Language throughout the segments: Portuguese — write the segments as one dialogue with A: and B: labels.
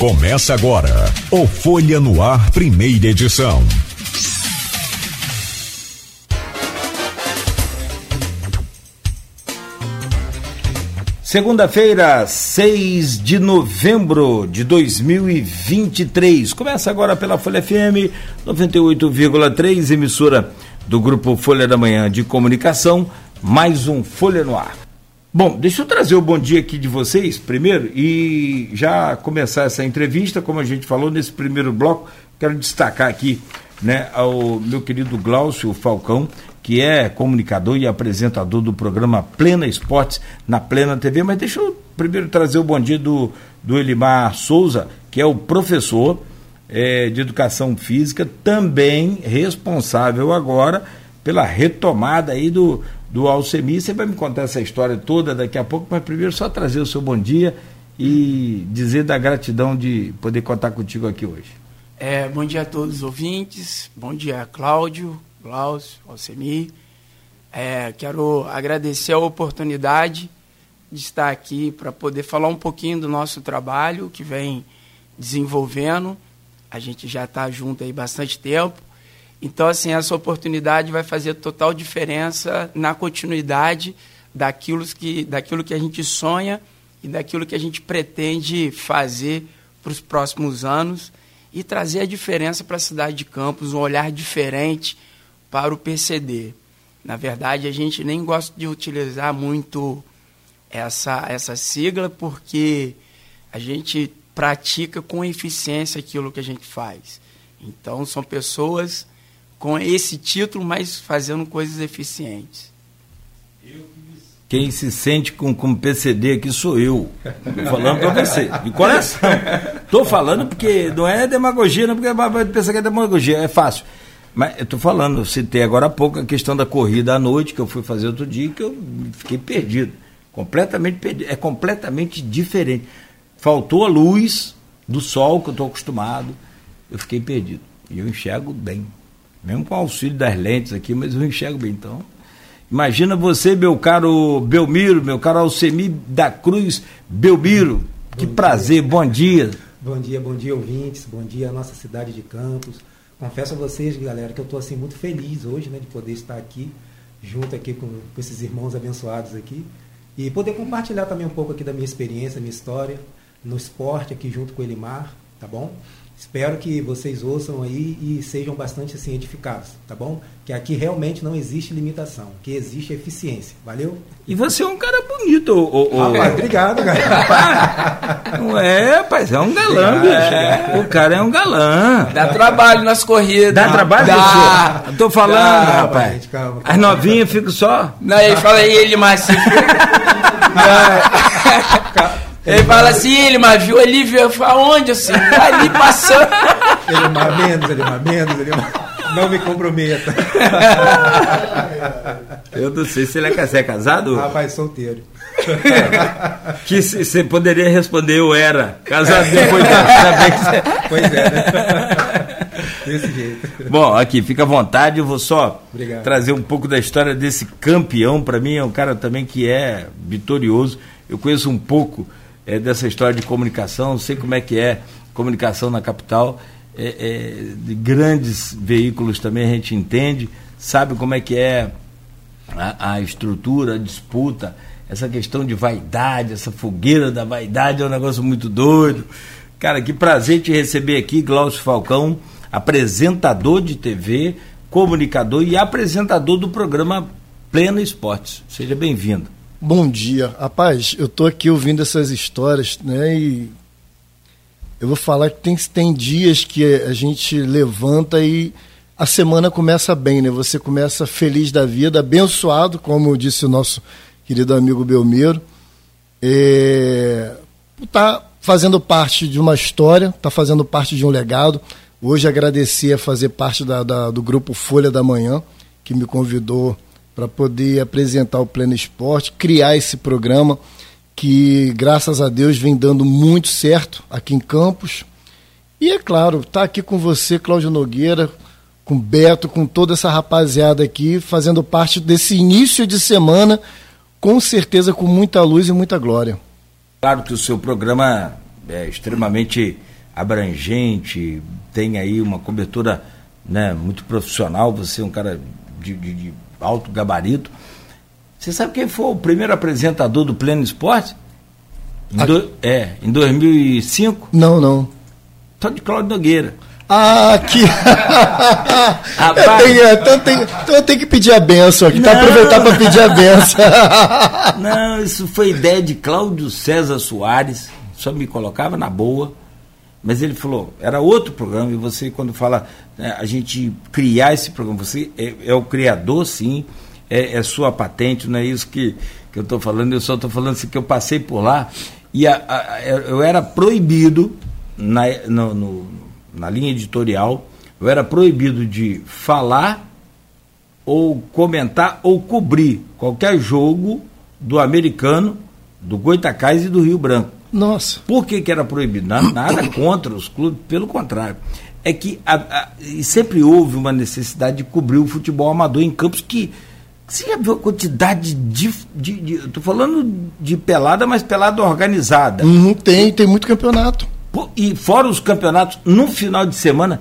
A: Começa agora o Folha no Ar, primeira edição.
B: Segunda-feira, 6 de novembro de 2023. Começa agora pela Folha FM 98,3, emissora do grupo Folha da Manhã de Comunicação. Mais um Folha no Ar. Bom, deixa eu trazer o bom dia aqui de vocês primeiro e já começar essa entrevista, como a gente falou nesse primeiro bloco, quero destacar aqui né, ao meu querido Glaucio Falcão, que é comunicador e apresentador do programa Plena Esportes na Plena TV, mas deixa eu primeiro trazer o bom dia do, do Elimar Souza, que é o professor é, de educação física, também responsável agora pela retomada aí do, do Alcemi. Você vai me contar essa história toda daqui a pouco, mas primeiro só trazer o seu bom dia e dizer da gratidão de poder contar contigo aqui hoje.
C: É, bom dia a todos os ouvintes, bom dia Cláudio, Glaucio, Alcemi. É, quero agradecer a oportunidade de estar aqui para poder falar um pouquinho do nosso trabalho que vem desenvolvendo. A gente já está junto aí bastante tempo então, assim, essa oportunidade vai fazer total diferença na continuidade daquilo que, daquilo que a gente sonha e daquilo que a gente pretende fazer para os próximos anos e trazer a diferença para a cidade de Campos, um olhar diferente para o PCD. Na verdade, a gente nem gosta de utilizar muito essa, essa sigla porque a gente pratica com eficiência aquilo que a gente faz. Então, são pessoas com esse título, mas fazendo coisas eficientes.
B: Quem se sente com, com PCD aqui sou eu. Falando para você, de coração. Tô falando porque não é demagogia, não porque vai pensar que é demagogia, é fácil. Mas eu tô falando, citei agora há pouco a questão da corrida à noite, que eu fui fazer outro dia, que eu fiquei perdido. Completamente perdido. É completamente diferente. Faltou a luz do sol que eu estou acostumado. Eu fiquei perdido. E eu enxergo bem mesmo com auxílio das lentes aqui, mas eu enxergo bem. Então, imagina você, meu caro Belmiro, meu caro Alcemi da Cruz Belmiro. que bom prazer, dia. bom dia.
D: Bom dia, bom dia, ouvintes. Bom dia à nossa cidade de Campos. Confesso a vocês, galera, que eu estou assim muito feliz hoje, né, de poder estar aqui junto aqui com, com esses irmãos abençoados aqui e poder compartilhar também um pouco aqui da minha experiência, minha história no esporte aqui junto com o Elimar, tá bom? Espero que vocês ouçam aí e sejam bastante assim edificados, tá bom? Que aqui realmente não existe limitação, que existe eficiência. Valeu?
B: E você é um cara bonito, o, o...
D: Rapaz, obrigado,
B: cara. Não é, rapaz, é um galã, bicho. É. O cara é um galã.
C: Dá trabalho nas corridas.
B: Dá trabalho, Dá. Bicho? Tô falando, Dá, rapaz. Gente, calma, calma, As novinhas ficam só.
C: Não, aí fala aí ele mais. Ele fala assim, ele mas viu ali, viu aonde assim? Ali passando.
D: Ele mais menos, ele mais menos, ele mais... Não me comprometa.
B: Eu não sei se ele é, é casado.
D: Rapaz, solteiro.
B: que você poderia responder, eu era. Casado depois de saber que você...
D: Pois é, né? Desse jeito.
B: Bom, aqui, fica à vontade, eu vou só Obrigado. trazer um pouco da história desse campeão. Para mim, é um cara também que é vitorioso. Eu conheço um pouco é, dessa história de comunicação, sei como é que é comunicação na capital, é, é, de grandes veículos também a gente entende, sabe como é que é a, a, estrutura, a disputa, essa questão de vaidade, essa fogueira da vaidade é um negócio muito doido. Cara, que prazer te receber aqui, Glaucio Falcão, apresentador de TV, comunicador e apresentador do programa Pleno Esportes. Seja bem-vindo.
E: Bom dia. Rapaz, eu tô aqui ouvindo essas histórias, né? E eu vou falar que tem, tem dias que a gente levanta e a semana começa bem, né? Você começa feliz da vida, abençoado, como disse o nosso querido amigo Belmiro. É, tá fazendo parte de uma história, tá fazendo parte de um legado. Hoje agradecer a fazer parte da, da do grupo Folha da Manhã, que me convidou para poder apresentar o Pleno Esporte, criar esse programa que, graças a Deus, vem dando muito certo aqui em Campos. E é claro, tá aqui com você, Cláudio Nogueira, com Beto, com toda essa rapaziada aqui, fazendo parte desse início de semana, com certeza com muita luz e muita glória.
B: Claro que o seu programa é extremamente abrangente, tem aí uma cobertura né, muito profissional, você é um cara de, de, de alto gabarito. Você sabe quem foi o primeiro apresentador do Pleno Esporte? Em do, é, em 2005?
E: Não, não.
B: Só de Cláudio Nogueira.
E: Ah, que. eu tenho, então, eu tenho, então eu tenho que pedir a benção aqui, tá aproveitar para pedir a benção.
B: não, isso foi ideia de Cláudio César Soares, só me colocava na boa. Mas ele falou, era outro programa, e você, quando fala né, a gente criar esse programa, você é, é o criador, sim, é, é, sua patente, não é isso que, que eu estou falando, eu só estou falando assim que eu passei por lá e a, a, eu era proibido na, no, no, na linha editorial, eu era proibido de falar ou comentar ou cobrir qualquer jogo do americano, do Goitacás e do Rio Branco.
E: Nossa.
B: Por que, que era proibido? Nada contra os clubes, pelo contrário. É que a, a, sempre houve uma necessidade de cobrir o futebol amador em campos que. Você já viu a quantidade de. de, de Estou falando de pelada, mas pelada organizada.
E: Uhum, tem, tem muito campeonato.
B: E fora os campeonatos, no final de semana,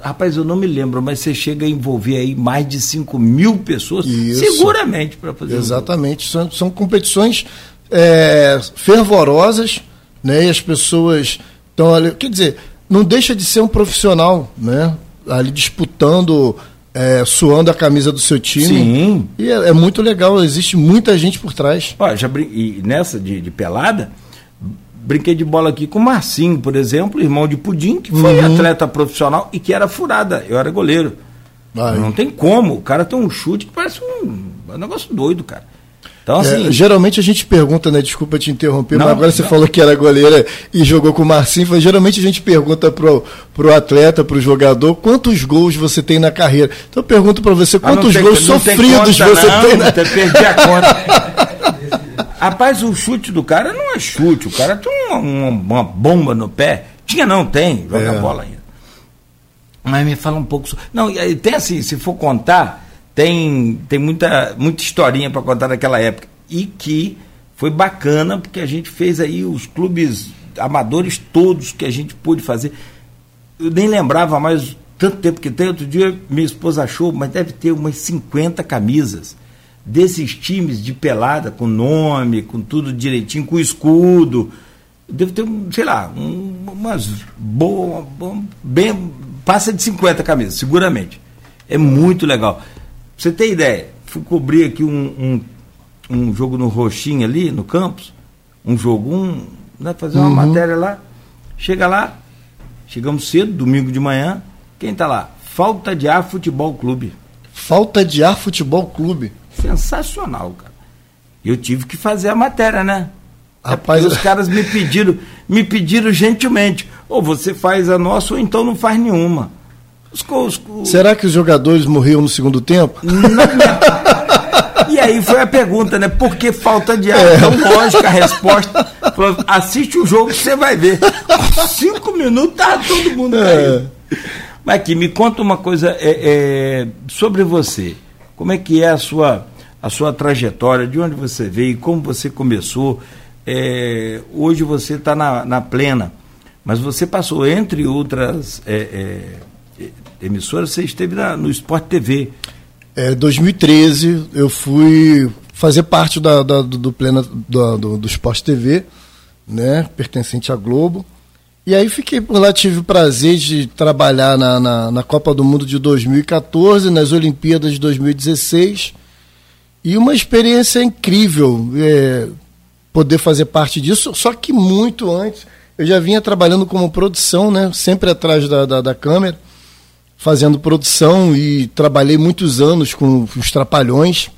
B: rapaz, eu não me lembro, mas você chega a envolver aí mais de 5 mil pessoas, Isso. seguramente, para fazer
E: Exatamente. Um são, são competições é, fervorosas, né? E as pessoas estão ali. Quer dizer, não deixa de ser um profissional, né? Ali disputando, é, suando a camisa do seu time.
B: Sim.
E: E é, é muito legal, existe muita gente por trás.
B: Ó, já, e nessa de, de pelada brinquei de bola aqui com o Marcinho, por exemplo, irmão de Pudim, que foi uhum. atleta profissional e que era furada. Eu era goleiro. Não tem como. O cara tem um chute que parece um, um negócio doido, cara.
E: Então, assim, é, geralmente a gente pergunta, né? Desculpa te interromper, não, mas agora você falou que era goleira e jogou com o Marcinho. Geralmente a gente pergunta pro, pro atleta, pro jogador, quantos gols você tem na carreira. Então eu pergunto para você, quantos tem, gols sofridos conta, você não, tem na...
B: Perdi a conta. Rapaz, o chute do cara não é chute, o cara tem uma, uma, uma bomba no pé. Tinha não, tem, joga é. bola ainda. Mas me fala um pouco. Não, tem assim, se for contar, tem, tem muita, muita historinha para contar daquela época. E que foi bacana, porque a gente fez aí os clubes amadores todos que a gente pôde fazer. Eu nem lembrava mais tanto tempo que tem. Outro dia minha esposa achou, mas deve ter umas 50 camisas desses times de pelada, com nome, com tudo direitinho, com escudo. Devo ter, sei lá, um, umas boas, bem, passa de 50 camisas, seguramente. É muito legal. Pra você ter ideia, fui cobrir aqui um, um, um jogo no Roxinho ali, no campus, um jogo, um, né, fazer uma uhum. matéria lá. Chega lá, chegamos cedo, domingo de manhã, quem tá lá? Falta de Ar Futebol Clube.
E: Falta de Ar Futebol Clube.
B: Sensacional, cara. Eu tive que fazer a matéria, né? É Rapaz, é os caras me pediram, me pediram gentilmente, ou você faz a nossa ou então não faz nenhuma.
E: Os, os, os... Será que os jogadores morriam no segundo tempo? Não, não.
B: E aí foi a pergunta, né? Por que falta de ar? É. Então, lógico, a resposta. Assiste o jogo que você vai ver. Cinco minutos tá todo mundo é. Mas aqui, me conta uma coisa é, é, sobre você. Como é que é a sua, a sua trajetória, de onde você veio, como você começou. É, hoje você está na, na plena, mas você passou, entre outras emissoras, você esteve na, no Sport TV.
E: É, 2013 eu fui fazer parte da, da do, do, plena, do, do Sport TV, né, pertencente à Globo. E aí fiquei por lá, tive o prazer de trabalhar na, na, na, Copa do Mundo de 2014, nas Olimpíadas de 2016. E uma experiência incrível é, poder fazer parte disso, só que muito antes. Eu já vinha trabalhando como produção, né? Sempre atrás da, da, da câmera, fazendo produção e trabalhei muitos anos com os Trapalhões,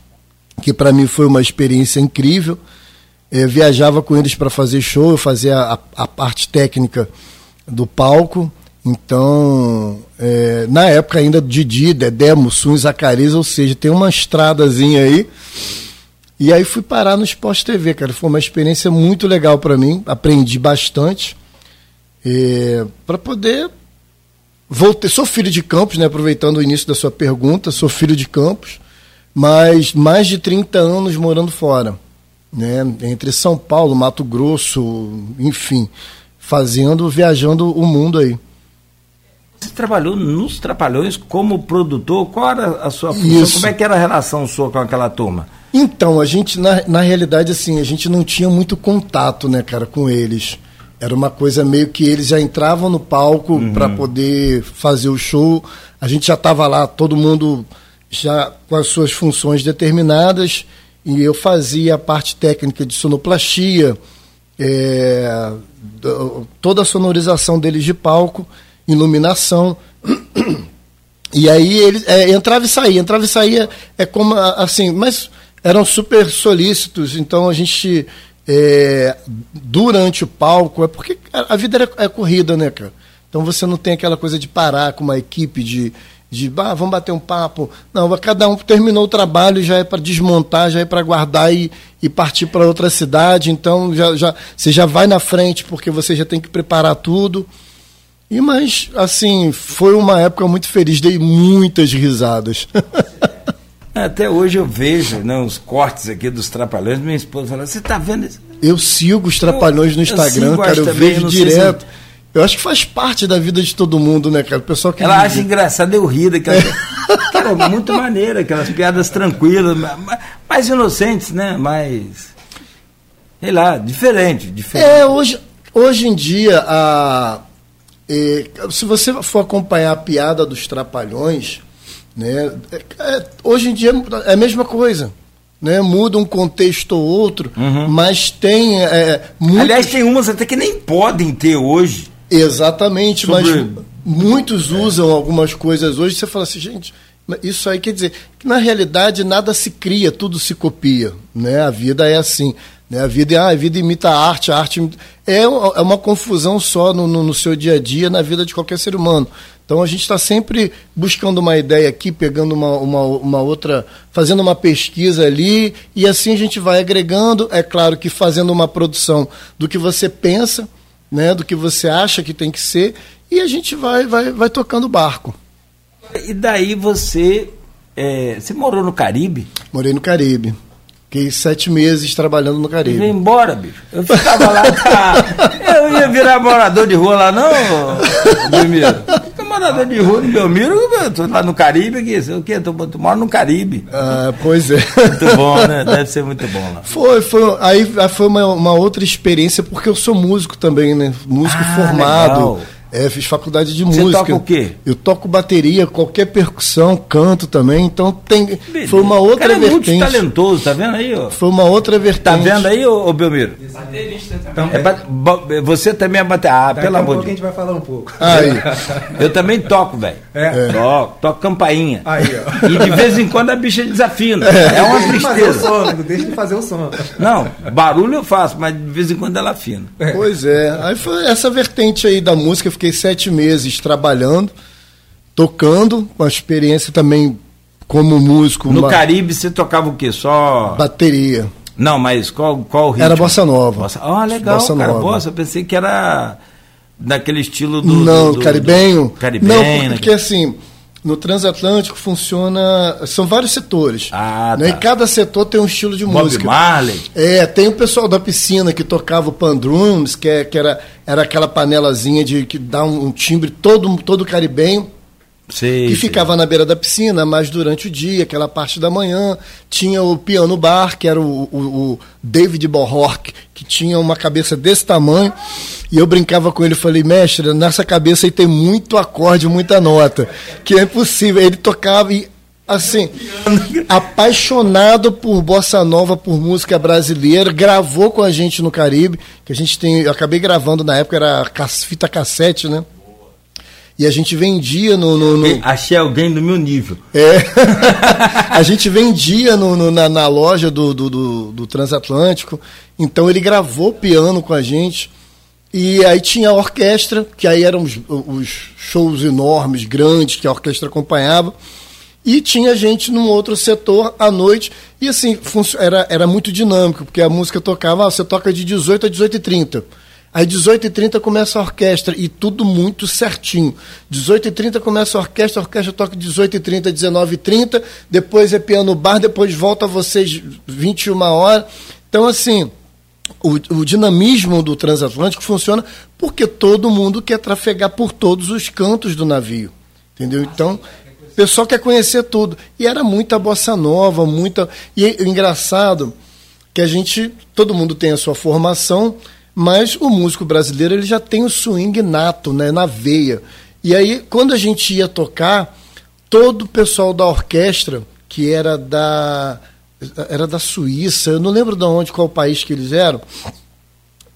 E: que para mim foi uma experiência incrível. Eu viajava com eles para fazer show, eu fazia a, a, parte técnica do palco. Então, é, na época ainda Didi, Dedé, Mussum, Zacarias, ou seja, tem uma estradazinha aí. E aí fui parar no Esporte TV, cara. Foi uma experiência muito legal para mim, aprendi bastante. É, para poder. Voltei, sou filho de Campos, né? aproveitando o início da sua pergunta, sou filho de Campos, mas mais de 30 anos morando fora né, entre São Paulo, Mato Grosso, enfim. fazendo, viajando o mundo aí.
B: Você trabalhou nos Trapalhões como produtor? Qual era a sua função?
E: Isso.
B: Como é que era a relação sua com aquela turma?
E: Então, a gente, na, na realidade, assim, a gente não tinha muito contato, né, cara, com eles. Era uma coisa meio que eles já entravam no palco
B: Uhum.
E: para poder fazer o show. A gente já estava lá, todo mundo já com as suas funções determinadas. E eu fazia a parte técnica de sonoplastia, é, toda a sonorização deles de palco, iluminação. E aí ele é, entrava e saía, entrava e saía, é como assim, mas eram super solícitos, então a gente é, durante o palco, é porque a vida era, é corrida, né, cara? Então você não tem aquela coisa de parar com uma equipe de, de ah, vamos bater um papo. Não, cada um terminou o trabalho, já é para desmontar, já é para guardar e, e partir para outra cidade. Então já, já, você já vai na frente porque você já tem que preparar tudo. E mas assim, foi uma época muito feliz, dei muitas risadas.
B: Até hoje eu vejo né, os cortes aqui dos Trapalhões. Minha esposa fala: Você está vendo isso?
E: Eu sigo os trapalhões no
B: Eu
E: Instagram,
B: sigo,
E: cara, eu
B: também,
E: vejo
B: sei
E: direto. Eu acho que faz parte da vida de todo mundo, né, cara? O pessoal que
B: Ela acha engraçado eu rir daquela. Cara, muito maneira, aquelas piadas tranquilas, ma- ma- mais inocentes, né? Mais. Sei lá, diferente. diferente.
E: É, hoje, hoje em dia, a, é, se você for acompanhar a piada dos trapalhões, né, é- é, hoje em dia é a mesma coisa. Né, muda um contexto ou outro, mas tem é, muitos-
B: Uhum. Aliás, tem umas até que nem podem ter hoje.
E: Exatamente,
B: Sobre-
E: mas muitos usam algumas coisas hoje. Você fala assim, gente, isso aí quer dizer que na realidade nada se cria, tudo se copia, né? A vida é assim, né? A vida, é- ah, a vida imita a arte, a arte imita... é, uma- é uma confusão só no, no- no seu dia a dia, na vida de qualquer ser humano. Então a gente está sempre buscando uma ideia aqui, pegando uma, uma, uma outra, fazendo uma pesquisa ali, e assim a gente vai agregando. É claro que fazendo uma produção do que você pensa, né, do que você acha que tem que ser, e a gente vai, vai, vai tocando o barco.
B: E daí você. é, você morou no Caribe?
E: Morei no Caribe. Fiquei sete meses trabalhando no Caribe.
B: embora, bicho. Eu ficava lá, tá, eu ia virar morador de rua lá, não, Belmiro? Morador de rua no Belmiro, tô lá no Caribe, aqui, sei o quê? Tô, tô, moro no Caribe.
E: Ah, pois é.
B: Muito bom, né? Deve ser muito bom lá.
E: Foi, foi, aí aí foi uma, uma outra experiência, porque eu sou músico também, né? Músico
B: Ah,
E: formado.
B: legal.
E: É, fiz faculdade de
B: Você
E: música.
B: toca o quê?
E: Eu toco bateria, qualquer percussão, canto também. Então tem. Foi uma outra
B: cara é muito
E: vertente.
B: talentoso, tá vendo aí, ó?
E: Foi uma outra vertente.
B: Tá vendo aí, ô, ô Belmiro?
C: Baterista também.
D: Então,
B: É ba- você também é bater. Ah,
D: daqui
B: pelo
D: a
B: amor
D: pouco a
B: de
D: gente vai falar um pouco.
E: Aí.
B: Eu também toco, velho.
D: É?
B: Toco, toco campainha.
D: Aí, ó.
B: E de vez em quando a bicha desafina. É, uma
D: Deixa de fazer o
B: tristeza.
D: som, não deixa de fazer o som.
B: Não, barulho eu faço, mas de vez em quando ela afina.
E: Pois é. Aí foi essa vertente aí da música. Fiquei sete meses trabalhando, tocando, uma experiência também como músico.
B: No
E: uma
B: Caribe você tocava o quê? Só.
E: Bateria.
B: Não, mas qual, qual o ritmo?
E: Era bossa nova.
B: Bossa... Ah, legal,
E: Bossa
B: cara.
E: nova.
B: Bossa, eu pensei que era daquele estilo do.
E: não,
B: do, do-
E: caribenho.
B: do- Caribenho.
E: Não,
B: né?
E: porque assim, no transatlântico funciona. São vários setores.
B: Ah,
E: né?
B: tá.
E: E cada setor tem um estilo de
B: Bob
E: música.
B: Marley.
E: É, tem o pessoal da piscina que tocava o pandrums, que, é, que era, era aquela panelazinha de que dá um, um timbre todo, todo caribenho.
B: Sei,
E: que ficava na beira da piscina, mas durante o dia, aquela parte da manhã, tinha o piano bar, que era o, o, o David Bohork, que tinha uma cabeça desse tamanho, e eu brincava com ele, falei, mestre, nessa cabeça aí tem muito acorde, muita nota, que é impossível. Ele tocava e assim, apaixonado por bossa nova, por música brasileira, gravou com a gente no Caribe, que a gente tem, eu acabei gravando na época era fita cassete, né? E a gente vendia no, no- no-
B: Achei alguém do meu nível.
E: é. a gente vendia no- no- na, na loja do, do, do- do Transatlântico. Então ele gravou piano com a gente. E aí tinha a orquestra, que aí eram os, os shows enormes, grandes, que a orquestra acompanhava. E tinha gente num outro setor à noite. E assim, era, era muito dinâmico, porque a música tocava, ah, você toca de 18 a 18h30. Aí 18h30 começa a orquestra e tudo muito certinho. 18h30 começa a orquestra, a orquestra toca 18h30, 19h30, depois é piano bar, depois volta vocês 21 horas. Então, assim, o, o, dinamismo do transatlântico funciona porque todo mundo quer trafegar por todos os cantos do navio. Entendeu? Então, o pessoal quer conhecer tudo. E era muita bossa nova, muita. E é engraçado que a gente. Todo mundo tem a sua formação, mas o músico brasileiro ele já tem o swing nato, né, na veia. E aí, quando a gente ia tocar, todo o pessoal da orquestra, que era da era da Suíça, eu não lembro de onde, qual país que eles eram.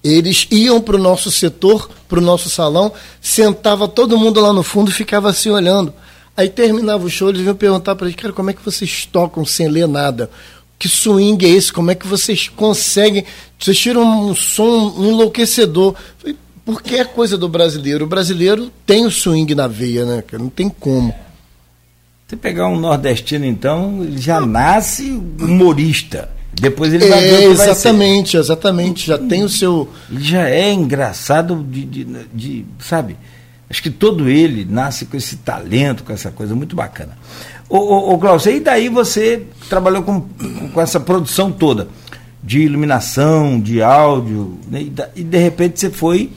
E: Eles iam para o nosso setor, para o nosso salão, sentava todo mundo lá no fundo e ficava assim olhando. Aí terminava o show, eles vinham perguntar para eles, cara, como é que vocês tocam sem ler nada? Que swing é esse? Como é que vocês conseguem? Vocês tiram um som enlouquecedor. Porque é coisa do brasileiro. O brasileiro tem o swing na veia, né? Não tem como.
B: Você pegar um nordestino, então, ele já nasce humorista. Depois ele vai
E: é, ver Exatamente, exatamente. Já tem o seu.
B: Ele já é engraçado de, de, de, Sabe? Acho que todo ele nasce com esse talento, com essa coisa muito bacana. Ô, ô, ô Glaucio, e daí você trabalhou com, com essa produção toda de iluminação, de áudio, né? e, de repente você foi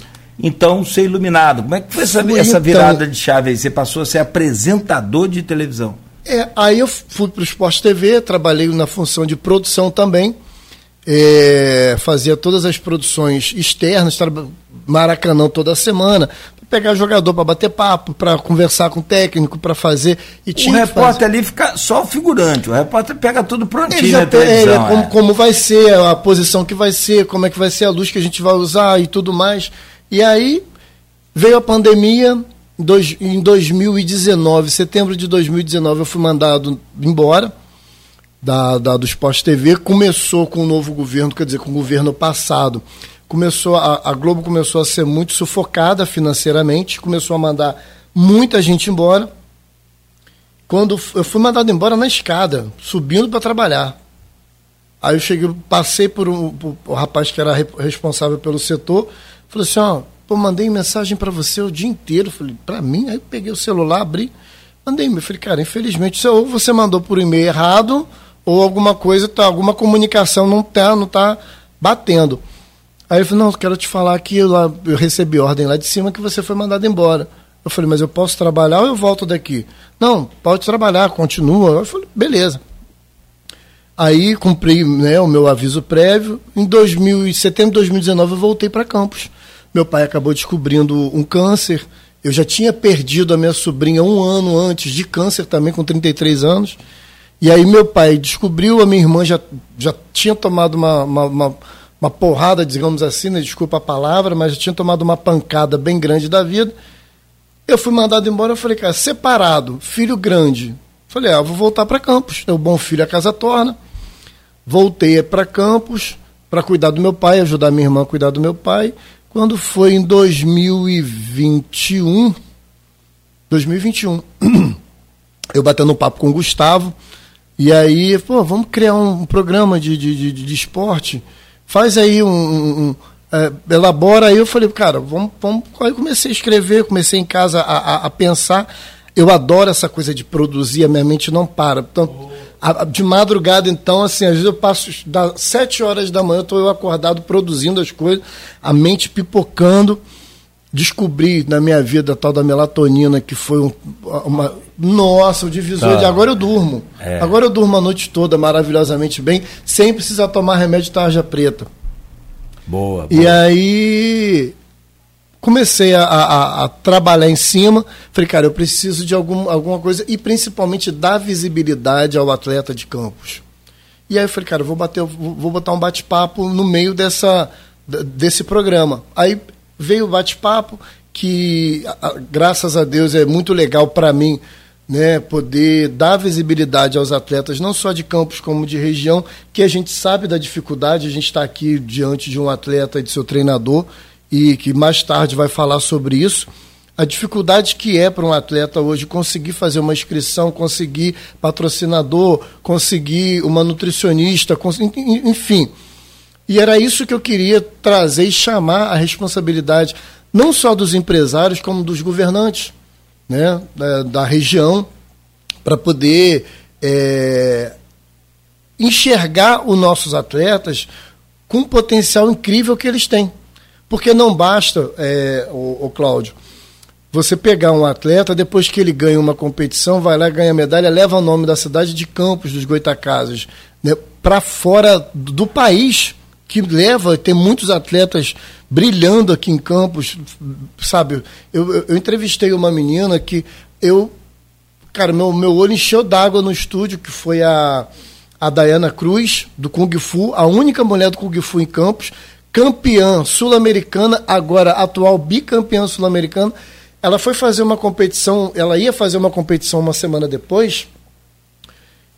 B: então ser iluminado. Como é que foi essa, essa então. virada de chave aí? Você passou a ser apresentador de televisão?
E: É, aí eu fui para o Esporte TV, trabalhei na função de produção também, é, fazia todas as produções externas, Maracanã toda semana, pegar jogador para bater papo, para conversar com o técnico, para fazer.
B: E o repórter ali fica só o figurante, o repórter pega tudo prontinho ele
E: já na televisão. É, como, é. como vai ser, a posição que vai ser, como é que vai ser a luz que a gente vai usar e tudo mais. E aí veio a pandemia, em 2019, setembro de 2019, eu fui mandado embora da, da do Esporte TV. Começou com o novo governo, quer dizer, com o governo passado. Começou a, a Globo começou a ser muito sufocada financeiramente, começou a mandar muita gente embora. Quando eu fui mandado embora na escada, subindo para trabalhar. Aí eu cheguei, passei por um por, rapaz que era responsável pelo setor, Falei assim, ó, pô, mandei mensagem para você o dia inteiro. Falei, para mim? Aí eu peguei o celular, abri, mandei. Eu falei, cara, infelizmente, ou você mandou por e-mail errado, ou alguma coisa, tá, alguma comunicação não tá, não tá batendo. Aí ele falou, não, quero te falar que eu, lá, eu recebi ordem lá de cima que você foi mandado embora. Eu falei, mas eu posso trabalhar ou eu volto daqui? Não, pode trabalhar, continua. Eu falei, beleza. Aí cumpri né, o meu aviso prévio. Em 2000, setembro de 2019 eu voltei para Campos. Meu pai acabou descobrindo um câncer. Eu já tinha perdido a minha sobrinha um ano antes de câncer também, com 33 anos. E aí meu pai descobriu, a minha irmã já, já tinha tomado uma, uma, uma, uma porrada, digamos assim, né? desculpa a palavra, mas já tinha tomado uma pancada bem grande da vida. Eu fui mandado embora, eu falei, cara, separado, filho grande. Falei, ah, vou voltar para Campos. O bom filho a casa torna voltei para Campos para cuidar do meu pai, ajudar minha irmã a cuidar do meu pai. Quando foi em 2021, 2021, eu batendo um papo com o Gustavo, e aí, pô, vamos criar um programa de, de, de, de esporte, faz aí um, um, um é, elabora aí, eu falei, cara, vamos, vamos. Aí comecei a escrever, comecei em casa a, a, a pensar. Eu adoro essa coisa de produzir, a minha mente não para. Então, de madrugada, então, assim, às vezes eu passo das sete horas da manhã, estou eu acordado produzindo as coisas, a mente pipocando. Descobri na minha vida a tal da melatonina, que foi um, uma. Nossa, o divisor tá. de agora eu durmo. É. Agora eu durmo a noite toda maravilhosamente bem, sem precisar tomar remédio de tarja preta.
B: Boa,
E: boa. E aí comecei a, a, a, trabalhar em cima. Falei, cara, eu preciso de algum, alguma coisa e principalmente dar visibilidade ao atleta de campos. E aí eu falei, cara, eu vou, bater, vou botar um bate-papo no meio dessa, desse programa. Aí veio o bate-papo, que graças a Deus é muito legal para mim. Né, poder dar visibilidade aos atletas, não só de campos como de região, que a gente sabe da dificuldade, a gente está aqui diante de um atleta e de seu treinador, e que mais tarde vai falar sobre isso, a dificuldade que é para um atleta hoje conseguir fazer uma inscrição, conseguir patrocinador, conseguir uma nutricionista, enfim. E era isso que eu queria trazer e chamar a responsabilidade não só dos empresários, como dos governantes né, da, da região, para poder é, enxergar os nossos atletas com o potencial incrível que eles têm. Porque não basta, é, o, o Cláudio, você pegar um atleta, depois que ele ganha uma competição, vai lá, ganha medalha, leva o nome da cidade de Campos dos Goitacazes né, para fora do país, que leva, tem muitos atletas brilhando aqui em Campos, sabe? Eu, eu, eu entrevistei uma menina que eu, cara, meu, meu olho encheu d'água no estúdio, que foi a, a Dayana Cruz, do Kung Fu, a única mulher do Kung Fu em Campos, campeã sul-americana, agora atual bicampeã sul-americana. Ela foi fazer uma competição, ela ia fazer uma competição uma semana depois,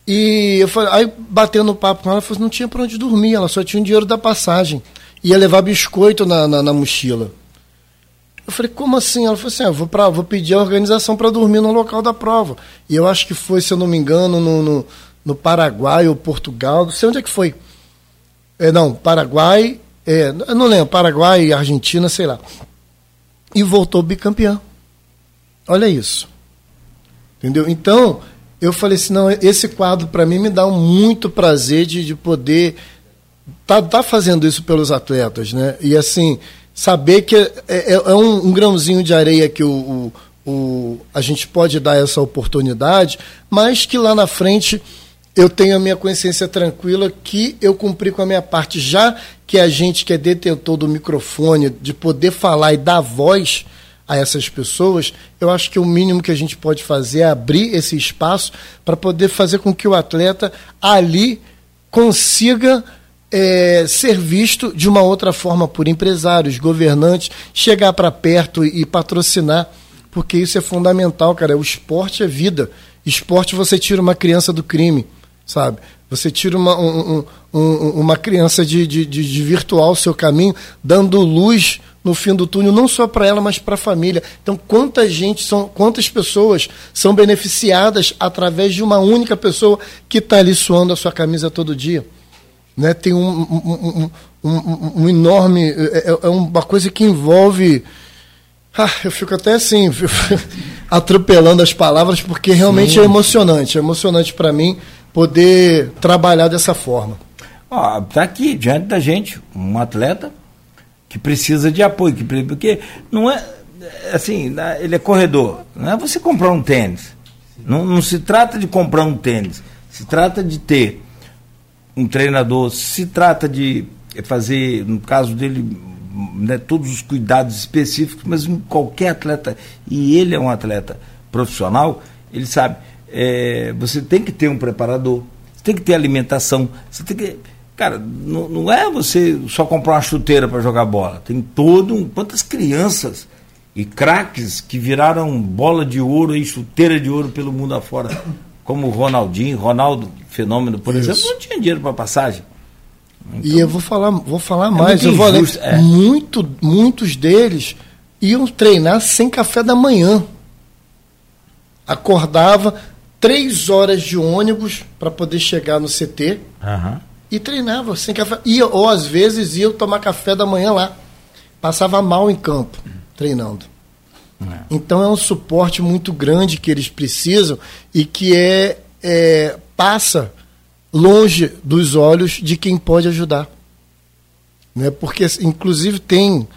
E: e eu falei, aí batendo papo com ela, falou, não tinha para onde dormir, ela só tinha o dinheiro da passagem. Ia levar biscoito na, na, na mochila. Eu falei, como assim? Ela falou assim, ah, vou, pra, vou pedir a organização para dormir no local da prova. E eu acho que foi, se eu não me engano, no, no, no Paraguai ou Portugal, não sei onde é que foi. É, não, Paraguai, é, não lembro, Paraguai, Argentina, sei lá. E voltou bicampeão. Olha isso. Entendeu? Então, eu falei assim, não, esse quadro para mim me dá muito prazer de, de poder tá, tá fazendo isso pelos atletas, né? E assim, saber que é, é, é um, um, grãozinho de areia que o, o, o, a gente pode dar essa oportunidade, mas que lá na frente eu tenho a minha consciência tranquila que eu cumpri com a minha parte, já que a gente que é detentor do microfone, de poder falar e dar voz, a essas pessoas, eu acho que o mínimo que a gente pode fazer é abrir esse espaço para poder fazer com que o atleta ali consiga é, ser visto de uma outra forma por empresários, governantes, chegar para perto e, patrocinar, porque isso é fundamental, cara. O esporte é vida. Esporte você tira uma criança do crime, sabe? Você tira uma, um, um, uma criança de, de, de virtual seu caminho, dando luz no fim do túnel, não só para ela, mas para a família. Então, quanta gente são, quantas pessoas são beneficiadas através de uma única pessoa que está ali suando a sua camisa todo dia? Né? Tem um, um, um, um enorme. É, é, é, uma coisa que envolve. Ah, eu fico até assim, atropelando as palavras, porque realmente Sim. é emocionante. É emocionante para mim poder trabalhar dessa forma.
B: Ó, tá aqui diante da gente um atleta que precisa de apoio, que, porque não é assim, ele é corredor, não é você comprar um tênis. Não, não se trata de comprar um tênis, se trata de ter um treinador, se trata de fazer, no caso dele, né, todos os cuidados específicos, mas qualquer atleta, e ele é um atleta profissional, ele sabe, é, você tem que ter um preparador, você tem que ter alimentação, você tem que Cara, não, não é você só comprar uma chuteira para jogar bola. Tem todo um. Quantas crianças e craques que viraram bola de ouro e chuteira de ouro pelo mundo afora. Como o Ronaldinho, Ronaldo Fenômeno, por Isso. exemplo, não tinha dinheiro para passagem.
E: Então, e eu vou falar, vou falar é mais. Eu vou injusto, é. muito, muitos deles iam treinar sem café da manhã. Acordava três horas de ônibus para poder chegar no CT. Uhum e treinava sem café. Ia, ou às vezes ia tomar café da manhã lá. Passava mal em campo, treinando. É. Então é um suporte muito grande que eles precisam e que é, é passa longe dos olhos de quem pode ajudar. Né? Porque, inclusive, tem,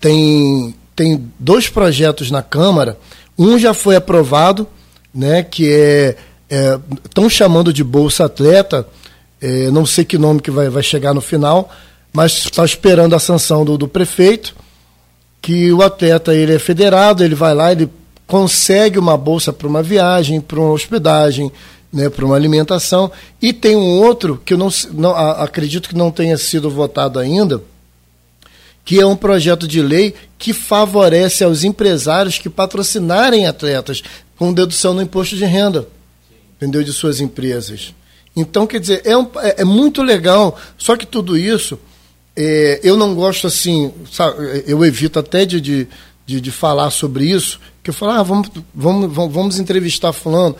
E: tem, tem dois projetos na Câmara. Um já foi aprovado, né, que é estão é, chamando de Bolsa Atleta, é, não sei que nome que vai, vai chegar no final, mas está esperando a sanção do, do prefeito, que o atleta ele é federado, ele vai lá, ele consegue uma bolsa para uma viagem, para uma hospedagem, né, para uma alimentação. E tem um outro que eu não, não a, acredito que não tenha sido votado ainda, que é um projeto de lei que favorece aos empresários que patrocinarem atletas com dedução no imposto de renda, entendeu, de suas empresas. Então, quer dizer, é, um, é, é muito legal, só que tudo isso, é, eu não gosto assim, sabe, eu evito até de, de, de, de, falar sobre isso, que eu falo, ah, vamos, vamos, vamos entrevistar fulano.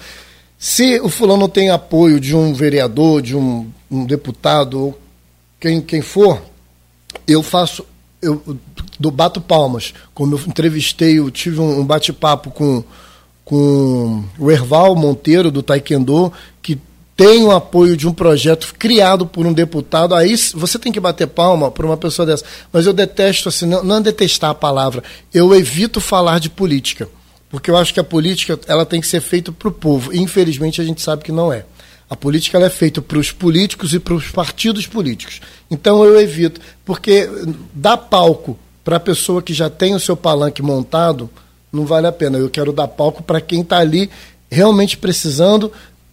E: Se o fulano tem apoio de um vereador, de um, um deputado, ou quem, quem for, eu faço, eu do bato palmas. Como eu entrevistei, eu tive um, um bate-papo com, com o Erval Monteiro, do Taekwondo, que tem o apoio de um projeto criado por um deputado, aí você tem que bater palma para uma pessoa dessa. Mas eu detesto, assim, não, não é detestar a palavra, eu evito falar de política. Porque eu acho que a política ela tem que ser feita para o povo. E, infelizmente, a gente sabe que não é. A política é feita para os políticos e para os partidos políticos. Então eu evito, porque dar palco para a pessoa que já tem o seu palanque montado não vale a pena. Eu quero dar palco para quem está ali realmente precisando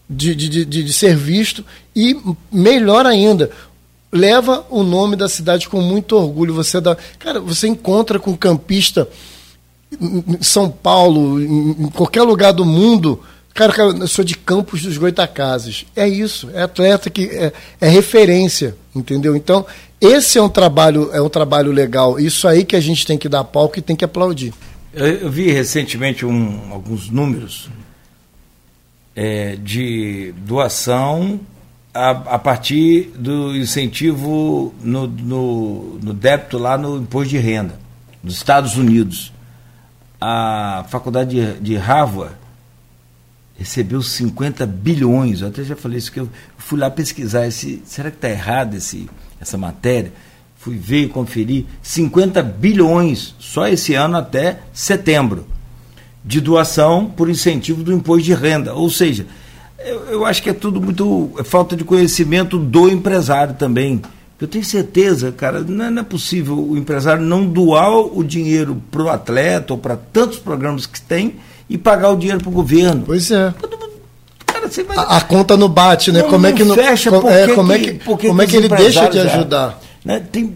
E: de, de, de, de ser visto e, melhor ainda, leva o nome da cidade com muito orgulho. Você dá, cara, você encontra com campista em São Paulo, em qualquer lugar do mundo, Cara, cara, eu sou de Campos dos Goitacazes. É isso, é atleta que é, é, referência, entendeu? Então, esse é um trabalho, é um trabalho legal. Isso aí que a gente tem que dar palco e tem que aplaudir.
B: Eu, eu vi recentemente um, alguns números é, de doação a, a, partir do incentivo no, no, no débito lá no imposto de renda dos Estados Unidos. A faculdade de, de Harvard recebeu 50 bilhões. Eu até já falei isso que eu fui lá pesquisar esse, será que está errado esse, essa matéria? Fui ver conferir 50 bilhões só esse ano até setembro de doação por incentivo do imposto de renda. Ou seja, eu, eu acho que é tudo muito é falta de conhecimento do empresário também. Eu tenho certeza, cara, não é, não é possível o empresário não doar o dinheiro para o atleta ou para tantos programas que tem e pagar o dinheiro para o governo.
E: Pois é. Cara, vai... a, a, conta não bate, né? Não, como é que não
B: fecha?
E: Como,
B: é,
E: como é que, como é que ele deixa de ajudar?
B: Né? Tem,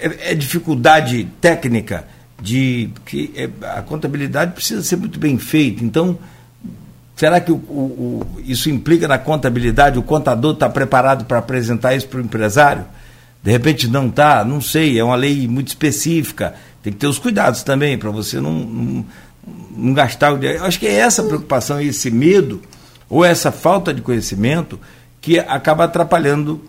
B: é, é, dificuldade técnica de que é, a contabilidade precisa ser muito bem feita. Então, será que o, o, o, isso implica na contabilidade? O contador está preparado para apresentar isso para o empresário? De repente não está, não sei. É uma lei muito específica. Tem que ter os cuidados também para você não, não não gastar o dinheiro. Eu acho que é essa preocupação, esse medo, ou essa falta de conhecimento, que acaba atrapalhando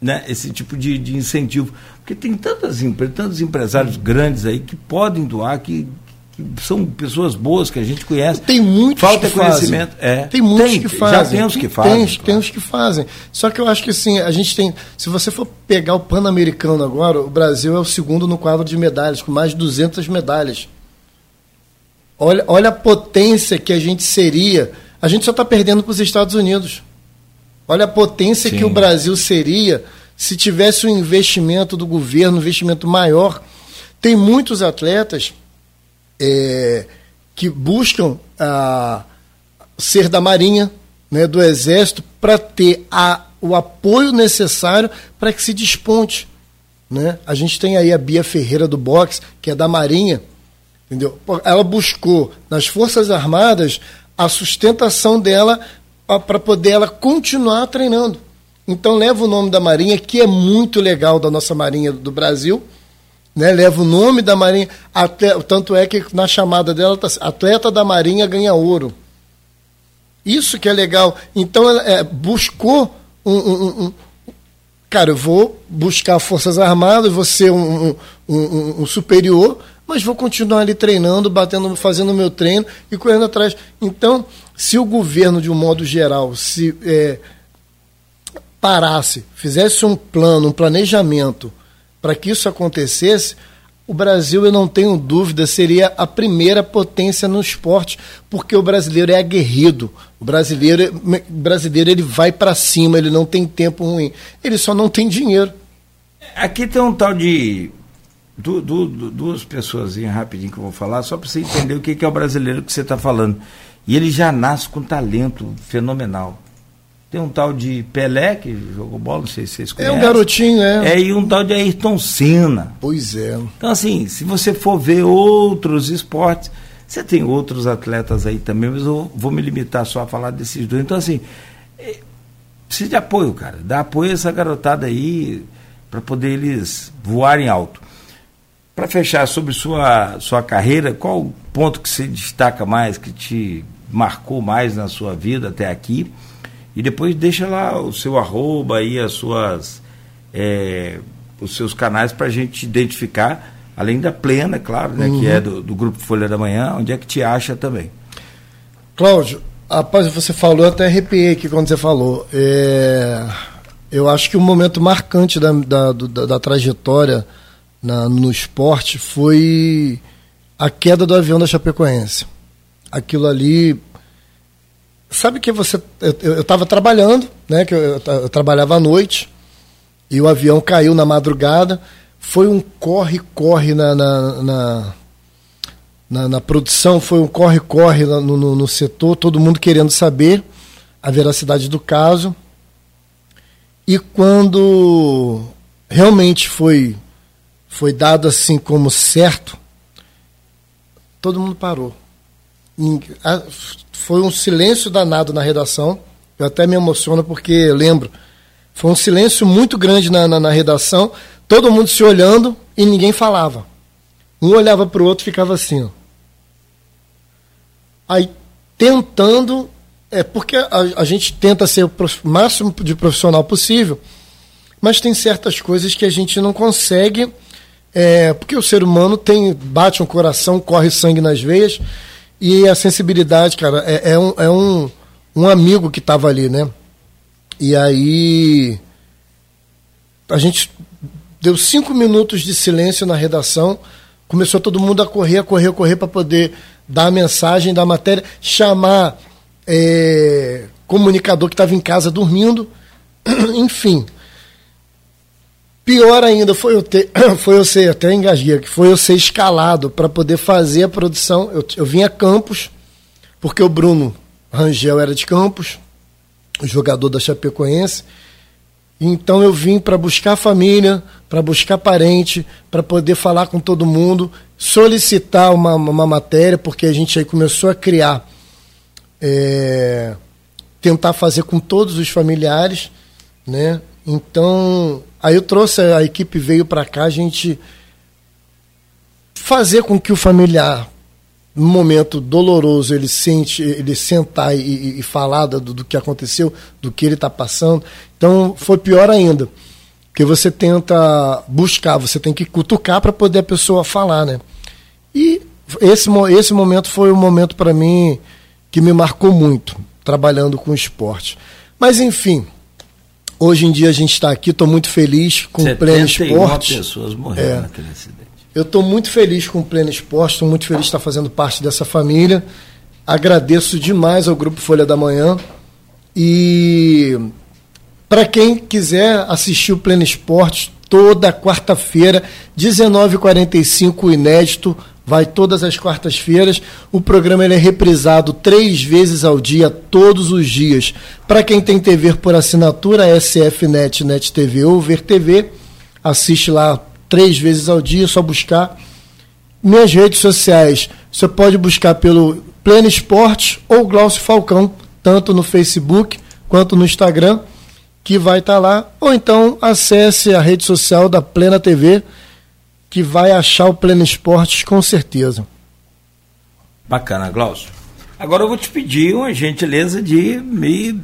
B: né, esse tipo de, de incentivo. Porque tem tantas empresas, tantos empresários grandes aí que podem doar, que, que são pessoas boas que a gente conhece.
E: Tem muitos
B: Falta
E: que
B: conhecimento.
E: Fazem. É. Tem muitos tem, que fazem.
B: Já tem os que fazem.
E: Tem, claro. tem os que fazem. Só que eu acho que assim, a gente tem. Se você for pegar o Pan-Americano agora, o Brasil é o segundo no quadro de medalhas, com mais de 200 medalhas. Olha, olha a potência que a gente seria. A gente só está perdendo para os Estados Unidos. Olha a potência Sim. que o Brasil seria se tivesse um investimento do governo, um investimento maior. Tem muitos atletas é, que buscam a, ser da Marinha, né, do Exército, para ter a, o apoio necessário para que se desponte. Né? A gente tem aí a Bia Ferreira do boxe, que é da Marinha Entendeu? Ela buscou nas Forças Armadas a sustentação dela para poder ela continuar treinando. Então leva o nome da Marinha, que é muito legal da nossa Marinha do Brasil. Né? Leva o nome da Marinha, até, tanto é que na chamada dela tá atleta da Marinha ganha ouro. Isso que é legal. Então ela é, buscou um, um, um, Cara, eu vou buscar Forças Armadas, vou ser um, um superior, mas vou continuar ali treinando, batendo, fazendo o meu treino e correndo atrás. Então, se o governo, de um modo geral, se é, parasse, fizesse um plano, um planejamento para que isso acontecesse, o Brasil, eu não tenho dúvida, seria a primeira potência no esporte, porque o brasileiro é aguerrido. O brasileiro, o brasileiro ele vai para cima, ele não tem tempo ruim. Ele só não tem dinheiro.
B: Aqui tem um tal de du, du, du, duas pessoas rapidinho que eu vou falar, só para você entender o que, que é o brasileiro que você está falando. E ele já nasce com talento fenomenal. Tem um tal de Pelé, que jogou bola, não sei se vocês conhecem.
E: É um garotinho, é.
B: É, e um tal de Ayrton Senna.
E: Pois é.
B: Então, assim, se você for ver outros esportes, você tem outros atletas aí também, mas eu vou me limitar só a falar desses dois. Então, assim, é, precisa de apoio, cara. Dá apoio a essa garotada aí para poder eles voarem alto. Para fechar sobre sua, sua carreira, qual o ponto que você destaca mais, que te marcou mais na sua vida até aqui? E depois deixa lá o seu arroba aí, as suas, é, os seus canais para a gente identificar, além da plena, claro, né, uhum. que é do, do Grupo Folha da Manhã, onde é que te acha também.
E: Cláudio, Rapaz, você falou, eu até arrepiei aqui quando você falou. É, eu acho que o momento marcante da, da, da, da trajetória na, no esporte foi a queda do avião da Chapecoense. Aquilo ali. Sabe que você. Eu estava trabalhando, né? Que eu, eu, eu trabalhava à noite, e o avião caiu na madrugada. Foi um corre-corre na, na, na na, na produção, foi um corre-corre no, no, no, setor, todo mundo querendo saber a veracidade do caso. E quando realmente foi, foi dado assim como certo, todo mundo parou. Foi um silêncio danado na redação. Eu até me emociono porque lembro. Foi um silêncio muito grande na, na, na redação, todo mundo se olhando e ninguém falava. Um olhava para o outro e ficava assim. Ó. Aí tentando, é porque a, a gente tenta ser o máximo de profissional possível, mas tem certas coisas que a gente não consegue, é, porque o ser humano tem bate um coração, corre sangue nas veias, e a sensibilidade, cara, é, é um, é um, um amigo que estava ali, né? E aí a gente deu cinco minutos de silêncio na redação, começou todo mundo a correr, a correr, a correr para poder dar a mensagem da matéria, chamar é, comunicador que estava em casa dormindo, enfim. Pior ainda foi eu ter, foi eu ser, até engasguei, que foi eu ser escalado para poder fazer a produção. Eu, eu vim a Campos, porque o Bruno Rangel era de Campos, jogador da Chapecoense. Então eu vim para buscar família, para buscar parente, para poder falar com todo mundo, solicitar uma, uma matéria, porque a gente aí começou a criar, é, tentar fazer com todos os familiares, né? Então, aí eu trouxe, a equipe veio para cá, a gente fazer com que o familiar num momento doloroso ele sente ele sentar e, e falar do, do, que aconteceu do que ele está passando. Então foi pior ainda porque você tenta buscar você tem que cutucar para poder a pessoa falar né? E esse esse momento foi um momento para mim que me marcou muito trabalhando com esporte. Mas enfim hoje em dia a gente está aqui estou muito feliz com o pleno esporte
B: pessoas morreram é, naquele acidente
E: eu estou muito feliz com o Pleno Esporte, estou muito feliz de estar fazendo parte dessa família. Agradeço demais ao Grupo Folha da Manhã. E para quem quiser assistir o Pleno Esporte, toda quarta-feira, 19h45, inédito, vai todas as quartas-feiras. O programa ele é reprisado três vezes ao dia, todos os dias. Para quem tem TV por assinatura, SFNet, NET TV ou Ver TV, assiste lá três vezes ao dia, é só buscar. Minhas redes sociais, você pode buscar pelo Pleno Esporte ou Glaucio Falcão, tanto no Facebook quanto no Instagram, que vai estar tá lá. Ou então acesse a rede social da Plena TV, que vai achar o Pleno Esportes com certeza.
B: Bacana, Glaucio. Agora eu vou te pedir uma gentileza de me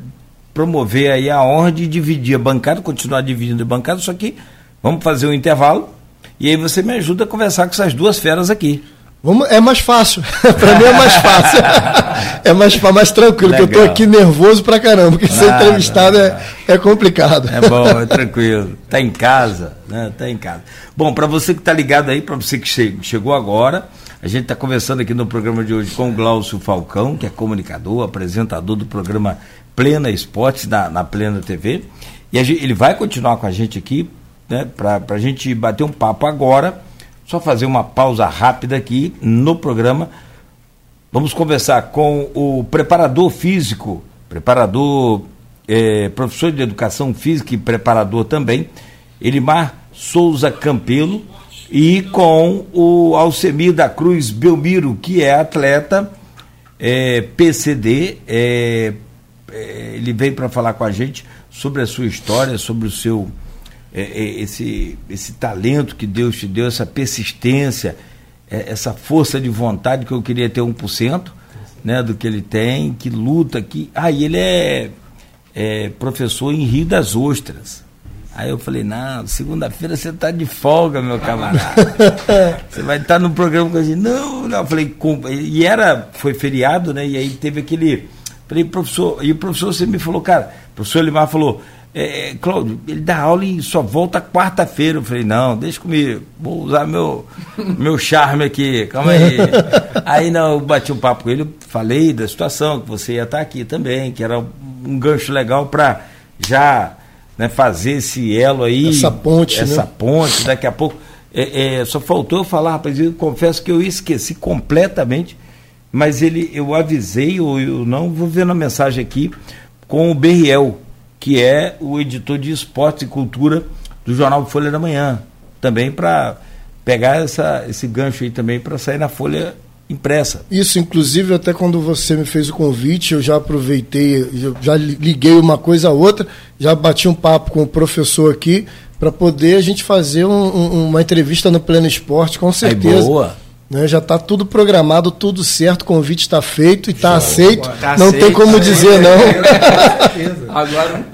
B: promover aí a honra de dividir a bancada, continuar dividindo a bancada, só que Vamos fazer um intervalo e aí você me ajuda a conversar com essas duas feras aqui.
E: Vamos, é mais fácil. para mim é mais fácil. é mais, mais tranquilo, Legal. porque eu tô aqui nervoso pra caramba, porque ser entrevistado É, é complicado.
B: É bom, é tranquilo. Tá em casa, né? Tá em casa. Bom, para você que tá ligado aí, para você que chegou agora, a gente está conversando aqui no programa de hoje com o Glaucio Falcão, que é comunicador, apresentador do programa Plena Esportes na, na Plena TV. E gente, ele vai continuar com a gente aqui né, para a gente bater um papo agora. Só fazer uma pausa rápida aqui no programa. Vamos conversar com o preparador físico, preparador, é, professor de educação física e preparador também, Elimar Souza Campelo, e com o Alcemir da Cruz Belmiro, que é atleta é, PCD. É, ele veio para falar com a gente sobre a sua história, sobre o seu esse, esse talento que Deus te deu, essa persistência, é, essa força de vontade que eu queria ter 1%, né, do que ele tem, que luta, que. Ah, e ele é, é professor em Rio das Ostras. Aí eu falei, não, segunda-feira você está de folga, meu camarada. você vai estar no programa com a gente. Não, não. Eu falei, com... e era, foi feriado, né? E aí teve aquele Falei, professor, e o professor você me falou, cara, o professor Limar falou, é, é, Cláudio, ele dá aula e só volta quarta-feira. Eu falei, não, deixa comigo, vou usar meu, meu charme aqui, calma aí. aí não, eu bati um papo com ele, falei da situação, que você ia estar aqui também, que era um gancho legal para já né, fazer esse elo aí.
E: Essa ponte.
B: Essa
E: né?
B: ponte, daqui a pouco. É, é, só faltou eu falar, rapaz, eu confesso que eu esqueci completamente, mas ele, eu avisei, ou eu não, vou ver na mensagem aqui, com o Berriel que é o editor de esportes e cultura do jornal Folha da Manhã, também para pegar essa, esse gancho aí também para sair na Folha impressa.
E: Isso, inclusive, até quando você me fez o convite, eu já aproveitei, já liguei uma coisa a outra, já bati um papo com o professor aqui para poder a gente fazer um, um, uma entrevista no Pleno Esporte, com certeza. Aí,
B: boa.
E: Né, já está tudo programado, tudo certo, o convite está feito e está aceito. Tá não aceito, tem como dizer não.
C: Agora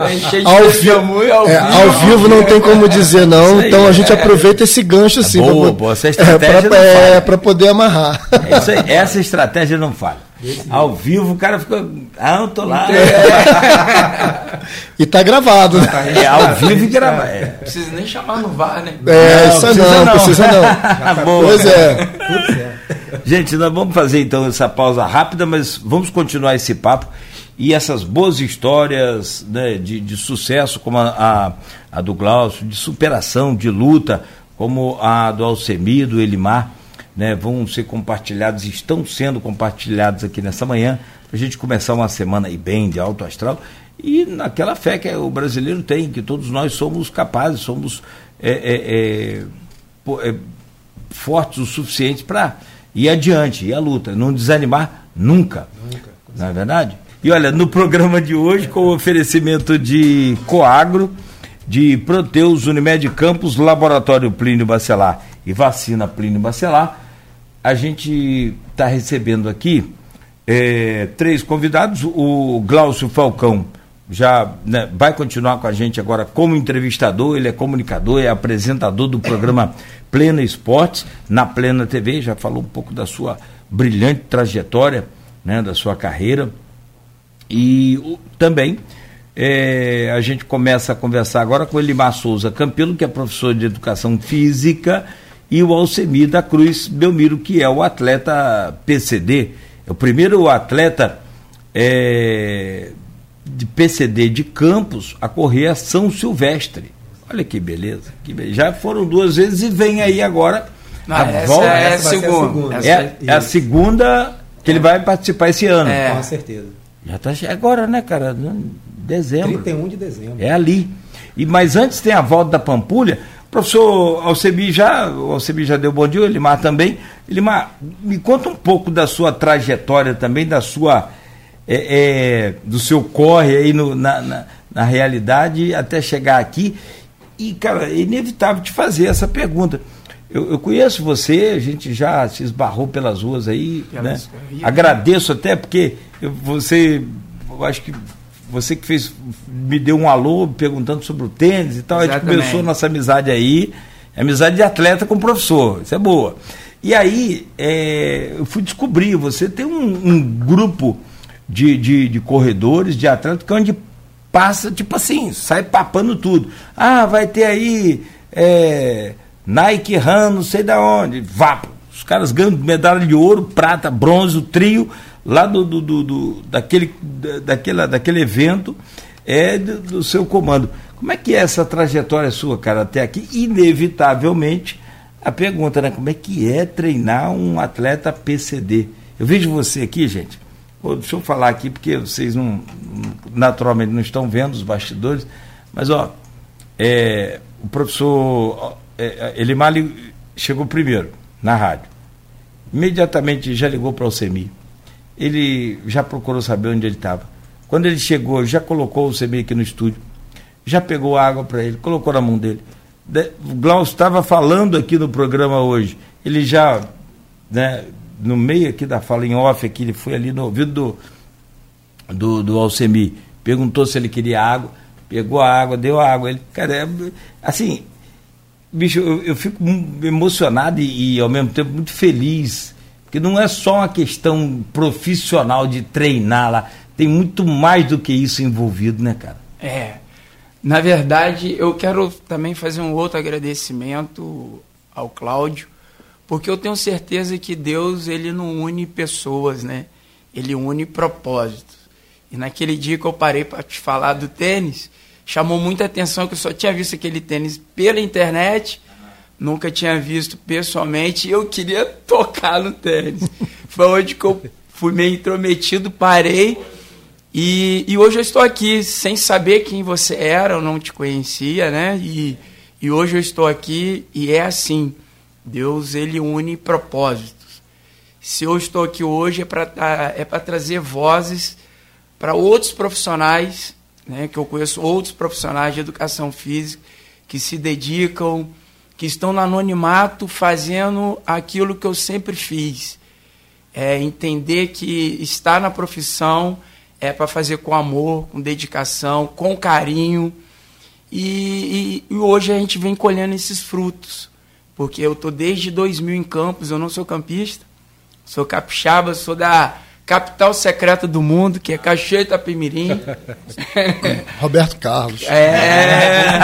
E: ao, vi ao, é, ao vivo não tem como dizer não, então a gente é. aproveita esse gancho assim.
B: Boa, pra, boa, essa estratégia
E: é, para é, poder amarrar.
B: É aí, essa estratégia não falha. Ao vivo o cara ficou. Ah, eu tô lá.
E: e tá gravado, né?
B: É, ao vivo e gravado. É.
C: Precisa nem chamar no VAR, né?
E: É, não, isso precisa não, não, precisa não.
B: Tá pois é. Gente, nós vamos fazer então essa pausa rápida, mas vamos continuar esse papo e essas boas histórias né, de, de sucesso, como a, a, a do Glaucio, de superação, de luta, como a do Alcemir, do Elimar né, vão ser compartilhados, estão sendo compartilhados aqui nessa manhã, para a gente começar uma semana aí bem de alto astral e naquela fé que o brasileiro tem, que todos nós somos capazes, somos é, é, é, é fortes o suficiente para ir adiante, ir à luta, não desanimar nunca. Nunca. Não é verdade? E olha, no programa de hoje, com o oferecimento de Coagro, de Proteus Unimed Campos, Laboratório Plínio Bacelar e Vacina Plínio Bacelar, a gente está recebendo aqui é, três convidados. O Glaucio Falcão já né, vai continuar com a gente agora como entrevistador, ele é comunicador, é apresentador do programa Plena Esportes, na Plena TV, já falou um pouco da sua brilhante trajetória, né, da sua carreira. E o, também é, a gente começa a conversar agora com Elimar Souza Campelo, que é professor de educação física e o Alcemir da Cruz Belmiro, que é o atleta PCD, é o primeiro atleta é, de PCD de Campos a correr a São Silvestre. Olha que beleza, que beleza. Já foram duas vezes e vem aí agora.
C: Não, a essa volta. É, a segunda.
B: É, é, é, a segunda que ele vai participar esse ano.
D: É. Com certeza.
B: Já está agora, né, cara? Dezembro.
D: 31 de dezembro.
B: É ali. E, mas antes tem a volta da Pampulha. Professor Alcebi já, o Alcebi já deu bom dia, o Elimar também. Elimar, me conta um pouco da sua trajetória também, da sua, é, é, do seu corre aí no, na, na, na, realidade até chegar aqui. E, cara, é inevitável te fazer essa pergunta. Eu, eu conheço você, a gente já se esbarrou pelas ruas aí, né? Agradeço até porque eu, você, eu acho que você que fez, me deu um alô perguntando sobre o tênis e tal. Exatamente. A gente começou nossa amizade aí, amizade de atleta com professor, isso é boa. E aí é, eu fui descobrir, você tem um, um grupo de, de, de, corredores, de atletas, que é onde passa, tipo assim, sai papando tudo. Ah, vai ter aí é, Nike Run, não sei da onde, vá. Caras ganham medalha de ouro, prata, bronze, o trio lá do, do, do, do daquele, daquela, daquele evento é do, do, seu comando. Como é que é essa trajetória sua, cara, até aqui? Inevitavelmente, a pergunta, né? Como é que é treinar um atleta PCD? Eu vejo você aqui, gente. Pô, deixa eu falar aqui, porque vocês não, naturalmente não estão vendo os bastidores, mas ó, é, o professor é, Elimar chegou primeiro na rádio. Imediatamente já ligou para o CEMI ele já procurou saber onde ele estava. Quando ele chegou, já colocou o CB aqui no estúdio, já pegou água para ele, colocou na mão dele. O Glaucio estava falando aqui no programa hoje, ele já, né, no meio aqui da fala em off, aqui, ele foi ali no ouvido do, do, do Alcemi, perguntou se ele queria água, pegou a água, deu a água. Ele, cara, é, assim, bicho, eu, eu fico emocionado e, e ao mesmo tempo muito feliz porque não é só uma questão profissional de treinar lá. tem muito mais do que isso envolvido, né, cara?
C: É. Na verdade, eu quero também fazer um outro agradecimento ao Cláudio, porque eu tenho certeza que Deus ele não une pessoas, né? Ele une propósitos. E naquele dia que eu parei para te falar do tênis, chamou muita atenção que eu só tinha visto aquele tênis pela internet, nunca tinha visto pessoalmente, e eu queria tocar no tênis. Foi onde que eu fui meio intrometido, parei e, e, hoje eu estou aqui sem saber quem você era, eu não te conhecia, né? E, e hoje eu estou aqui e é assim. Deus ele une propósitos. Se eu estou aqui hoje é para é para trazer vozes para outros profissionais, né? Que eu conheço outros profissionais de educação física que se dedicam, que estão no anonimato fazendo aquilo que eu sempre fiz. É entender que estar na profissão é para fazer com amor, com dedicação, com carinho. E, e, e, hoje a gente vem colhendo esses frutos. Porque eu tô desde 2000 em Campos, eu não sou campista, sou capixaba, sou da capital secreta do mundo, que é Cachoeira Itapemirim.
E: Roberto Carlos.
C: É,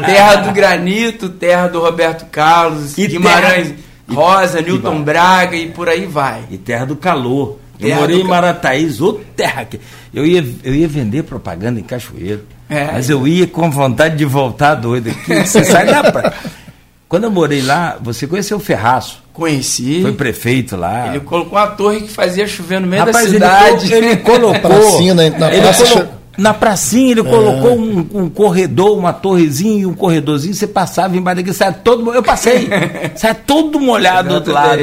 C: terra do granito, terra do Roberto Carlos, e Guimarães terra, Rosa, e, Newton Braga e por aí vai.
B: E terra do calor. Eu morei em Marataízes, outra terra. Eu ia, eu ia vender propaganda em Cachoeiro. É. Mas eu ia com vontade de voltar doido aqui. Você sabe da praia. Quando eu morei lá, você conheceu o Ferraço?
C: Conheci.
B: Foi prefeito lá.
C: Ele colocou uma torre que fazia chover no meio Rapaz, da cidade.
B: Ele, ele colocou. pracinha, na, na ele praça colocou, na pracinha ele é. colocou um, um, corredor, uma torrezinha e um corredorzinho. Você passava embaixo daqui, saia todo. Eu passei. saia todo molhado do outro lado.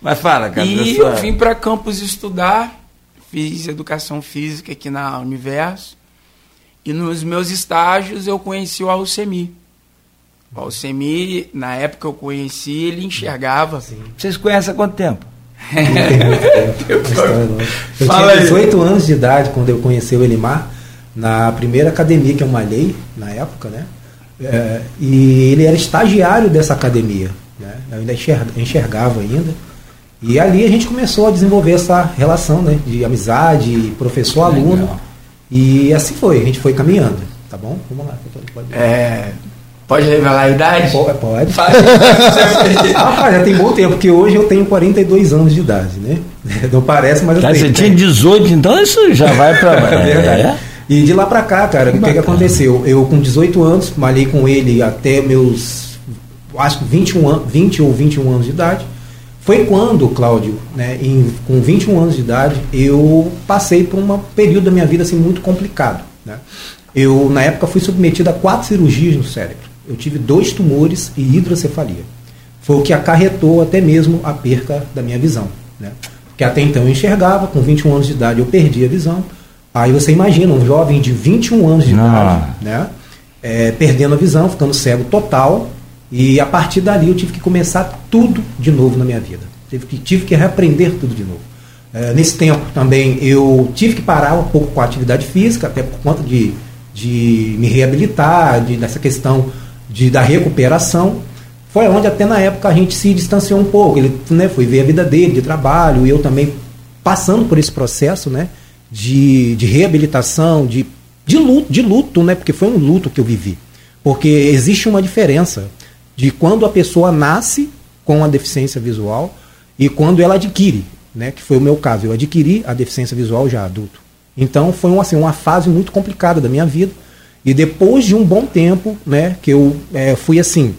B: Mas fala, cara.
C: E eu vim para campus estudar, fiz educação física aqui na Universo. E nos meus estágios eu conheci o Alcemi. O Alcemi, na época que eu conheci, ele enxergava. Sim.
B: Vocês conhecem há quanto tempo?
D: Tem muito tempo. eu tinha 18 anos de idade quando eu conheci o Elimar, na primeira academia que eu malhei, na época, né? É, e ele era estagiário dessa academia. Né? Eu ainda enxergava ainda. E ali a gente começou a desenvolver essa relação né, de amizade, professor-aluno. E assim foi, a gente foi caminhando. Tá bom? Vamos lá.
C: Pode, é, pode revelar a idade?
D: Pode. pode. ah, já tem bom tempo, porque hoje eu tenho 42 anos de idade, né? Não parece, mas eu
B: tá,
D: tenho.
B: Você tinha 18, então isso já vai para.
D: é, é. E de lá para cá, cara, o que, que aconteceu? Eu com 18 anos, malhei com ele até meus, acho que 21 an 20 ou 21 anos de idade. Foi quando, Cláudio, né, em, com 21 anos de idade, eu passei por um período da minha vida assim, muito complicado. Né? Eu, na época, fui submetido a quatro cirurgias no cérebro. Eu tive dois tumores e hidrocefalia. Foi o que acarretou até mesmo a perca da minha visão. Né? Porque até então eu enxergava, com 21 anos de idade eu perdi a visão. Aí você imagina um jovem de 21 anos de Não. idade, né? É, perdendo a visão, ficando cego total, e a partir dali eu tive que começar tudo de novo na minha vida. Tive que, tive que reaprender tudo de novo. É, nesse tempo também eu tive que parar um pouco com a atividade física, até por conta de, de me reabilitar, de, dessa questão de, da recuperação. Foi onde até na época a gente se distanciou um pouco. Ele né, foi ver a vida dele, de trabalho, e eu também passando por esse processo né, de, de reabilitação, de, de, luto, de luto, né, porque foi um luto que eu vivi. Porque existe uma diferença de quando a pessoa nasce com a deficiência visual e quando ela adquire, né, que foi o meu caso. Eu adquiri a deficiência visual já adulto. Então foi uma, assim, uma fase muito complicada da minha vida. E depois de um bom tempo, né, que eu é, fui assim,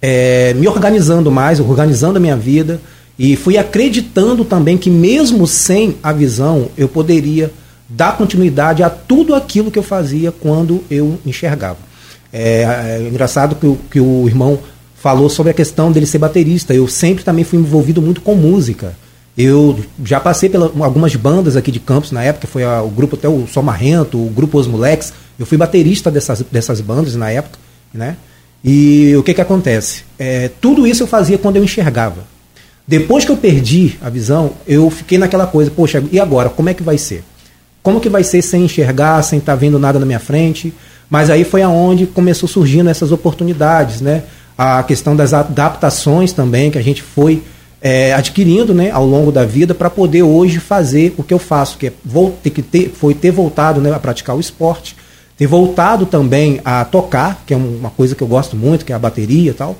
D: é, me organizando mais, organizando a minha vida, e fui acreditando também que mesmo sem a visão, eu poderia dar continuidade a tudo aquilo que eu fazia quando eu enxergava. É, é engraçado que o, que o irmão falou sobre a questão dele ser baterista. Eu sempre também fui envolvido muito com música. Eu já passei por algumas bandas aqui de Campos na época, foi a, o grupo até o Sol Marrento, o grupo Os Moleques. Eu fui baterista dessas, dessas bandas na época, né? E o que que acontece? É, tudo isso eu fazia quando eu enxergava. Depois que eu perdi a visão, eu fiquei naquela coisa, poxa, e agora? Como é que vai ser? Como que vai ser sem enxergar, sem estar tá vendo nada na minha frente? Mas aí foi aonde começou surgindo essas oportunidades, né? A questão das adaptações também, que a gente foi é, adquirindo né, ao longo da vida para poder hoje fazer o que eu faço, que é ter que ter, foi ter voltado né, a praticar o esporte, ter voltado também a tocar, que é uma coisa que eu gosto muito, que é a bateria e tal.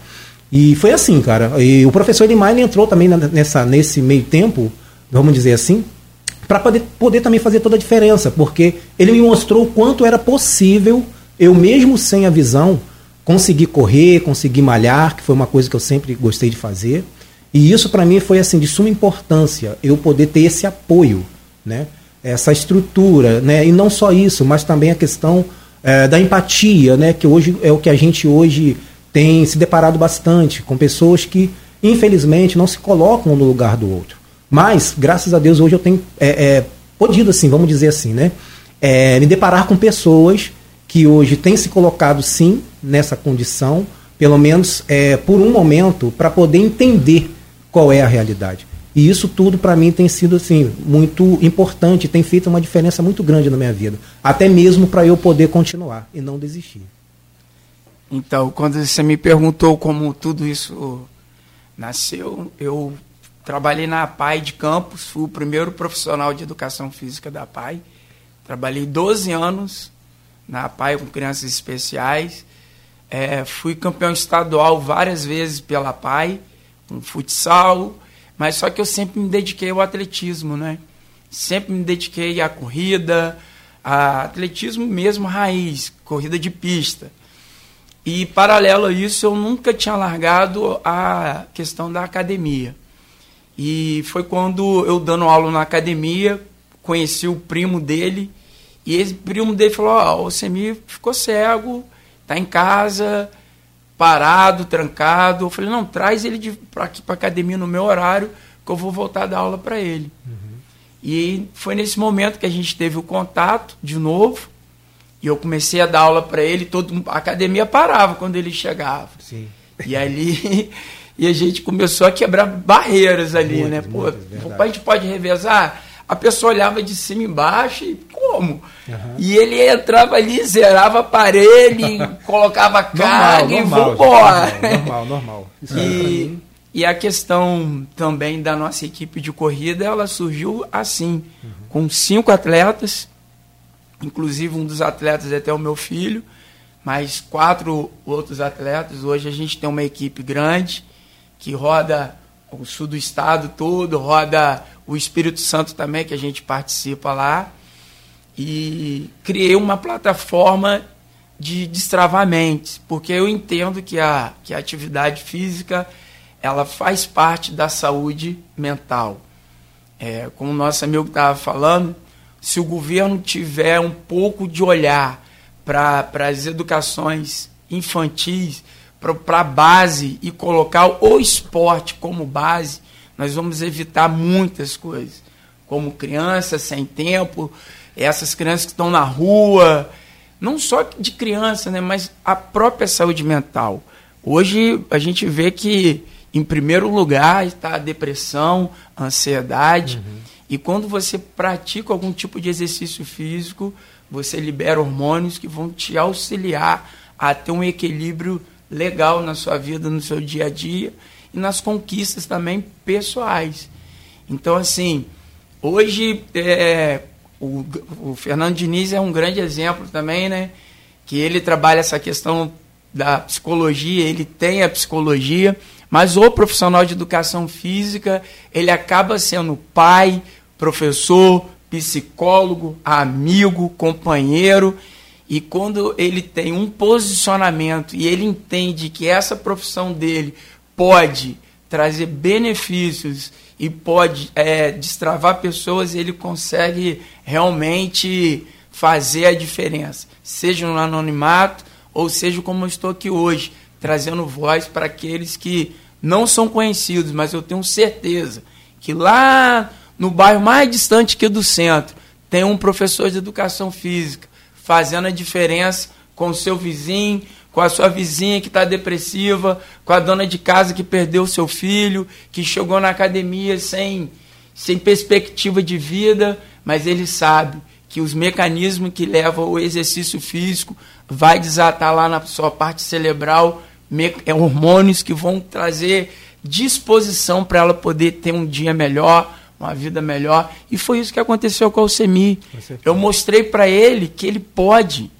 D: E foi assim, cara. E o professor Edmar entrou também nessa, nesse meio tempo, vamos dizer assim, para poder, poder também fazer toda a diferença, porque ele me mostrou o quanto era possível, eu mesmo sem a visão, conseguir correr, conseguir malhar, que foi uma coisa que eu sempre gostei de fazer. E isso para mim foi assim de suma importância, eu poder ter esse apoio, né? Essa estrutura, né? E não só isso, mas também a questão é, da empatia, né? Que hoje é o que a gente hoje tem se deparado bastante com pessoas que, infelizmente, não se colocam no lugar do outro. Mas, graças a Deus, hoje eu tenho é, é, podido, assim, vamos dizer assim, né? É, me deparar com pessoas que hoje têm se colocado, sim, nessa condição, pelo menos é, por um momento, para poder entender qual é a realidade. E isso tudo para mim tem sido assim muito importante, tem feito uma diferença muito grande na minha vida, até mesmo para eu poder continuar e não desistir.
C: Então, quando você me perguntou como tudo isso nasceu, eu trabalhei na PAI de Campos, fui o primeiro profissional de educação física da PAI. Trabalhei 12 anos na PAI com crianças especiais. É, fui campeão estadual várias vezes pela PAI, com futsal, mas só que eu sempre me dediquei ao atletismo, né? Sempre me dediquei à corrida, a atletismo mesmo raiz, corrida de pista. E, paralelo a isso, eu nunca tinha largado a questão da academia. E foi quando eu, dando aula na academia, conheci o primo dele. E esse primo dele falou: Ó, oh, o Semir ficou cego, tá em casa, parado, trancado. Eu falei: Não, traz ele para aqui para academia no meu horário, que eu vou voltar a dar aula para ele. Uhum. E foi nesse momento que a gente teve o contato de novo. E eu comecei a dar aula para ele, todo, a academia parava quando ele chegava. Sim. E ali e a gente começou a quebrar barreiras ali, né? Pô, a gente pode revezar? A pessoa olhava de cima e embaixo e como? Uhum. E ele entrava ali, zerava aparelho, colocava carga e vambora.
D: Normal, normal, normal.
C: e, e a questão também da nossa equipe de corrida, ela surgiu assim, uhum. com cinco atletas, inclusive um dos atletas é até o meu filho, mais quatro outros atletas. Hoje a gente tem uma equipe grande que roda o sul do estado todo, roda o Espírito Santo também, que a gente participa lá. E criei uma plataforma de destravamentos, porque eu entendo que a, que a atividade física ela faz parte da saúde mental. É, como o nosso amigo estava falando, se o governo tiver um pouco de olhar para as educações infantis, para a base e colocar o esporte como base, nós vamos evitar muitas coisas. Como crianças sem tempo, essas crianças que estão na rua, não só de criança, né, mas a própria saúde mental. Hoje a gente vê que, em primeiro lugar, está a depressão, a ansiedade. Uhum. E quando você pratica algum tipo de exercício físico, você libera hormônios que vão te auxiliar a ter um equilíbrio legal na sua vida, no seu dia a dia e nas conquistas também pessoais. Então, assim, hoje é, o, o Fernando Diniz é um grande exemplo também, né? Que ele trabalha essa questão da psicologia, ele tem a psicologia, mas o profissional de educação física, ele acaba sendo pai, professor, psicólogo, amigo, companheiro. E quando ele tem um posicionamento e ele entende que essa profissão dele pode trazer benefícios e pode é, destravar pessoas, ele consegue realmente fazer a diferença, seja no anonimato ou seja como eu estou aqui hoje, trazendo voz para aqueles que não são conhecidos, mas eu tenho certeza que lá no bairro mais distante que do centro, tem um professor de educação física fazendo a diferença com o seu vizinho, com a sua vizinha que está depressiva, com a dona de casa que perdeu o seu filho, que chegou na academia sem, sem perspectiva de vida, mas ele sabe que os mecanismos que levam ao exercício físico vai desatar lá na sua parte cerebral é hormônios que vão trazer disposição para ela poder ter um dia melhor, uma vida melhor. E foi isso que aconteceu com o Alcemir. Eu mostrei para ele que ele pode.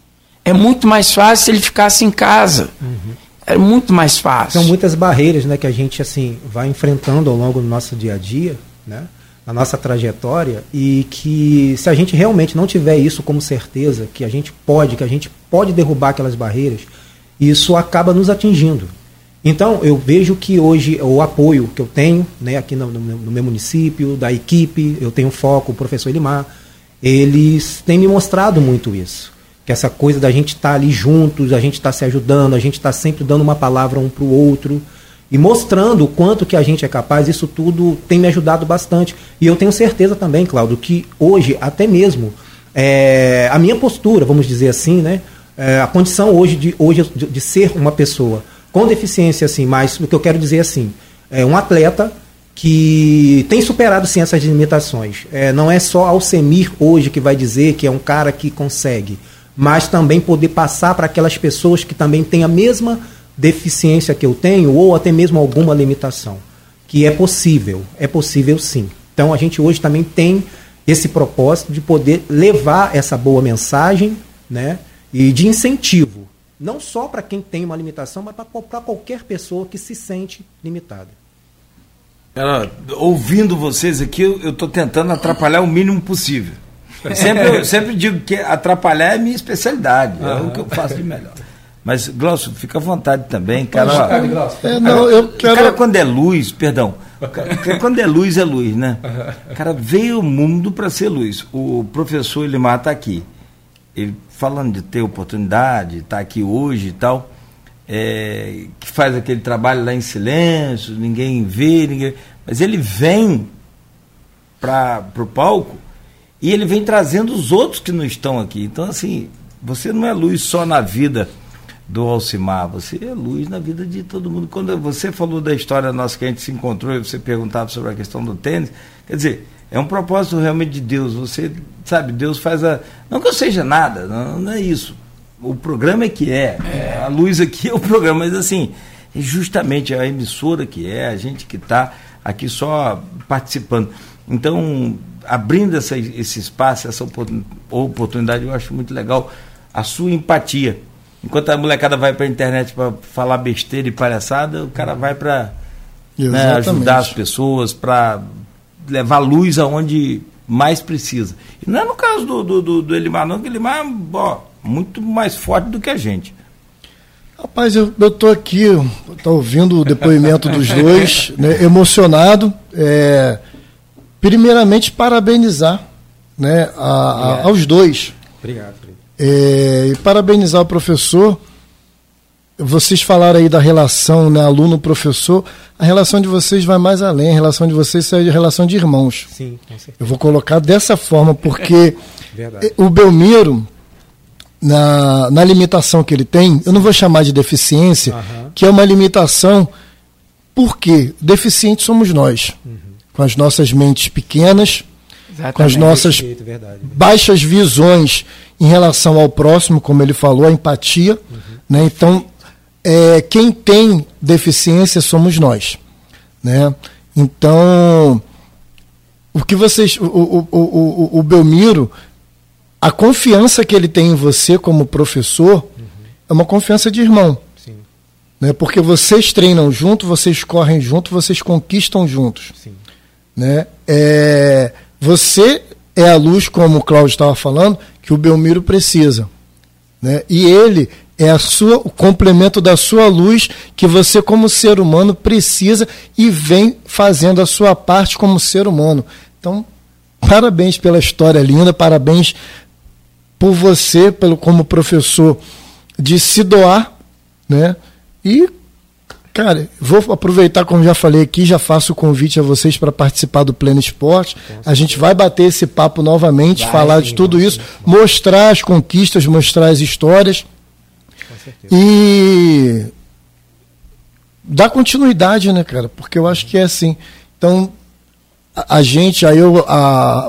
C: É muito mais fácil se ele ficasse em casa. Uhum. É muito mais fácil.
D: São muitas barreiras né, que a gente assim vai enfrentando ao longo do nosso dia a dia, né, na nossa trajetória, e que se a gente realmente não tiver isso como certeza, que a gente pode, que a gente pode derrubar aquelas barreiras, isso acaba nos atingindo. Então, eu vejo que hoje o apoio que eu tenho né, aqui no, no, no meu município, da equipe, eu tenho foco, o professor Elimar, eles têm me mostrado muito isso. Que essa coisa da gente estar tá ali juntos, a gente estar tá se ajudando, a gente estar tá sempre dando uma palavra um para o outro e mostrando o quanto que a gente é capaz, isso tudo tem me ajudado bastante. E eu tenho certeza também, Claudio, que hoje, até mesmo, é, a minha postura, vamos dizer assim, né, é, a condição hoje, de, hoje de, de ser uma pessoa com deficiência, assim, mas o que eu quero dizer é assim, é um atleta que tem superado sim essas limitações. É, não é só Alcemir hoje que vai dizer que é um cara que consegue, mas também poder passar para aquelas pessoas que também têm a mesma deficiência que eu tenho ou até mesmo alguma limitação, que é possível, é possível sim. Então a gente hoje também tem esse propósito de poder levar essa boa mensagem, né, e de incentivo não só para quem tem uma limitação, mas para qualquer pessoa que se sente limitada.
B: Ela, ouvindo vocês aqui, eu estou tentando atrapalhar o mínimo possível. Sempre, eu sempre digo que atrapalhar é minha especialidade, é o que eu faço de melhor. Mas, Glaucio, fica à vontade também. Cara, é, não, eu quero... cara, quando é luz, perdão, cara, quando é luz, é luz, né? cara veio o mundo para ser luz. O professor Elimar está aqui. Ele falando de ter oportunidade, estar tá aqui hoje e tal, é, que faz aquele trabalho lá em silêncio, ninguém vê, ninguém, mas ele vem para o palco e ele vem trazendo os outros que não estão aqui. Então, assim, você não é luz só na vida do Alcimar, você é luz na vida de todo mundo. Quando você falou da história nossa que a gente se encontrou e você perguntava sobre a questão do tênis, quer dizer, é um propósito realmente de Deus. Você, sabe, Deus faz a. Não que eu seja nada, não, não é isso. O programa é que é. é. A luz aqui é o programa, mas assim, é justamente a emissora que é, a gente que está aqui só participando. Então, abrindo essa, esse espaço, essa oportunidade, eu acho muito legal a sua empatia. Enquanto a molecada vai para a internet para falar besteira e palhaçada, o cara vai para né, ajudar as pessoas, para levar luz aonde mais precisa. E não é no caso do, do, do, do Elimar, não, que Elimar é ó, muito mais forte do que a gente.
E: Rapaz, eu, estou aqui, estou ouvindo o depoimento dos dois, né, emocionado. É, primeiramente, parabenizar né, a, a, aos dois.
D: Obrigado.
E: É, e parabenizar o professor vocês falaram aí da relação né, aluno-professor. A relação de vocês vai mais além. A relação de vocês é a relação de irmãos.
D: Sim, com certeza.
E: Eu vou colocar dessa forma, porque o Belmiro, na, na limitação que ele tem, eu não vou chamar de deficiência, uhum. que é uma limitação. Por quê? Deficientes somos nós. Uhum. Com as nossas mentes pequenas, Exatamente. com as nossas verdade, verdade. baixas visões em relação ao próximo, como ele falou, a empatia. Uhum. Né? Então, é, quem tem deficiência somos nós. Né? Então, o que vocês. O, o, o, o, Belmiro, a confiança que ele tem em você como professor uhum. é uma confiança de irmão. Sim. Né? Porque vocês treinam junto, vocês correm junto, vocês conquistam juntos. Sim. Né? É, você é a luz, como o Cláudio estava falando, que o Belmiro precisa. Né? E ele é a sua, o complemento da sua luz que você, como ser humano, precisa e vem fazendo a sua parte como ser humano. Então, parabéns pela história linda, parabéns por você, pelo como professor, de se doar, né? E, cara, vou aproveitar, como já falei aqui, já faço o convite a vocês para participar do Pleno Esporte. A gente vai bater esse papo novamente, vai, falar de tudo isso, mostrar as conquistas, mostrar as histórias. E dá continuidade, né, cara? Porque eu acho que é assim. Então, a, a gente, aí eu,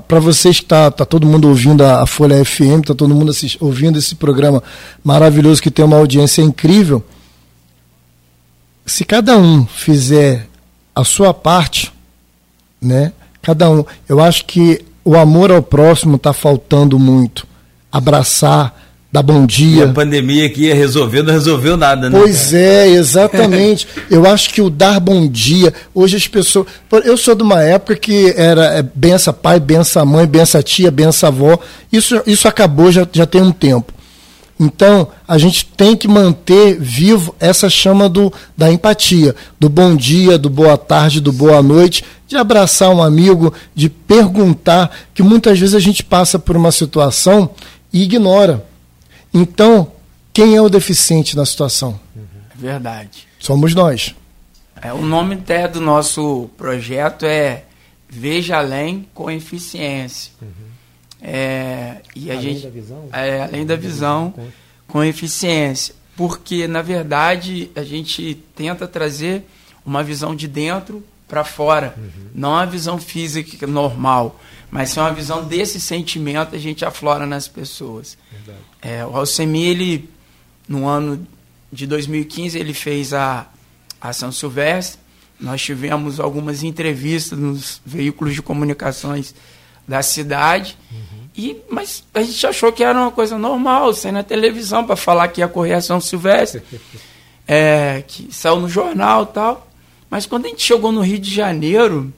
E: para vocês que tá, tá todo mundo ouvindo a, a Folha FM, tá todo mundo assist, ouvindo esse programa maravilhoso que tem uma audiência incrível. Se cada um fizer a sua parte, né? Cada um. Eu acho que o amor ao próximo está faltando muito. Abraçar, dar bom dia.
B: E a pandemia que ia resolver, não resolveu nada, né?
E: Pois é, exatamente. eu acho que o dar bom dia, hoje as pessoas. Eu sou de uma época que era é, bença pai, bença mãe, bença tia, bença avó. Isso, isso acabou já, já tem um tempo. Então, a gente tem que manter vivo essa chama do, da empatia, do bom dia, do boa tarde, do boa noite, de abraçar um amigo, de perguntar, que muitas vezes a gente passa por uma situação e ignora. Então, quem é o deficiente na situação?
C: É verdade.
E: Somos nós.
C: É, o nome até do nosso projeto é Veja Além com Eficiência. Uhum. É, e a
D: além
C: gente,
D: da visão?
C: É, além da visão, com eficiência. Porque, na verdade, a gente tenta trazer uma visão de dentro para fora. Uhum. Não a visão física normal, mas sim uma visão desse sentimento a gente aflora nas pessoas. É, o Alcemir, ele, no ano de 2015, ele fez a, a São Silvestre. Nós tivemos algumas entrevistas nos veículos de comunicações da cidade. Uhum. E, mas a gente achou que era uma coisa normal, sair na televisão para falar que ia correr a São Silvestre, é, que saiu no jornal e tal. Mas quando a gente chegou no Rio de Janeiro,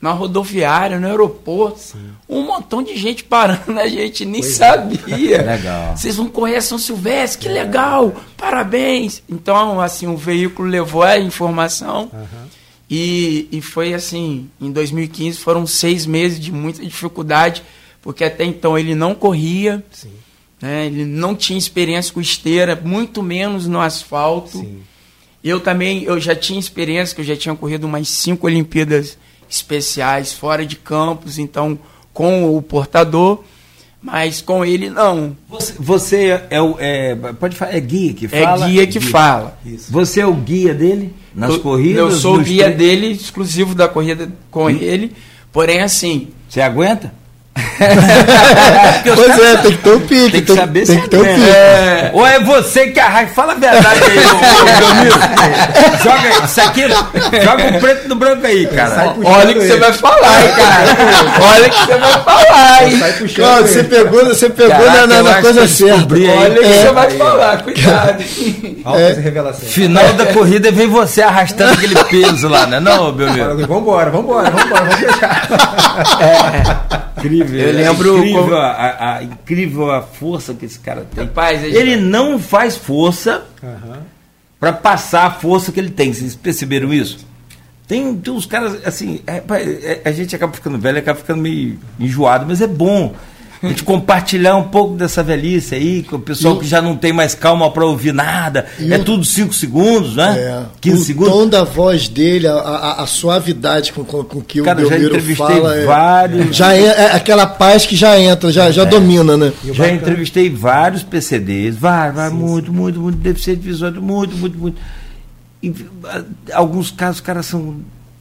C: na rodoviária, no aeroporto, Sim. um montão de gente parando, a gente nem pois é. sabia.
B: É. legal.
C: Vocês vão correr a São Silvestre, que legal, parabéns. Então, assim, o veículo levou a informação. Uhum. E, e foi assim, em 2015 foram seis meses de muita dificuldade, porque até então ele não corria, né, ele não tinha experiência com esteira, muito menos no asfalto. Sim. Eu também, eu já tinha experiência, que eu já tinha corrido umas cinco Olimpíadas especiais fora de campos, então com o portador, mas com ele não.
B: Você, você é o é, pode falar é guia que
C: é
B: fala?
C: É guia que guia. fala.
B: Isso. Você é o guia dele nas
C: eu,
B: corridas?
C: Eu sou o guia dele, exclusivo da corrida com hum. ele. Porém, assim.
B: Você aguenta?
E: Pois é, tem que ter o um pique.
B: Tem que tem, saber tem que ter o um pique. É. Ou é você que arrasta. Fala a verdade aí, meu amigo. Joga isso aqui, joga o preto no branco aí, cara.
C: Olha o que você vai falar, hein, cara. Olha o que você vai falar, hein.
E: Claro, você pegou, você pegou Caraca, na, na coisa certa.
C: Olha o que é. você vai falar, cuidado.
B: É. revelação. Final da corrida vem você arrastando aquele peso lá, né? Não, meu amigo.
D: Vambora, vambora, vambora, vamos fechar.
B: É. Incrível. Eu lembro. Incrível, como... a, a, incrível a força que esse cara tem.
C: Rapaz,
B: ele não faz força uhum. para passar a força que ele tem. Vocês perceberam isso? Tem, tem uns caras, assim, é, é, a gente acaba ficando velho, acaba ficando meio enjoado, mas é bom a gente compartilhar um pouco dessa velhice aí, com o pessoal e que já não tem mais calma para ouvir nada. É o... tudo 5 segundos, né?
E: É. 15 o segundos. O tom da voz dele, a, a, a suavidade com, com, com que
B: Cara,
E: o
B: Belmiro fala.
E: É-
B: vários.
E: Já é, é, aquela paz que já entra, já, já é. domina, né?
B: Já bacana. entrevistei vários PCDs, vários, vários muito, muito, muito, deficiente visual, muito, muito, muito. E, alguns casos, os caras são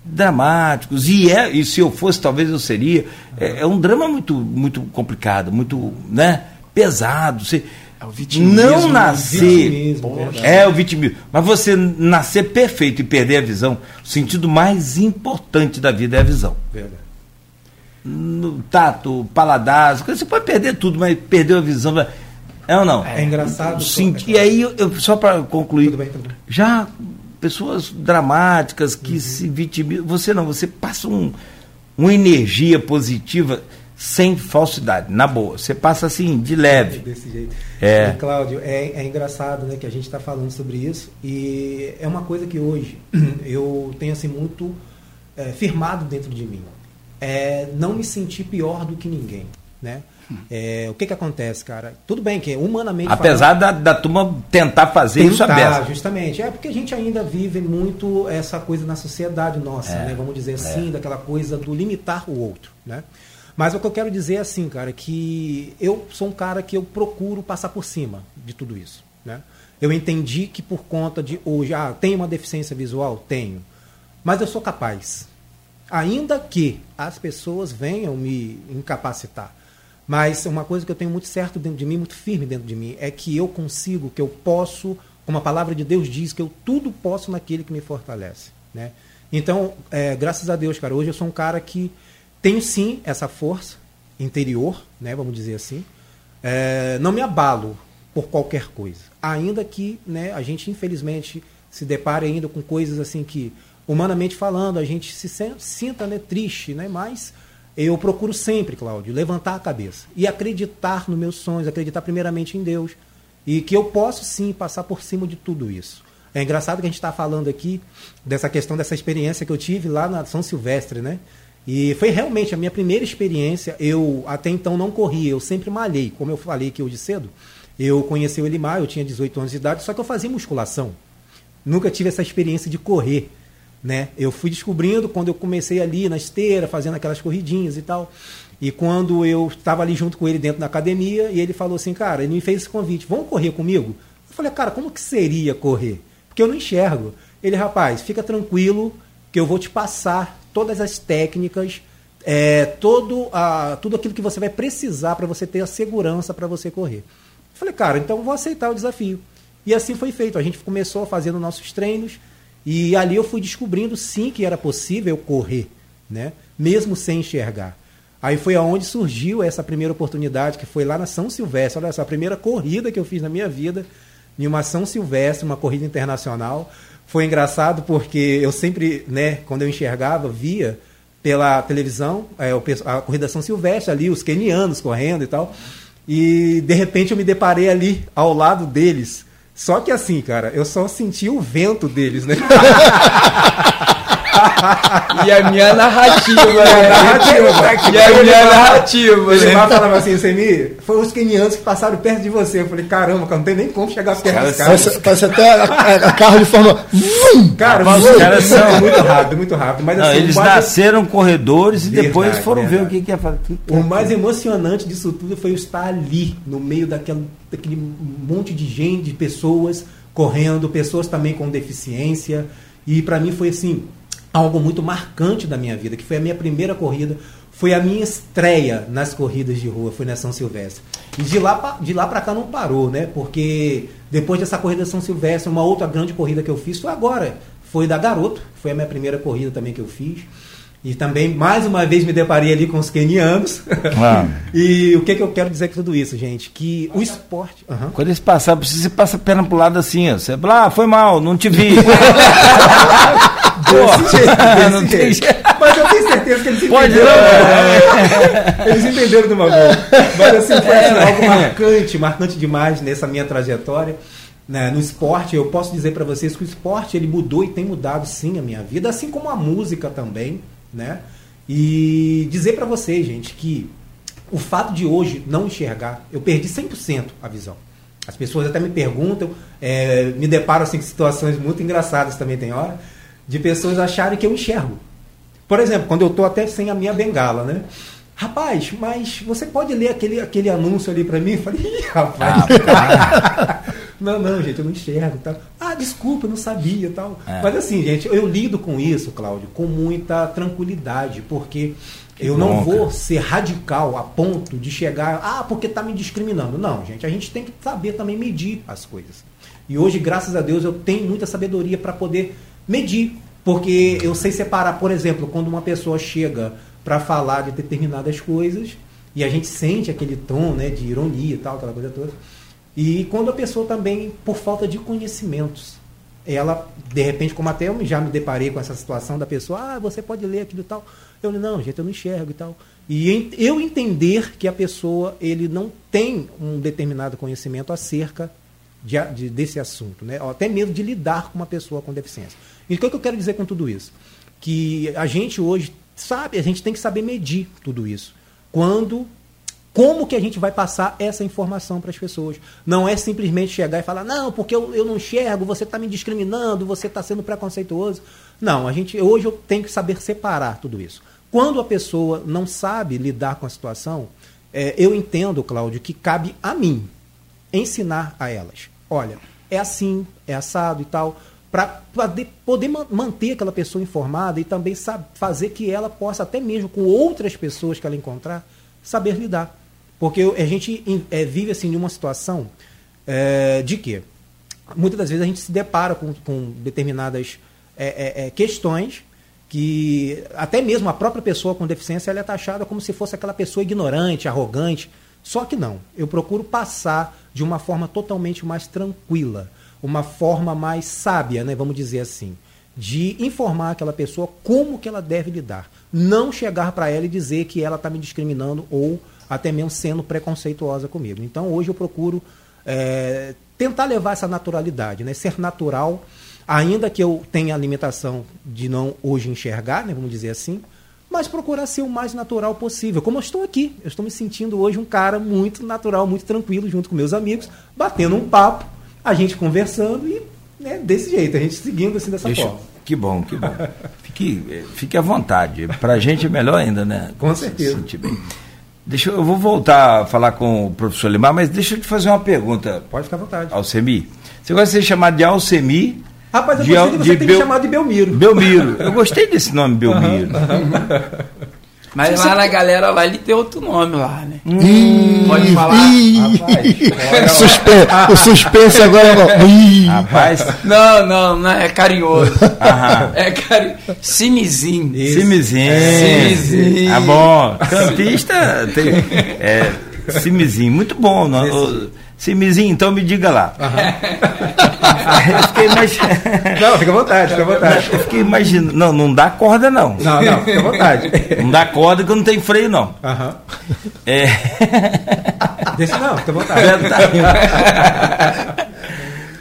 B: dramáticos. E é e se eu fosse talvez eu seria. É, é um drama muito muito complicado muito né pesado. Você
C: é o vitimismo,
B: não nascer. Vitimismo, é o vitimismo. Mas você nascer perfeito e perder a visão o sentido mais importante da vida é a visão. Verdade. No tato paladar você pode perder tudo mas perdeu a visão é ou não?
D: É, engraçado
B: Sim, e aí eu, eu só para concluir tudo bem, tudo bem. já pessoas dramáticas que uhum. se vitimizam. Você não, você passa um, uma energia positiva sem falsidade, na boa. Você passa assim, de leve.
D: Desse jeito. É. E, Cláudio, é, é engraçado né, que a gente está falando sobre isso. E é uma coisa que hoje eu tenho assim muito é, firmado dentro de mim. É não me sentir pior do que ninguém. Né? É, o que que acontece, cara? Tudo bem que humanamente.
B: Apesar falando, da, da turma tentar fazer tentar, isso aberto.
D: justamente. É porque a gente ainda vive muito essa coisa na sociedade nossa, é, né? Vamos dizer é. assim, daquela coisa do limitar o outro, né? Mas o que eu quero dizer é assim, cara, que eu sou um cara que eu procuro passar por cima de tudo isso, né? Eu entendi que por conta de hoje, ah, tenho uma deficiência visual? Tenho. Mas eu sou capaz. Ainda que as pessoas venham me incapacitar mas uma coisa que eu tenho muito certo dentro de mim, muito firme dentro de mim, é que eu consigo, que eu posso, como a palavra de Deus diz, que eu tudo posso naquele que me fortalece. Né? Então, é, graças a Deus, cara, hoje eu sou um cara que tenho sim essa força interior, né, vamos dizer assim. É, não me abalo por qualquer coisa. Ainda que né, a gente, infelizmente, se depare ainda com coisas assim que, humanamente falando, a gente se sinta né, triste, né, mas eu procuro sempre, Cláudio, levantar a cabeça e acreditar nos meus sonhos, acreditar primeiramente em Deus e que eu posso sim passar por cima de tudo isso. É engraçado que a gente está falando aqui dessa questão dessa experiência que eu tive lá na São Silvestre, né? E foi realmente a minha primeira experiência. Eu até então não corria, eu sempre malhei. Como eu falei aqui hoje cedo, eu conheci o Elimar, eu tinha 18 anos de idade, só que eu fazia musculação. Nunca tive essa experiência de correr. Né? Eu fui descobrindo quando eu comecei ali na esteira, fazendo aquelas corridinhas e tal. E quando eu estava ali junto com ele dentro da academia, e ele falou assim, cara, ele me fez esse convite, vamos correr comigo? Eu falei, cara, como que seria correr? Porque eu não enxergo. Ele, rapaz, fica tranquilo que eu vou te passar todas as técnicas, é, todo a, tudo aquilo que você vai precisar para você ter a segurança para você correr. Eu falei, cara, então vou aceitar o desafio. E assim foi feito. A gente começou fazendo nossos treinos e ali eu fui descobrindo sim que era possível correr, né? Mesmo sem enxergar. Aí foi aonde surgiu essa primeira oportunidade, que foi lá na São Silvestre. Olha só, a primeira corrida que eu fiz na minha vida, em uma São Silvestre, uma corrida internacional. Foi engraçado porque eu sempre, né, quando eu enxergava, via pela televisão é, a corrida São Silvestre ali, os quenianos correndo e tal. E de repente eu me deparei ali ao lado deles só que assim, cara, eu só senti o vento deles, né?
C: e a minha narrativa, né? narrativa e a minha narrativa,
D: Ele né? falava assim, Semi, foi os quenianos que passaram perto de você. Eu falei, caramba, cara, não tem nem como chegar perto dos caras.
E: Parece, até a, a, a, carro de forma.
D: Cara, os caras são muito rápido, muito rápido. Mas,
B: não, assim, eles nasceram corredores e verdade, depois foram verdade. ver o que, que ia fazer. Que
D: que o mais emocionante disso tudo foi eu estar ali, no meio daquele, daquele monte de gente, de pessoas correndo, pessoas também com deficiência. E para mim foi assim, algo muito marcante da minha vida, que foi a minha primeira corrida, foi a minha estreia nas corridas de rua, foi na São Silvestre. E de lá de lá para cá não parou, né? Porque depois dessa corrida São Silvestre, uma outra grande corrida que eu fiz foi agora, foi da Garoto, foi a minha primeira corrida também que eu fiz. E também, mais uma vez, me deparei ali com os kenianos. Ah. e o que, que eu quero dizer com tudo isso, gente? Que o esporte.
B: Uhum. Quando eles passam, você passa a perna pro lado assim, ó. Você fala, ah, foi mal, não te vi.
D: Desse jeito, desse não jeito. Tem jeito. Mas eu tenho certeza que eles Pode entenderam. Não, eles entenderam do bagulho. Mas assim, foi assim, é, algo marcante, marcante demais nessa minha trajetória. Né, no esporte, eu posso dizer para vocês que o esporte ele mudou e tem mudado sim a minha vida, assim como a música também, né? E dizer para vocês, gente, que o fato de hoje não enxergar, eu perdi 100% a visão. As pessoas até me perguntam, é, me deparo assim, com situações muito engraçadas também tem hora, de pessoas acharem que eu enxergo. Por exemplo, quando eu estou até sem a minha bengala, né? Rapaz, mas você pode ler aquele, aquele anúncio ali para mim? Eu falei, Ih, rapaz. Ah, não, não, gente, eu não enxergo. Tal. Ah, desculpa, eu não sabia tal. É. Mas assim, gente, eu lido com isso, Cláudio, com muita tranquilidade, porque que eu bom, não vou cara. ser radical a ponto de chegar, ah, porque está me discriminando. Não, gente, a gente tem que saber também medir as coisas. E hoje, graças a Deus, eu tenho muita sabedoria para poder medir. Porque eu sei separar, por exemplo, quando uma pessoa chega para falar de determinadas coisas e a gente sente aquele tom né, de ironia e tal, aquela coisa toda. E quando a pessoa também, por falta de conhecimentos, ela, de repente, como até eu já me deparei com essa situação da pessoa, ah, você pode ler aquilo e tal. Eu não, gente, eu não enxergo e tal. E eu entender que a pessoa, ele não tem um determinado conhecimento acerca de, de, desse assunto, né? Até mesmo de lidar com uma pessoa com deficiência. E o que eu quero dizer com tudo isso? Que a gente hoje sabe, a gente tem que saber medir tudo isso. Quando, como que a gente vai passar essa informação para as pessoas? Não é simplesmente chegar e falar, não, porque eu, eu não enxergo, você está me discriminando, você está sendo preconceituoso. Não, a gente hoje eu tenho que saber separar tudo isso. Quando a pessoa não sabe lidar com a situação, é, eu entendo, Cláudio, que cabe a mim ensinar a elas. Olha, é assim, é assado e tal para poder manter aquela pessoa informada e também sabe, fazer que ela possa, até mesmo com outras pessoas que ela encontrar, saber lidar. Porque a gente é, vive assim numa situação é, de que muitas das vezes a gente se depara com, com determinadas é, é, é, questões que até mesmo a própria pessoa com deficiência ela é taxada como se fosse aquela pessoa ignorante, arrogante. Só que não. Eu procuro passar de uma forma totalmente mais tranquila, uma forma mais sábia, né, vamos dizer assim, de informar aquela pessoa como que ela deve lidar. Não chegar para ela e dizer que ela está me discriminando ou até mesmo sendo preconceituosa comigo. Então hoje eu procuro é, tentar levar essa naturalidade, né, ser natural ainda que eu tenha a limitação de não hoje enxergar, né, vamos dizer assim, mas procurar ser o mais natural possível. Como eu estou aqui, eu estou me sentindo hoje um cara muito natural, muito tranquilo, junto com meus amigos, batendo um papo, a gente conversando e né, desse jeito, a gente seguindo assim dessa
B: Deixa,
D: forma.
B: Que bom, que bom. Fique, eh, fique à vontade. Para a gente é melhor ainda, né?
D: Com certeza.
B: Se sentir bem. Deixa, eu vou voltar a falar com o professor Limar, mas deixa eu te fazer uma pergunta.
D: Pode ficar à vontade.
B: Alcemi. Você gosta de ser chamado de Alcemi
D: Rapaz, eu
B: de,
D: gostei de você
B: de
D: ter
B: Bel-
D: me chamado de Belmiro.
B: Belmiro. Eu gostei desse nome, Belmiro.
C: Mas lá na galera lá ele tem outro nome lá, né?
B: Hum.
C: Pode falar?
E: Ih, suspe- o suspense agora não. Ih,
B: Rapaz,
C: Não, não, não é carinhoso.
B: Aham.
C: É carinhoso. Simizinho.
B: Cimizinho.
C: Cimizinho.
B: Ah, bom. Campista tem. É, Cimizinho. Muito bom. Não, ô, Cimizinho, então me diga lá. eu fiquei imaginando.
D: Não, fica à vontade, fica à vontade.
B: Eu fiquei imaginando. Não, não dá corda, não.
D: Não, não, fica à vontade.
B: Não dá corda que eu não tenho freio, não.
D: Aham.
B: É.
D: Deixa não, fica à vontade.
B: Verdade.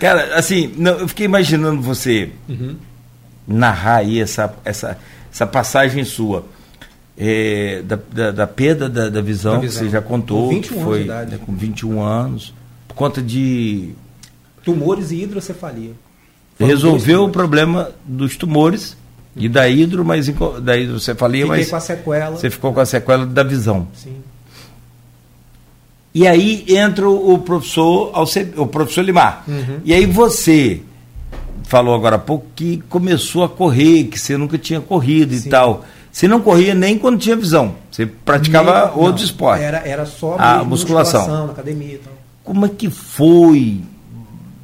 B: Cara, assim, não, eu fiquei imaginando você narrar aí essa, essa, essa passagem sua. é, da, da, da perda da, da visão,
D: Da
B: que
D: visão.
B: você já contou,
D: Com
B: que
D: 21 anos
B: foi
D: de idade.
B: com 21 anos, por conta de
D: Tumores e hidrocefalia. Foram
B: resolveu o problema dos tumores e da hidro, mas da hidrocefalia,
D: Fiquei
B: mas
D: com a sequela.
B: você ficou com a sequela da visão.
D: Sim.
B: E aí entra o professor, o professor Limar.
D: Uhum.
B: E aí você falou agora há pouco que começou a correr, que você nunca tinha corrido
D: Sim.
B: e tal. Você não corria nem quando tinha visão. Você praticava
D: Nem-
B: outros
D: não,
B: esportes.
D: Era, era só
B: A musculação.
D: na academia e tal.
B: Como é que foi?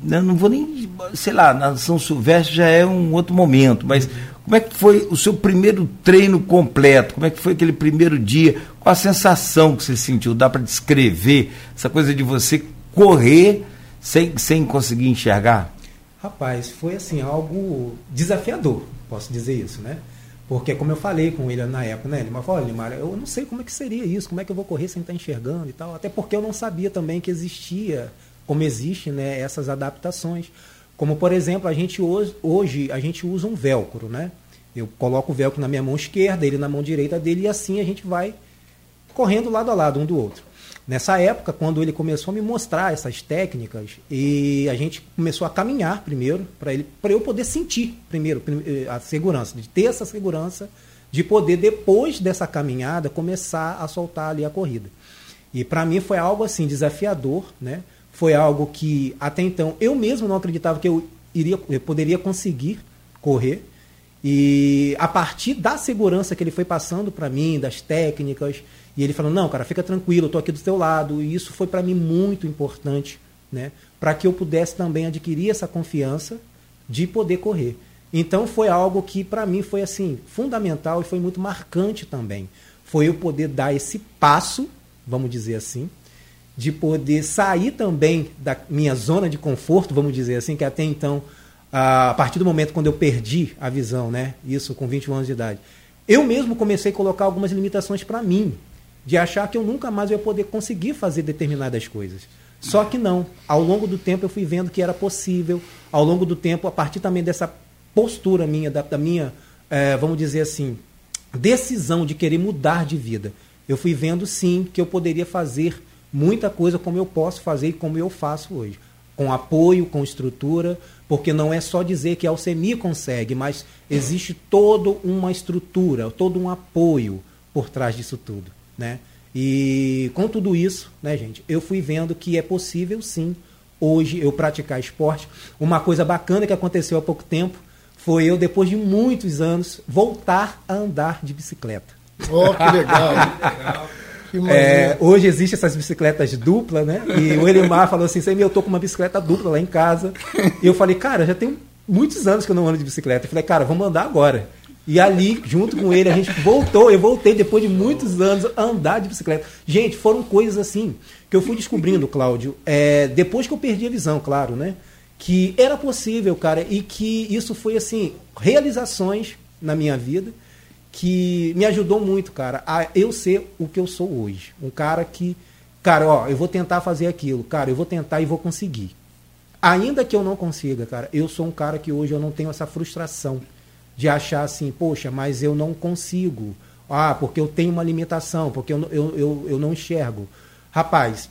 B: Eu não vou nem, sei lá, na São Silvestre já é um outro momento, mas como é que foi o seu primeiro treino completo? Como é que foi aquele primeiro dia? Qual a sensação que você sentiu? Dá para descrever essa coisa de você correr sem, sem conseguir enxergar?
D: Rapaz, foi assim, algo desafiador, posso dizer isso, né? Porque como eu falei com ele na época, né? Ele falou, olha, Limar, eu não sei como é que seria isso, como é que eu vou correr sem estar enxergando e tal. Até porque eu não sabia também que existia, como existe, né, essas adaptações. Como, por exemplo, a gente hoje, hoje a gente usa um velcro, né? Eu coloco o velcro na minha mão esquerda, ele na mão direita dele, e assim a gente vai correndo lado a lado um do outro. Nessa época, quando ele começou a me mostrar essas técnicas, e a gente começou a caminhar primeiro, para ele, para eu poder sentir primeiro prim- eh, a segurança, de ter essa segurança, de poder depois dessa caminhada começar a soltar ali a corrida. E para mim foi algo assim desafiador, né? Foi algo que até então eu mesmo não acreditava que eu iria, eu poderia conseguir correr. E a partir da segurança que ele foi passando para mim, das técnicas, e ele falando: "Não, cara, fica tranquilo, eu tô aqui do teu lado". E isso foi para mim muito importante, né? Para que eu pudesse também adquirir essa confiança de poder correr. Então foi algo que para mim foi assim fundamental e foi muito marcante também. Foi eu poder dar esse passo, vamos dizer assim, de poder sair também da minha zona de conforto, vamos dizer assim, que até então, a partir do momento quando eu perdi a visão, né, isso com 21 anos de idade, eu mesmo comecei a colocar algumas limitações para mim, de achar que eu nunca mais ia poder conseguir fazer determinadas coisas. Só que não. Ao longo do tempo eu fui vendo que era possível. Ao longo do tempo, a partir também dessa postura minha, da, da minha, eh, vamos dizer assim, decisão de querer mudar de vida, eu fui vendo sim que eu poderia fazer muita coisa como eu posso fazer e como eu faço hoje. Com apoio, com estrutura, porque não é só dizer que a Alcemia consegue, mas existe toda uma estrutura, todo um apoio por trás disso tudo. Né? E com tudo isso, né, gente, eu fui vendo que é possível sim hoje eu praticar esporte. Uma coisa bacana que aconteceu há pouco tempo foi eu, depois de muitos anos, voltar a andar de bicicleta.
E: Oh, que legal. Que
D: É, hoje existem essas bicicletas duplas, né? E o Elimar falou assim: eu tô com uma bicicleta dupla lá em casa. E eu falei, cara, já tem muitos anos que eu não ando de bicicleta. Eu falei, cara, vamos andar agora. E ali, junto com ele, a gente voltou. Eu voltei depois de muitos anos a andar de bicicleta. Gente, foram coisas assim que eu fui descobrindo, Cláudio, é, depois que eu perdi a visão, claro, né? Que era possível, cara, e que isso foi assim, realizações na minha vida que me ajudou muito, cara, a eu ser o que eu sou hoje. Um cara que, cara, ó, eu vou tentar fazer aquilo, cara, eu vou tentar e vou conseguir. Ainda que eu não consiga, cara, eu sou um cara que hoje eu não tenho essa frustração de achar assim, poxa, mas eu não consigo. Ah, porque eu tenho uma limitação, porque eu, eu, eu, eu não enxergo. Rapaz,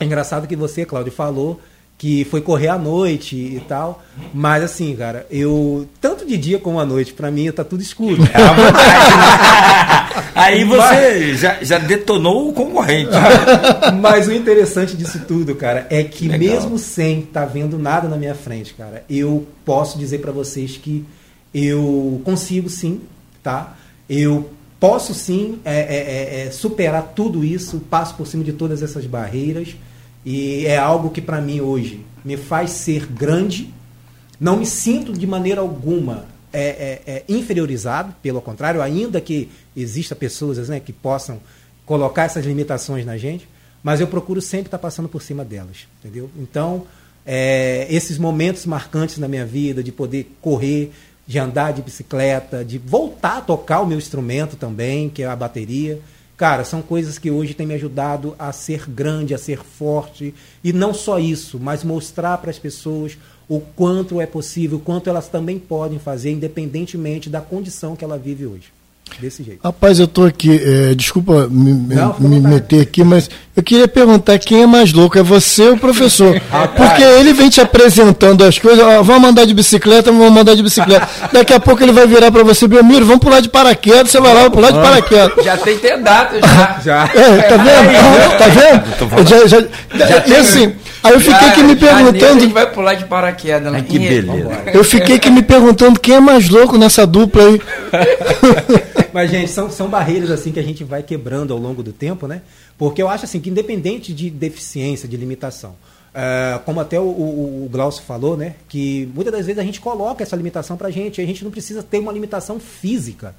D: é engraçado que você, Cláudio, falou que foi correr à noite e tal. Mas assim, cara, eu. Tanto de dia como à noite, para mim tá tudo escuro. É
B: Aí você mas, já, já detonou o concorrente.
D: Mas o interessante disso tudo, cara, é que Legal. mesmo sem estar tá vendo nada na minha frente, cara, eu posso dizer para vocês que eu consigo sim, tá? Eu posso sim é, é, é, é, superar tudo isso, passo por cima de todas essas barreiras e é algo que para mim hoje me faz ser grande. Não me sinto de maneira alguma é, é, inferiorizado, pelo contrário, ainda que exista pessoas né, que possam colocar essas limitações na gente, mas eu procuro sempre estar passando por cima delas, entendeu? Então, esses momentos marcantes na minha vida, de poder correr, de andar de bicicleta, de voltar a tocar o meu instrumento também, que é a bateria. Cara, são coisas que hoje têm me ajudado a ser grande, a ser forte. E não só isso, mas mostrar para as pessoas o quanto é possível, o quanto elas também podem fazer, independentemente da condição que ela vive hoje desse jeito.
E: Rapaz, eu estou aqui, é, desculpa me, Não, me meter aqui, mas eu queria perguntar quem é mais louco, é você ou o professor? Porque ele vem te apresentando as coisas, ó, vamos andar de bicicleta, vamos andar de bicicleta. Daqui a pouco ele vai virar para você, Belmiro, vamos pular de paraquedas, você vai lá, pular de paraquedas.
C: Já tem data, já.
E: já. É, tá vendo? tá vendo? Já, já, já, e assim, Aí eu fiquei aqui me perguntando. A
C: vai pular de paraquedas lá.
B: Que beleza.
E: Eu fiquei aqui me perguntando quem é mais louco nessa dupla aí.
D: Mas, gente, são, são barreiras assim que a gente vai quebrando ao longo do tempo, né? Porque eu acho assim que independente de deficiência, de limitação, uh, como até o, o, o Glaucio falou, né? Que muitas das vezes a gente coloca essa limitação pra gente, a gente não precisa ter uma limitação física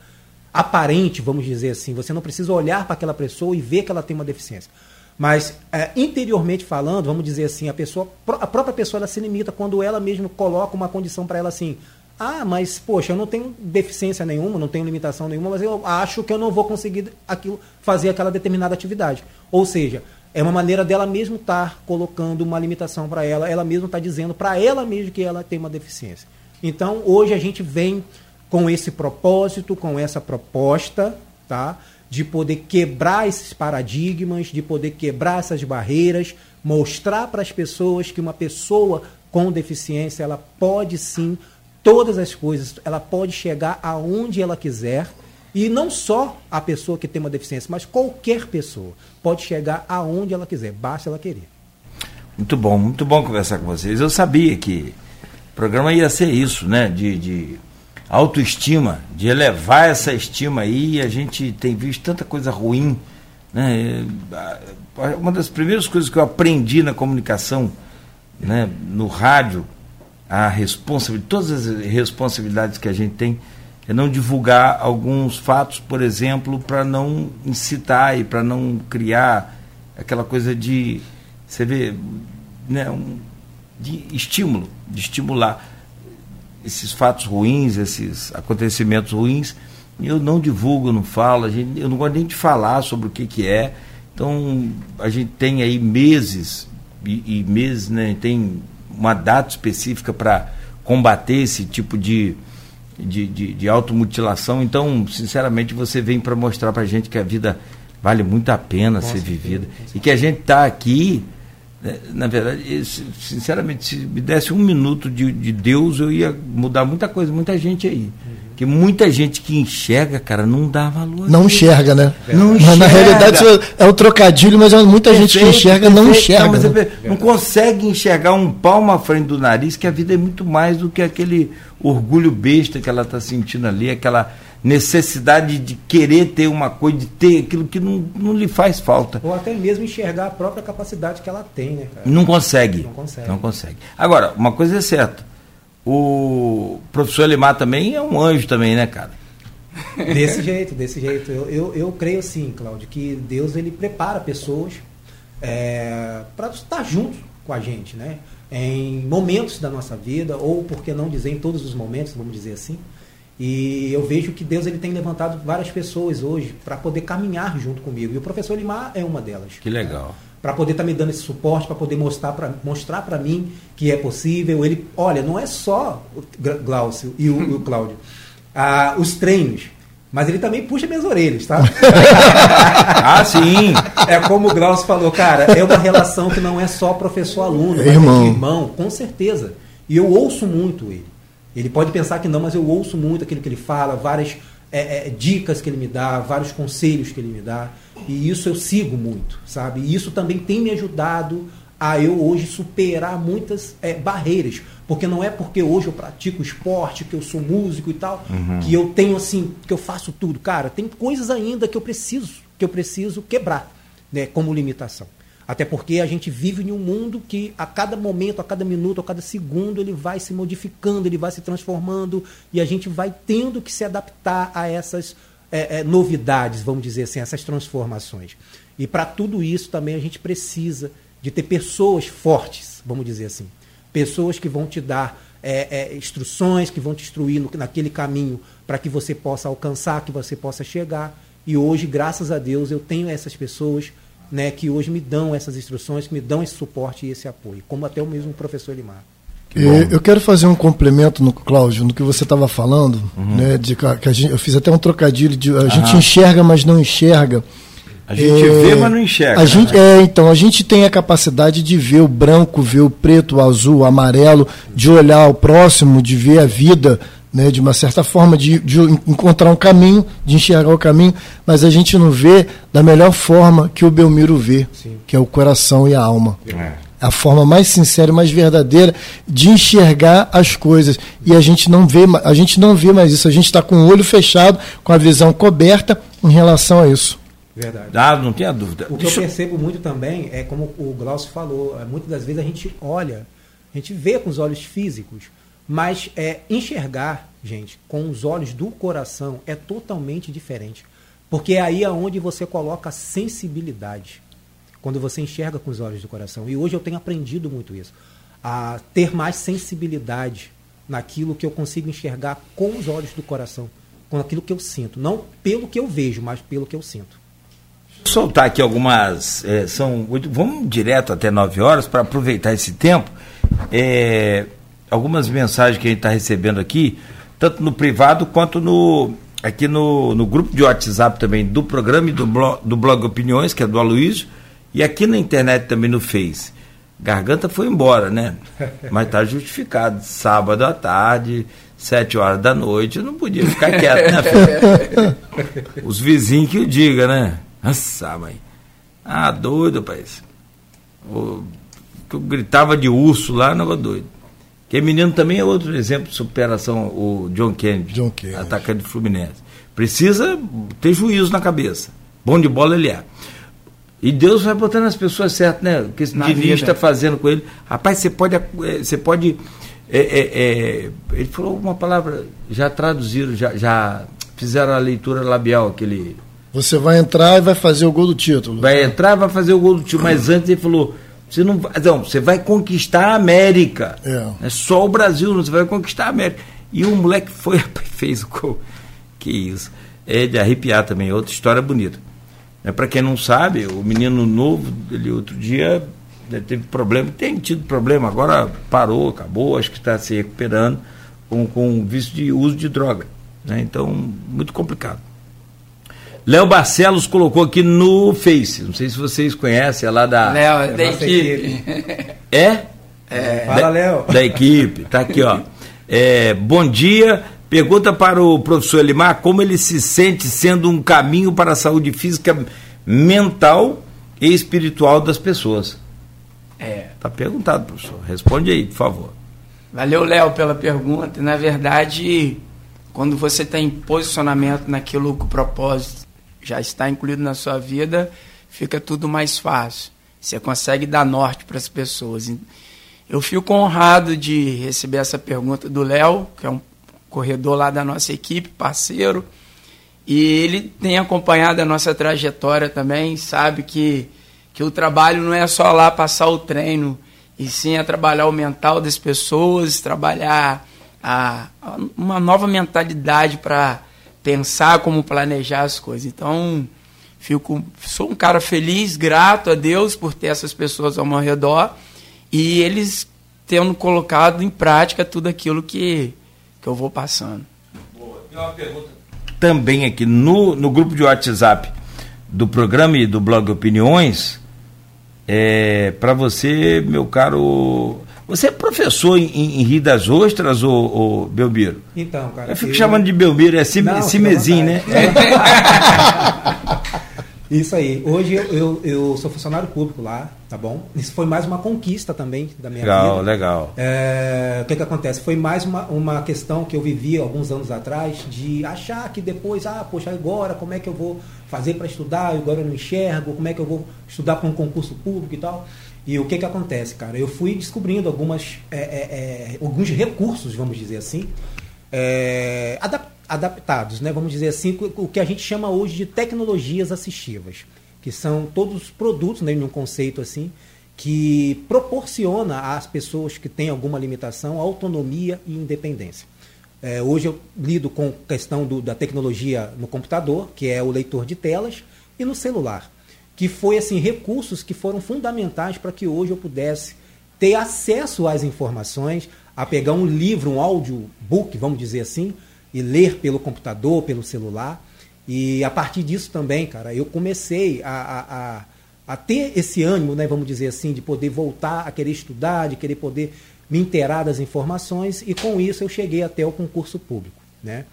D: aparente, vamos dizer assim. Você não precisa olhar para aquela pessoa e ver que ela tem uma deficiência. Mas é, interiormente falando, vamos dizer assim, a pessoa, a própria pessoa ela se limita quando ela mesma coloca uma condição para ela assim. Ah, mas poxa, eu não tenho deficiência nenhuma, não tenho limitação nenhuma, mas eu acho que eu não vou conseguir aquilo, fazer aquela determinada atividade. Ou seja, é uma maneira dela mesmo estar tá colocando uma limitação para ela, ela mesma está dizendo para ela mesma que ela tem uma deficiência. Então, hoje a gente vem com esse propósito, com essa proposta, tá? de poder quebrar esses paradigmas, de poder quebrar essas barreiras, mostrar para as pessoas que uma pessoa com deficiência ela pode sim todas as coisas, ela pode chegar aonde ela quiser e não só a pessoa que tem uma deficiência, mas qualquer pessoa pode chegar aonde ela quiser, basta ela querer.
B: Muito bom, muito bom conversar com vocês. Eu sabia que o programa ia ser isso, né? De, de autoestima, de elevar essa estima aí. A gente tem visto tanta coisa ruim. Né? Uma das primeiras coisas que eu aprendi na comunicação, né, no rádio, a responsabilidade, todas as responsabilidades que a gente tem, é não divulgar alguns fatos, por exemplo, para não incitar e para não criar aquela coisa de, você vê, né, um, de estímulo, de estimular esses fatos ruins, esses acontecimentos ruins, eu não divulgo, não falo, gente, eu não gosto nem de falar sobre o que, que é. Então, a gente tem aí meses, e, e meses, né, tem uma data específica para combater esse tipo de, de, de, de automutilação. Então, sinceramente, você vem para mostrar para a gente que a vida vale muito a pena Nossa, ser vivida. E que a gente está aqui é, na verdade, sinceramente, se me desse um minuto de, de Deus, eu ia mudar muita coisa, muita gente aí. Uhum. Que muita gente que enxerga, cara, não dá valor.
E: Não enxerga, né?
B: Não enxerga.
E: Na realidade, é o trocadilho, mas é muita perfeito, gente que enxerga perfeito, não enxerga. Não,
B: né? não consegue enxergar um palmo à frente do nariz, que a vida é muito mais do que aquele orgulho besta que ela está sentindo ali, aquela necessidade de querer ter uma coisa, de ter aquilo que não, não lhe faz falta.
D: Ou até mesmo enxergar a própria capacidade que ela tem, né, cara?
B: Não consegue. Não consegue. Não consegue. Agora, uma coisa é certa. O professor Elimar também é um anjo também, né, cara?
D: Desse jeito, desse jeito. Eu, eu, eu creio sim, Cláudio, que Deus ele prepara pessoas é, para estar junto com a gente, né? Em momentos da nossa vida, ou por que não dizer em todos os momentos, vamos dizer assim. E eu vejo que Deus ele tem levantado várias pessoas hoje para poder caminhar junto comigo. E o professor Limar é uma delas.
B: Que legal. Né?
D: Para poder estar tá me dando esse suporte, para poder mostrar para mostrar para mim que é possível. Ele, olha, não é só o Glaucio e o, o Cláudio. Ah, os treinos. Mas ele também puxa minhas orelhas, tá?
B: ah, sim!
D: É como o Glaucio falou, cara, é uma relação que não é só professor-aluno,
E: é irmão.
D: É irmão, com certeza. E eu ouço muito ele. Ele pode pensar que não, mas eu ouço muito aquilo que ele fala, várias é, é, dicas que ele me dá, vários conselhos que ele me dá. E isso eu sigo muito, sabe? E isso também tem me ajudado a eu hoje superar muitas é, barreiras. Porque não é porque hoje eu pratico esporte, que eu sou músico e tal, uhum. que eu tenho assim, que eu faço tudo. Cara, tem coisas ainda que eu preciso, que eu preciso quebrar, né, como limitação. Até porque a gente vive em um mundo que a cada momento, a cada minuto, a cada segundo, ele vai se modificando, ele vai se transformando e a gente vai tendo que se adaptar a essas é, é, novidades, vamos dizer assim, essas transformações. E para tudo isso também a gente precisa de ter pessoas fortes, vamos dizer assim. Pessoas que vão te dar é, é instruções, que vão te instruir no, naquele caminho para que você possa alcançar, que você possa chegar. E hoje, graças a Deus, eu tenho essas pessoas né, que hoje me dão essas instruções, que me dão esse suporte e esse apoio, como até o mesmo professor Limar.
E: Eu quero fazer um complemento no Cláudio, no que você estava falando, uhum. né, de que a gente, eu fiz até um trocadilho de a gente enxerga, mas não enxerga.
B: A gente é, vê, mas não enxerga.
E: A gente, né? é, então, a gente tem a capacidade de ver o branco, ver o preto, o azul, o amarelo, de olhar o próximo, de ver a vida né, de uma certa forma, de, de, encontrar um caminho, de enxergar o caminho, mas a gente não vê da melhor forma que o Belmiro vê, Sim. que é o coração e a alma. É. A forma mais sincera e mais verdadeira de enxergar as coisas. E a gente não vê, a gente não vê mais isso. A gente está com o olho fechado, com a visão coberta em relação a isso.
B: Verdade. Ah, não tenha dúvida.
D: O que Deixa... eu percebo muito também é como o Glaucio falou, é, muitas das vezes a gente olha, a gente vê com os olhos físicos, mas é, enxergar, gente, com os olhos do coração é totalmente diferente. Porque é aí aonde você coloca a sensibilidade. Quando você enxerga com os olhos do coração. E hoje eu tenho aprendido muito isso. A ter mais sensibilidade naquilo que eu consigo enxergar com os olhos do coração. Com aquilo que eu sinto. Não pelo que eu vejo, mas pelo que eu sinto.
B: Vou soltar aqui algumas. É, são Vamos direto até 9 horas para aproveitar esse tempo. É, algumas mensagens que a gente está recebendo aqui, tanto no privado quanto no aqui no, no grupo de WhatsApp também do programa e do blog, do blog Opiniões, que é do Aloysio, e aqui na internet também no Face. Garganta foi embora, né? Mas está justificado. Sábado à tarde, sete horas da noite, eu não podia ficar quieto, né? Os vizinhos que o diga, né? Nossa, mãe. Ah, doido, rapaz. Eu gritava de urso lá, não doido. Que menino também é outro exemplo de superação, o John Kennedy,
E: John Kennedy.
B: atacante do Fluminense. Precisa ter juízo na cabeça. Bom de bola ele é. E Deus vai botando as pessoas certas, né? O que esse Diniz está fazendo com ele. Rapaz, você pode. Eh, você pode é, é, é, ele falou uma palavra, já traduziram, já, já fizeram a leitura labial, aquele.
E: Você vai entrar e vai fazer o gol do título.
B: Vai entrar e vai fazer o gol do título. Mas antes ele falou: você não, não, você vai conquistar a América. É. é só o Brasil, não você vai conquistar a América. E o moleque foi, fez o gol. Que isso. É de arrepiar também, outra história bonita. É, Para quem não sabe, o menino novo, ele outro dia né, teve problema, tem tido problema, agora parou, acabou, acho que está se recuperando com, com vício de uso de droga. Né? Então, muito complicado. Léo Barcelos colocou aqui no Face. Não sei se vocês conhecem, é lá da.
C: Léo, é da equipe.
B: É?
D: É. Fala, Léo.
B: Da equipe. Tá aqui, ó. É, bom dia. Pergunta para o professor Elimar como ele se sente sendo um caminho para a saúde física, mental e espiritual das pessoas.
C: É.
B: Tá perguntado, professor. Responde aí, por favor.
C: Valeu, Léo, pela pergunta. Na verdade, quando você tem posicionamento naquilo o propósito já está incluído na sua vida, fica tudo mais fácil. Você consegue dar norte para as pessoas. Eu fico honrado de receber essa pergunta do Léo, que é um corredor lá da nossa equipe, parceiro. E ele tem acompanhado a nossa trajetória também, sabe que, que o trabalho não é só lá passar o treino, e sim é trabalhar o mental das pessoas, trabalhar a, a uma nova mentalidade para pensar como planejar as coisas. Então, fico, sou um cara feliz, grato a Deus por ter essas pessoas ao meu redor e eles tendo colocado em prática tudo aquilo que, que eu vou passando.
B: Boa. Tem uma pergunta também aqui no, no grupo de WhatsApp do programa e do blog Opiniões. É, para você, meu caro. Você é professor em, em Rio das Ostras, ou, ou Belmiro?
D: Então, cara.
B: Eu fico eu... chamando de Belmiro, é Cimezinho, né?
D: Isso aí. Hoje eu, eu, eu, sou funcionário público lá, tá bom? Isso foi mais uma conquista também da minha
B: legal,
D: vida.
B: Legal, legal.
D: É, o que, que acontece? Foi mais uma, uma questão que eu vivi alguns anos atrás de achar que depois, ah, poxa, agora como é que eu vou fazer para estudar? Agora eu não enxergo, como é que eu vou estudar para um concurso público e tal? E o que, que acontece, cara? Eu fui descobrindo algumas, é, é, é alguns recursos, vamos dizer assim, é, adaptados adaptados, né? vamos dizer assim, o que a gente chama hoje de tecnologias assistivas, que são todos os produtos, né, um conceito assim, que proporciona às pessoas que têm alguma limitação autonomia e independência. É, hoje eu lido com a questão do, da tecnologia no computador, que é o leitor de telas, e no celular, que foi assim recursos que foram fundamentais para que hoje eu pudesse ter acesso às informações, a pegar um livro, um audiobook, vamos dizer assim, e ler pelo computador, pelo celular. E a partir disso também, cara, eu comecei a, a, a ter esse ânimo, né, vamos dizer assim, de poder voltar a querer estudar, de querer poder me inteirar das informações, e com isso eu cheguei até o concurso público. Né?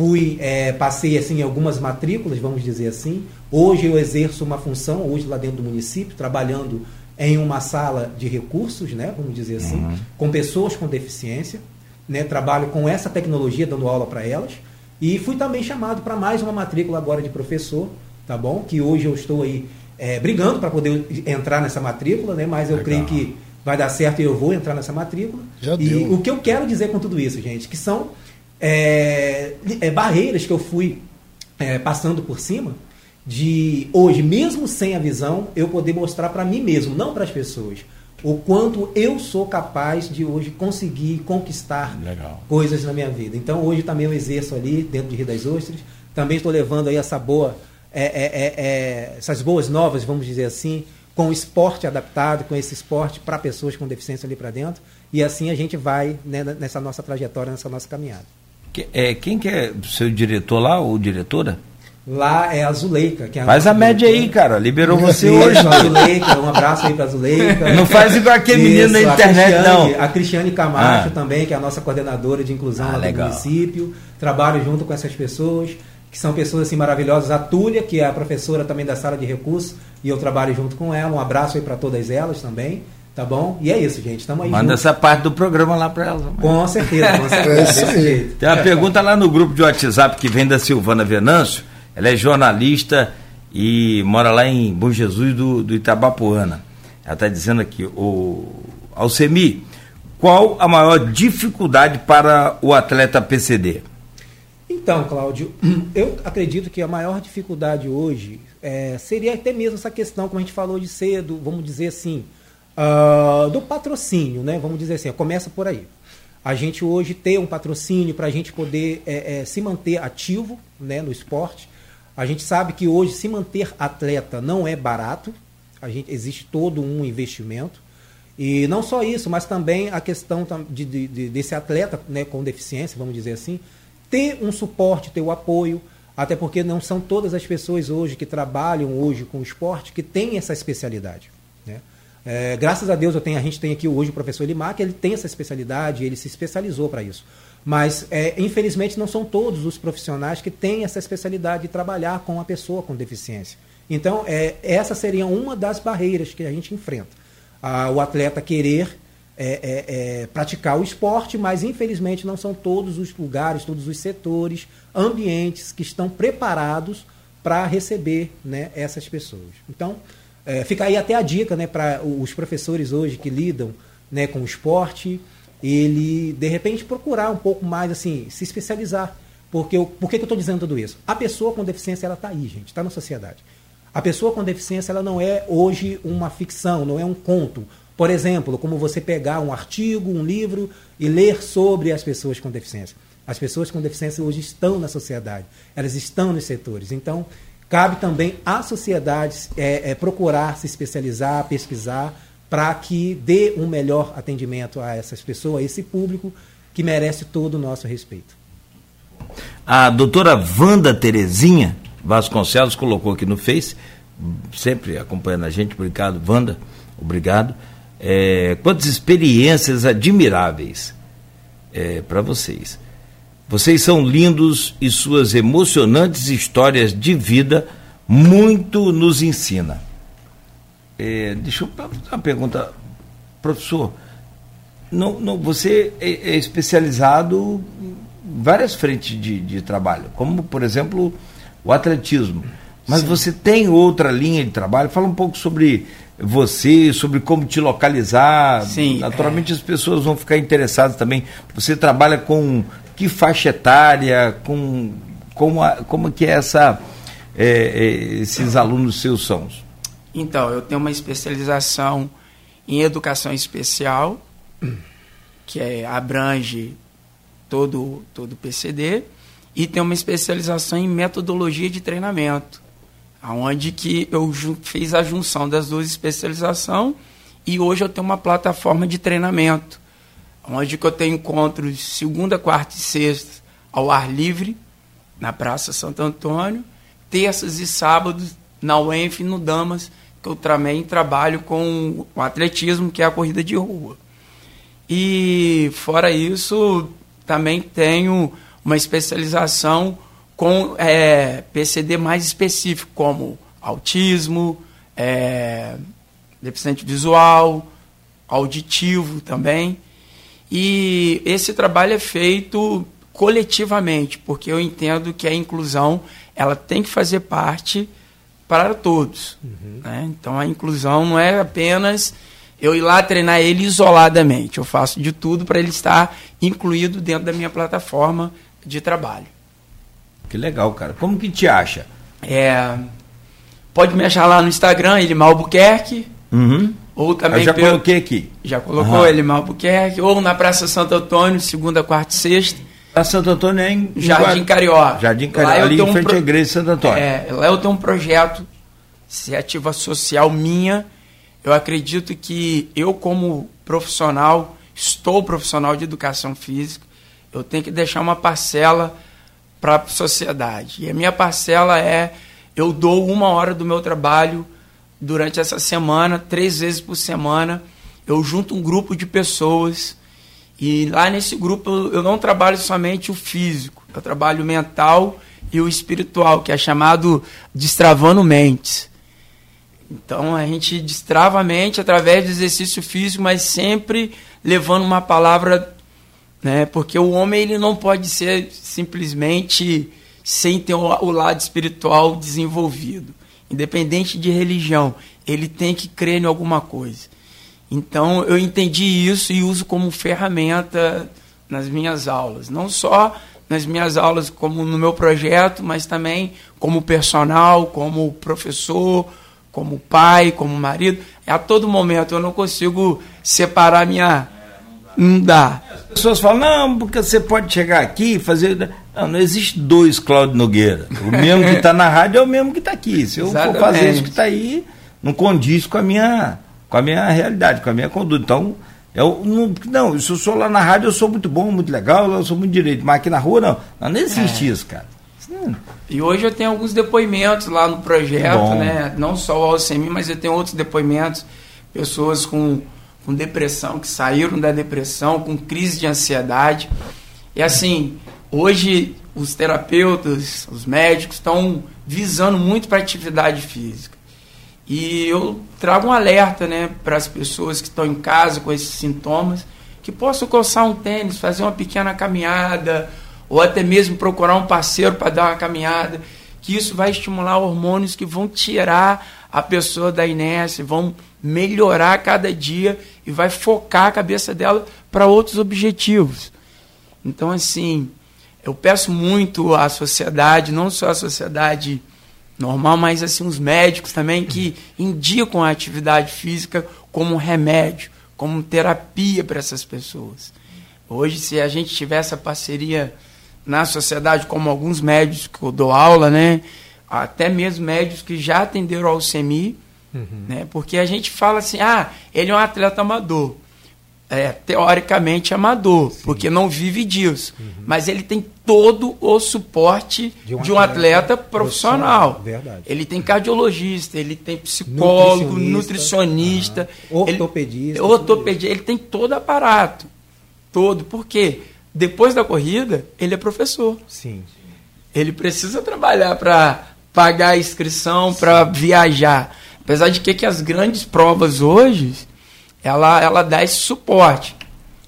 D: Fui, é, passei assim algumas matrículas, vamos dizer assim. Hoje eu exerço uma função, hoje lá dentro do município, trabalhando em uma sala de recursos, né, vamos dizer assim, uhum. com pessoas com deficiência né, trabalho com essa tecnologia, dando aula para elas. E fui também chamado para mais uma matrícula agora de professor, tá bom? Que hoje eu estou aí é, brigando para poder entrar nessa matrícula, né? Mas eu Legal. creio que vai dar certo e eu vou entrar nessa matrícula. Já e deu. o que eu quero dizer com tudo isso, gente, que são é, é, barreiras que eu fui é, passando por cima de hoje, mesmo sem a visão, eu poder mostrar para mim mesmo, não para as pessoas, o quanto eu sou capaz de hoje conseguir conquistar Legal. coisas na minha vida. Então hoje também eu exerço ali dentro de Rio das Ostras, também estou levando aí essa boa, é, é, é, é essas boas novas, vamos dizer assim, com o esporte adaptado, com esse esporte para pessoas com deficiência ali para dentro, e assim a gente vai né, nessa nossa trajetória, nessa nossa caminhada.
B: Que, é, quem que é seu diretor lá, ou diretora?
D: Lá é a Zuleika. Que é
B: a faz a média aí, cara. Liberou você Isso, hoje.
D: A Zuleika, um abraço aí pra Zuleika.
B: Não faz igual aquele menino na internet,
D: a
B: não.
D: A Cristiane Camacho ah. também, que é a nossa coordenadora de inclusão ah, lá do município. Trabalho junto com essas pessoas, que são pessoas assim maravilhosas. A Túlia, que é a professora também da sala de recursos, e eu trabalho junto com ela. Um abraço aí para todas elas também. Tá bom? E é isso, gente. Estamos aí.
B: Manda juntos. essa parte do programa lá para elas.
D: Com certeza, com certeza.
B: é Tem uma pergunta lá no grupo de WhatsApp que vem da Silvana Venâncio. Ela é jornalista e mora lá em Bom Jesus do, do Itabapuana. Ela está dizendo aqui, o Alcemi, qual a maior dificuldade para o atleta PCD?
D: Então, Cláudio, eu acredito que a maior dificuldade hoje é, seria até mesmo essa questão, como a gente falou de cedo, vamos dizer assim, uh, do patrocínio, né? Vamos dizer assim, começa por aí. A gente hoje ter um patrocínio para a gente poder é, é, se manter ativo né, no esporte, a gente sabe que hoje se manter atleta não é barato, a gente, existe todo um investimento. E não só isso, mas também a questão de, de, de, desse atleta né, com deficiência, vamos dizer assim, ter um suporte, ter o apoio, até porque não são todas as pessoas hoje que trabalham hoje com o esporte que têm essa especialidade. É, graças a Deus eu tenho, a gente tem aqui hoje o professor Limar, que ele tem essa especialidade, ele se especializou para isso. Mas, é, infelizmente, não são todos os profissionais que têm essa especialidade de trabalhar com a pessoa com deficiência. Então, é, essa seria uma das barreiras que a gente enfrenta. Ah, o atleta querer é, é, é, praticar o esporte, mas, infelizmente, não são todos os lugares, todos os setores, ambientes que estão preparados para receber né, essas pessoas. Então, é, fica aí até a dica né, para os professores hoje que lidam né, com o esporte ele de repente procurar um pouco mais assim, se especializar. Porque eu, por que, que eu estou dizendo tudo isso? A pessoa com deficiência ela está aí, gente, está na sociedade. A pessoa com deficiência ela não é hoje uma ficção, não é um conto. Por exemplo, como você pegar um artigo, um livro e ler sobre as pessoas com deficiência. As pessoas com deficiência hoje estão na sociedade, elas estão nos setores. Então, cabe também à sociedade é, é, procurar se especializar, pesquisar, para que dê um melhor atendimento a essas pessoas, a esse público que merece todo o nosso respeito.
B: A doutora Wanda Terezinha Vasconcelos colocou aqui no Face, sempre acompanhando a gente, obrigado, Wanda, obrigado. É, quantas experiências admiráveis é, para vocês. Vocês são lindos e suas emocionantes histórias de vida muito nos ensina. É, deixa eu fazer uma pergunta, professor. Não, não, você é, é especializado em várias frentes de, de, trabalho, como por exemplo o atletismo. Mas Sim. você tem outra linha de trabalho? Fala um pouco sobre você, sobre como te localizar.
C: Sim.
B: Naturalmente é... as pessoas vão ficar interessadas também. Você trabalha com que faixa etária, com como, a, como que é essa, é, é, esses alunos seus são?
C: Então, eu tenho uma especialização em educação especial, que é, abrange todo todo o PCD, e tenho uma especialização em metodologia de treinamento, aonde que eu fiz a junção das duas especializações e hoje eu tenho uma plataforma de treinamento onde eu tenho encontros segunda, quarta e sexta ao ar livre, na Praça Santo Antônio, terças e sábados na UENF no Damas, que eu também trabalho com o atletismo, que é a corrida de rua. E fora isso, também tenho uma especialização com é, PCD mais específico, como autismo, é, deficiente visual, auditivo também. E esse trabalho é feito coletivamente, porque eu entendo que a inclusão ela tem que fazer parte para todos. Uhum. Né? Então a inclusão não é apenas eu ir lá treinar ele isoladamente. Eu faço de tudo para ele estar incluído dentro da minha plataforma de trabalho.
B: Que legal, cara. Como que te acha?
C: É, pode me achar lá no Instagram, Elimar Albuquerque.
B: Uhum.
C: Ou também
B: Eu já pelo... coloquei aqui.
C: Já colocou uhum. Elimar Albuquerque. Ou na Praça Santo Antônio, segunda, quarta e sexta.
B: A Santo Antônio é em
C: Jardim Carioca.
B: Jardim Carioca, ali em frente pro... à igreja de Santo Antônio.
C: É, lá eu tenho um projeto, iniciativa social minha. Eu acredito que eu, como profissional, estou profissional de educação física, eu tenho que deixar uma parcela para a sociedade. E a minha parcela é: eu dou uma hora do meu trabalho durante essa semana, três vezes por semana. Eu junto um grupo de pessoas e lá nesse grupo eu não trabalho somente o físico, eu trabalho o mental e o espiritual, que é chamado destravando mentes. Então a gente destrava a mente através do exercício físico, mas sempre levando uma palavra né? Porque o homem ele não pode ser simplesmente sem ter o lado espiritual desenvolvido, independente de religião, ele tem que crer em alguma coisa. Então eu entendi isso e uso como ferramenta nas minhas aulas, não só nas minhas aulas como no meu projeto, mas também como personal, como professor, como pai, como marido. A todo momento eu não consigo separar minha não dá.
B: As pessoas falam, não, porque você pode chegar aqui e fazer. Não, não existe dois Cláudio Nogueira. O mesmo que está na rádio é o mesmo que está aqui. Se eu Exatamente. for fazer isso que está aí, não condiz com a minha, com a minha realidade, com a minha conduta. Então, eu não, não, se eu sou lá na rádio, eu sou muito bom, muito legal, eu sou muito direito. Mas aqui na rua, não. Não, não existe é. isso, cara.
C: E hoje eu tenho alguns depoimentos lá no projeto, né? Não só o Alcemi, mas eu tenho outros depoimentos, pessoas com com depressão, que saíram da depressão, com crise de ansiedade. E assim, hoje os terapeutas, os médicos estão visando muito para atividade física. E eu trago um alerta né, para as pessoas que estão em casa com esses sintomas, que possam coçar um tênis, fazer uma pequena caminhada, ou até mesmo procurar um parceiro para dar uma caminhada, que isso vai estimular hormônios que vão tirar a pessoa da inércia, vão melhorar cada dia e vai focar a cabeça dela para outros objetivos. Então, assim, eu peço muito à sociedade, não só a sociedade normal, mas assim os médicos também que indicam a atividade física como um remédio, como terapia para essas pessoas. Hoje, se a gente tiver essa parceria na sociedade, como alguns médicos que eu dou aula, né? Até mesmo médicos que já atenderam ao SEMI, uhum. né? Porque a gente fala assim, ah, ele é um atleta amador é, teoricamente amador, Sim. porque não vive disso. Uhum. Mas ele tem todo o suporte de um, de um atleta, atleta, profissional.
D: profissional.
C: Ele tem cardiologista, ele tem psicólogo, nutricionista, nutricionista
D: ortopedista.
C: Ele, ortopedia, ele tem todo aparato. Todo. Por quê? Depois da corrida, ele é professor.
D: Sim.
C: Ele precisa trabalhar para pagar a inscrição, para viajar. Apesar de que, que as grandes provas hoje ela, ela dá esse suporte.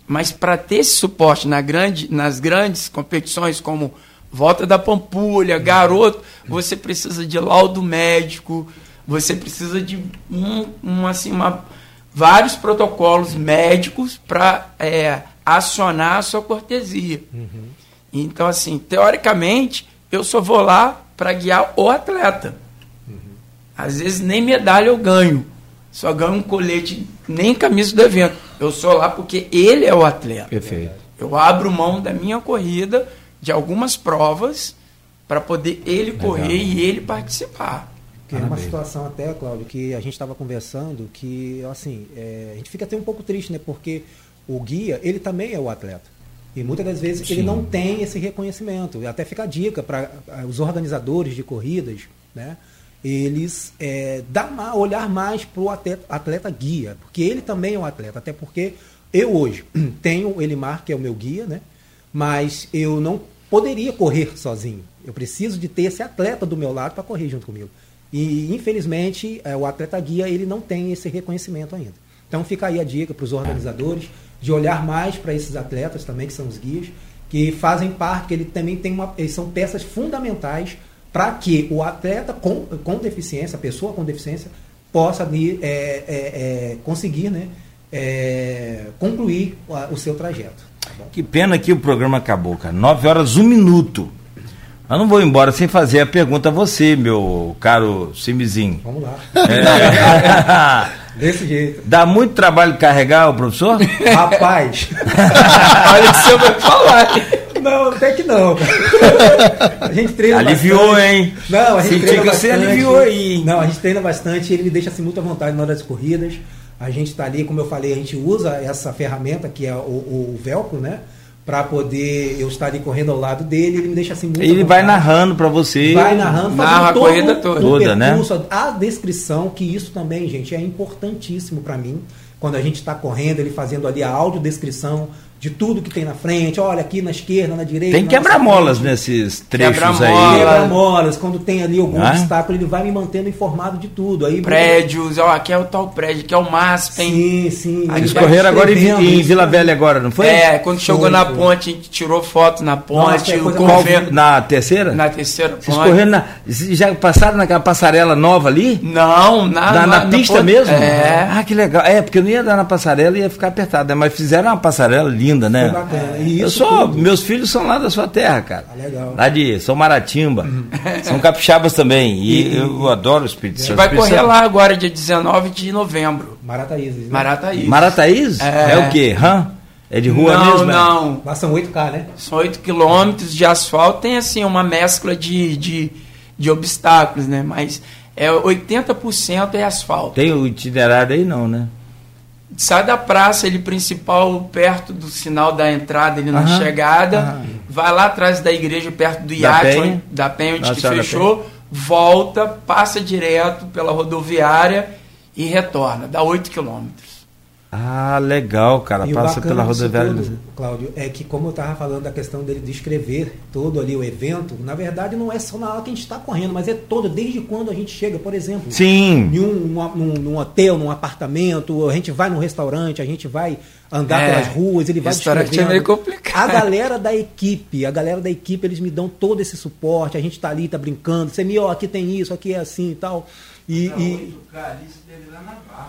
C: Mas para ter esse suporte na grande, nas grandes competições, como Volta da Pampulha, Garoto, você precisa de laudo médico, você precisa de um, um assim, uma, vários protocolos médicos para é, acionar a sua cortesia. Uhum. Então, assim, teoricamente, eu só vou lá para guiar o atleta. Uhum. Às vezes nem medalha eu ganho. Só ganho um colete, nem camisa do evento. Eu sou lá porque ele é o atleta.
B: Perfeito.
C: Eu abro mão da minha corrida, de algumas provas, para poder ele Legal. correr e ele participar.
D: Que é uma situação até, Cláudio, que a gente estava conversando, que assim, é, a gente fica até um pouco triste, né? Porque o guia, ele também é o atleta. E muitas das vezes Sim. ele não tem esse reconhecimento. Até fica a dica para os organizadores de corridas, né? eles é, dá olhar mais para o atleta, atleta, guia, porque ele também é um atleta, até porque eu hoje tenho o Elimar, que é o meu guia, né? mas eu não poderia correr sozinho. Eu preciso de ter esse atleta do meu lado para correr junto comigo. E, infelizmente, é, o atleta guia ele não tem esse reconhecimento ainda. Então fica aí a dica para os organizadores de olhar mais para esses atletas também, que são os guias, que fazem parte, que ele também tem uma, eles são peças fundamentais para que o atleta com, com deficiência, a pessoa com deficiência, possa é, é, é, conseguir né, é, concluir o, seu trajeto.
B: Tá que pena que o programa acabou, cara. Nove horas, um minuto. Eu não vou embora sem fazer a pergunta a você, meu caro Simizinho.
D: Vamos lá. É... Desse jeito.
B: Dá muito trabalho carregar o professor?
D: Rapaz.
C: Olha o que você vai falar.
D: Não, até que não. A gente treina
B: Aliviou,
D: bastante.
B: hein?
D: Não, a gente
B: Senti
D: treina
B: que você
D: bastante.
B: aliviou aí.
D: Não, a gente treina bastante, ele me deixa assim muito à vontade na hora das corridas. A gente está ali, como eu falei, a gente usa essa ferramenta que é o, o velcro, né? Para poder eu estar ali correndo ao lado dele, ele me deixa assim muito
B: Ele vai narrando para você.
D: Vai narrando,
C: narra a corrida toda,
B: toda né?
D: A descrição, que isso também, gente, é importantíssimo para mim. Quando a gente está correndo, ele fazendo ali a audiodescrição, de tudo que tem na frente, olha aqui na esquerda, na direita.
B: Tem quebra-molas nesses trechos
C: quebra
B: aí.
D: Quebra-molas, quando tem ali algum ah? obstáculo, ele vai me mantendo informado de tudo. Aí,
C: Prédios, ó, aqui é o tal prédio, aqui é o MASP,
D: Sim, sim.
B: Eles correram agora em, em Vila Velha agora, não foi?
C: É, quando foi, chegou na ponte, a gente tirou foto na ponte.
B: Nossa, é Na terceira?
C: Na terceira
B: Vocês ponte. correram na, já passaram naquela passarela nova ali?
C: Não, na,
B: na, na, na pista
C: ponte,
B: mesmo?
C: É.
B: Ah, que legal. É, porque eu não ia dar na passarela e ia ficar apertado, né? mas fizeram uma passarela linda, né?
D: Foi bacana.
B: E eu sou, tudo. meus filhos são lá da sua terra, cara.
D: Ah, legal.
B: Lá de São Maratimba. Uhum. São capixabas também. E, e eu adoro o Espírito Santo.
C: Você vai correr lá agora, dia 19 de novembro.
D: Marataízes. Né?
C: Marataízes.
B: Marataízes? É. é o quê? Hã? É de rua
C: não,
B: mesmo?
C: Não, não.
D: Lá são 8K, né?
C: São 8 quilômetros de asfalto. Tem, assim, uma mescla de, de, de obstáculos, né? Mas é 80% é asfalto.
B: Tem o itinerário aí não, né?
C: Sai da praça ele principal perto do sinal da entrada ele na chegada vai lá atrás da igreja perto do iate da penha, da penha onde que fechou volta passa direto pela rodoviária e retorna dá 8 quilômetros
B: ah, legal, cara.
D: E
B: Passa pela rodoviária.
D: Tudo, Cláudio, é que como eu estava falando da questão dele descrever todo ali o evento, na verdade não é só na hora que a gente está correndo, mas é todo, desde quando a gente chega, por exemplo.
B: Sim.
D: Em um, num, num hotel, num apartamento, a gente vai num restaurante, a gente vai andar é, pelas ruas, ele vai
C: descrevendo. é meio complicado.
D: a galera da equipe, a galera da equipe, eles me dão todo esse suporte, a gente tá ali, tá brincando, você me, ó, aqui tem isso, aqui é assim e tal. E, e...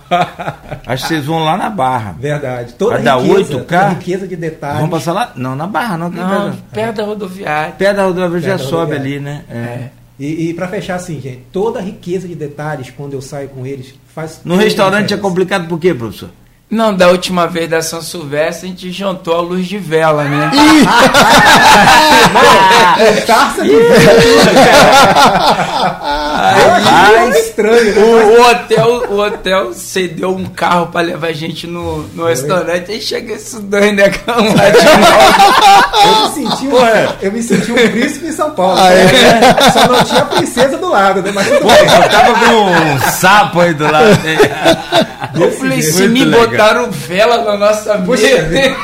B: Acho que vocês vão lá na Barra.
D: Verdade. Toda
B: Vai dar
D: riqueza,
B: 8K?
D: toda riqueza de detalhes.
B: Vamos passar lá? Não, na Barra, não.
C: Não,
B: Não,
C: perto da rodoviária.
B: Perto da rodoviária já sobe ali, né? É.
D: E, e para fechar assim, gente, toda a riqueza de detalhes quando eu saio com eles faz.
B: No restaurante é complicado por quê, professor?
C: Não, da última vez da São Silvestre a gente jantou a luz de vela, né?
D: Taça de
B: Rapaz,
D: estranho, né?
C: O, hotel, o hotel cedeu um carro para levar a gente no, no restaurante. Aí chega negão lá de
D: Eu me senti um, eu me senti um príncipe em São Paulo.
E: Ah, é?
D: né? Só não tinha a princesa do lado, né? Mas tudo
B: Pô,
D: bem.
B: eu tava com um sapo aí do lado.
C: Eu falei, se me
B: legal.
C: Botaram vela na nossa
D: Puxa
C: mesa.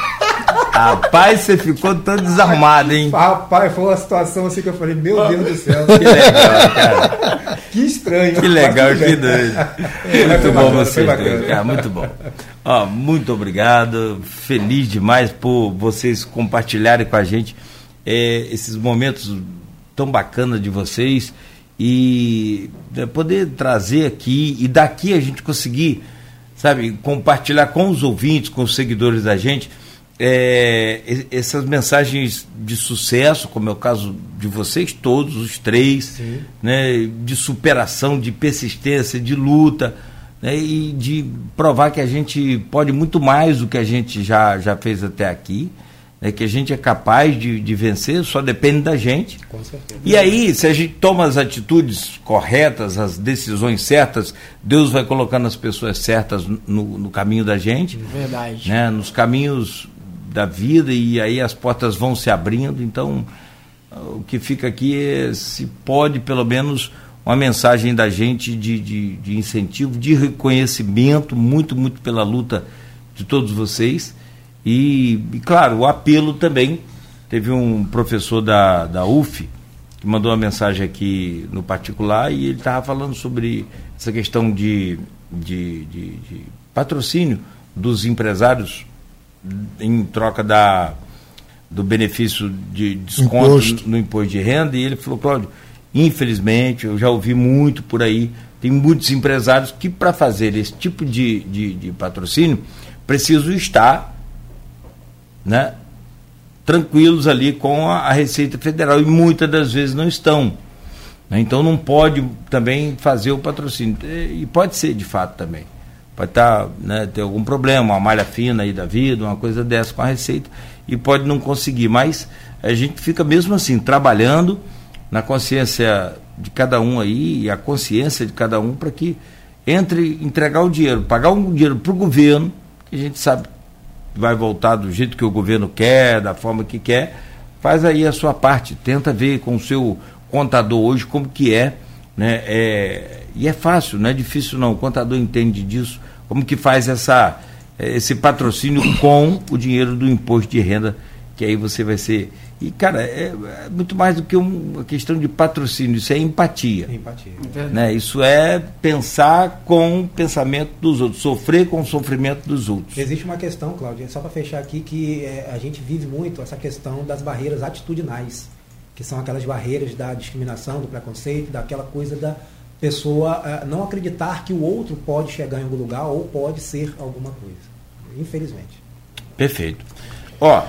B: Rapaz, você ficou todo desarmado, hein?
D: Rapaz, foi uma situação assim que eu falei, meu Deus do céu,
B: Que legal, cara.
D: que estranho.
B: Que legal, que doido.
D: Mas
B: Muito bom cara, muito bom. Ó, muito obrigado, feliz demais por vocês compartilharem com a gente eh, esses momentos tão bacanas de vocês e eh, poder trazer aqui e daqui a gente conseguir, sabe, compartilhar com os ouvintes, com os seguidores da gente, e- essas mensagens de sucesso, como é o caso de vocês todos, os três,
D: Sim.
B: né, de superação, de persistência, de luta, né, e de provar que a gente pode muito mais do que a gente já, já fez até aqui, né, que a gente é capaz de, de vencer, só depende da gente.
D: Com certeza.
B: E aí, se a gente toma as atitudes corretas, as decisões certas, Deus vai colocando as pessoas certas no, no caminho da gente
C: Verdade.
B: né, nos caminhos da vida e aí as portas vão se abrindo. Então, o que fica aqui é se pode pelo menos uma mensagem da gente de, de, de incentivo, de reconhecimento, muito, muito pela luta de todos vocês. E, e, claro, o apelo também. Teve um professor da, da UF que mandou uma mensagem aqui no particular e ele estava falando sobre essa questão de, de, de, de patrocínio dos empresários em troca da, do benefício de desconto
E: Imposto.
B: no, imposto de renda e ele falou, Cláudio, infelizmente, eu já ouvi muito por aí, tem muitos empresários que para fazer esse tipo de, de, de patrocínio precisam estar né, tranquilos ali com a, a Receita Federal e muitas das vezes não estão. né? Então não pode também fazer o patrocínio. E pode ser de fato também. Pode estar, né, ter algum problema, uma malha fina aí da vida, uma coisa dessa com a Receita, e pode não conseguir. Mas a gente fica mesmo assim, trabalhando na consciência de cada um aí, e a consciência de cada um, para que entre entregar o dinheiro, pagar um dinheiro para o governo, que a gente sabe vai voltar do jeito que o governo quer, da forma que quer, faz aí a sua parte, tenta ver com o seu contador hoje como que é, né? É, e é fácil, não é difícil não, o contador entende disso, como que faz essa, esse patrocínio com o dinheiro do imposto de renda, que aí você vai ser. E, cara, é, é muito mais do que um- uma questão de patrocínio, isso é empatia.
D: Empatia.
C: Verdade.
B: Né? Isso é pensar com o pensamento dos outros, sofrer com o sofrimento dos outros.
D: Existe uma questão, Cláudia, só para fechar aqui, que é, a gente vive muito essa questão das barreiras atitudinais, que são aquelas barreiras da discriminação, do preconceito, daquela coisa da pessoa eh, não acreditar que o outro pode chegar em algum lugar ou pode ser alguma coisa. Infelizmente.
B: Perfeito. Ó,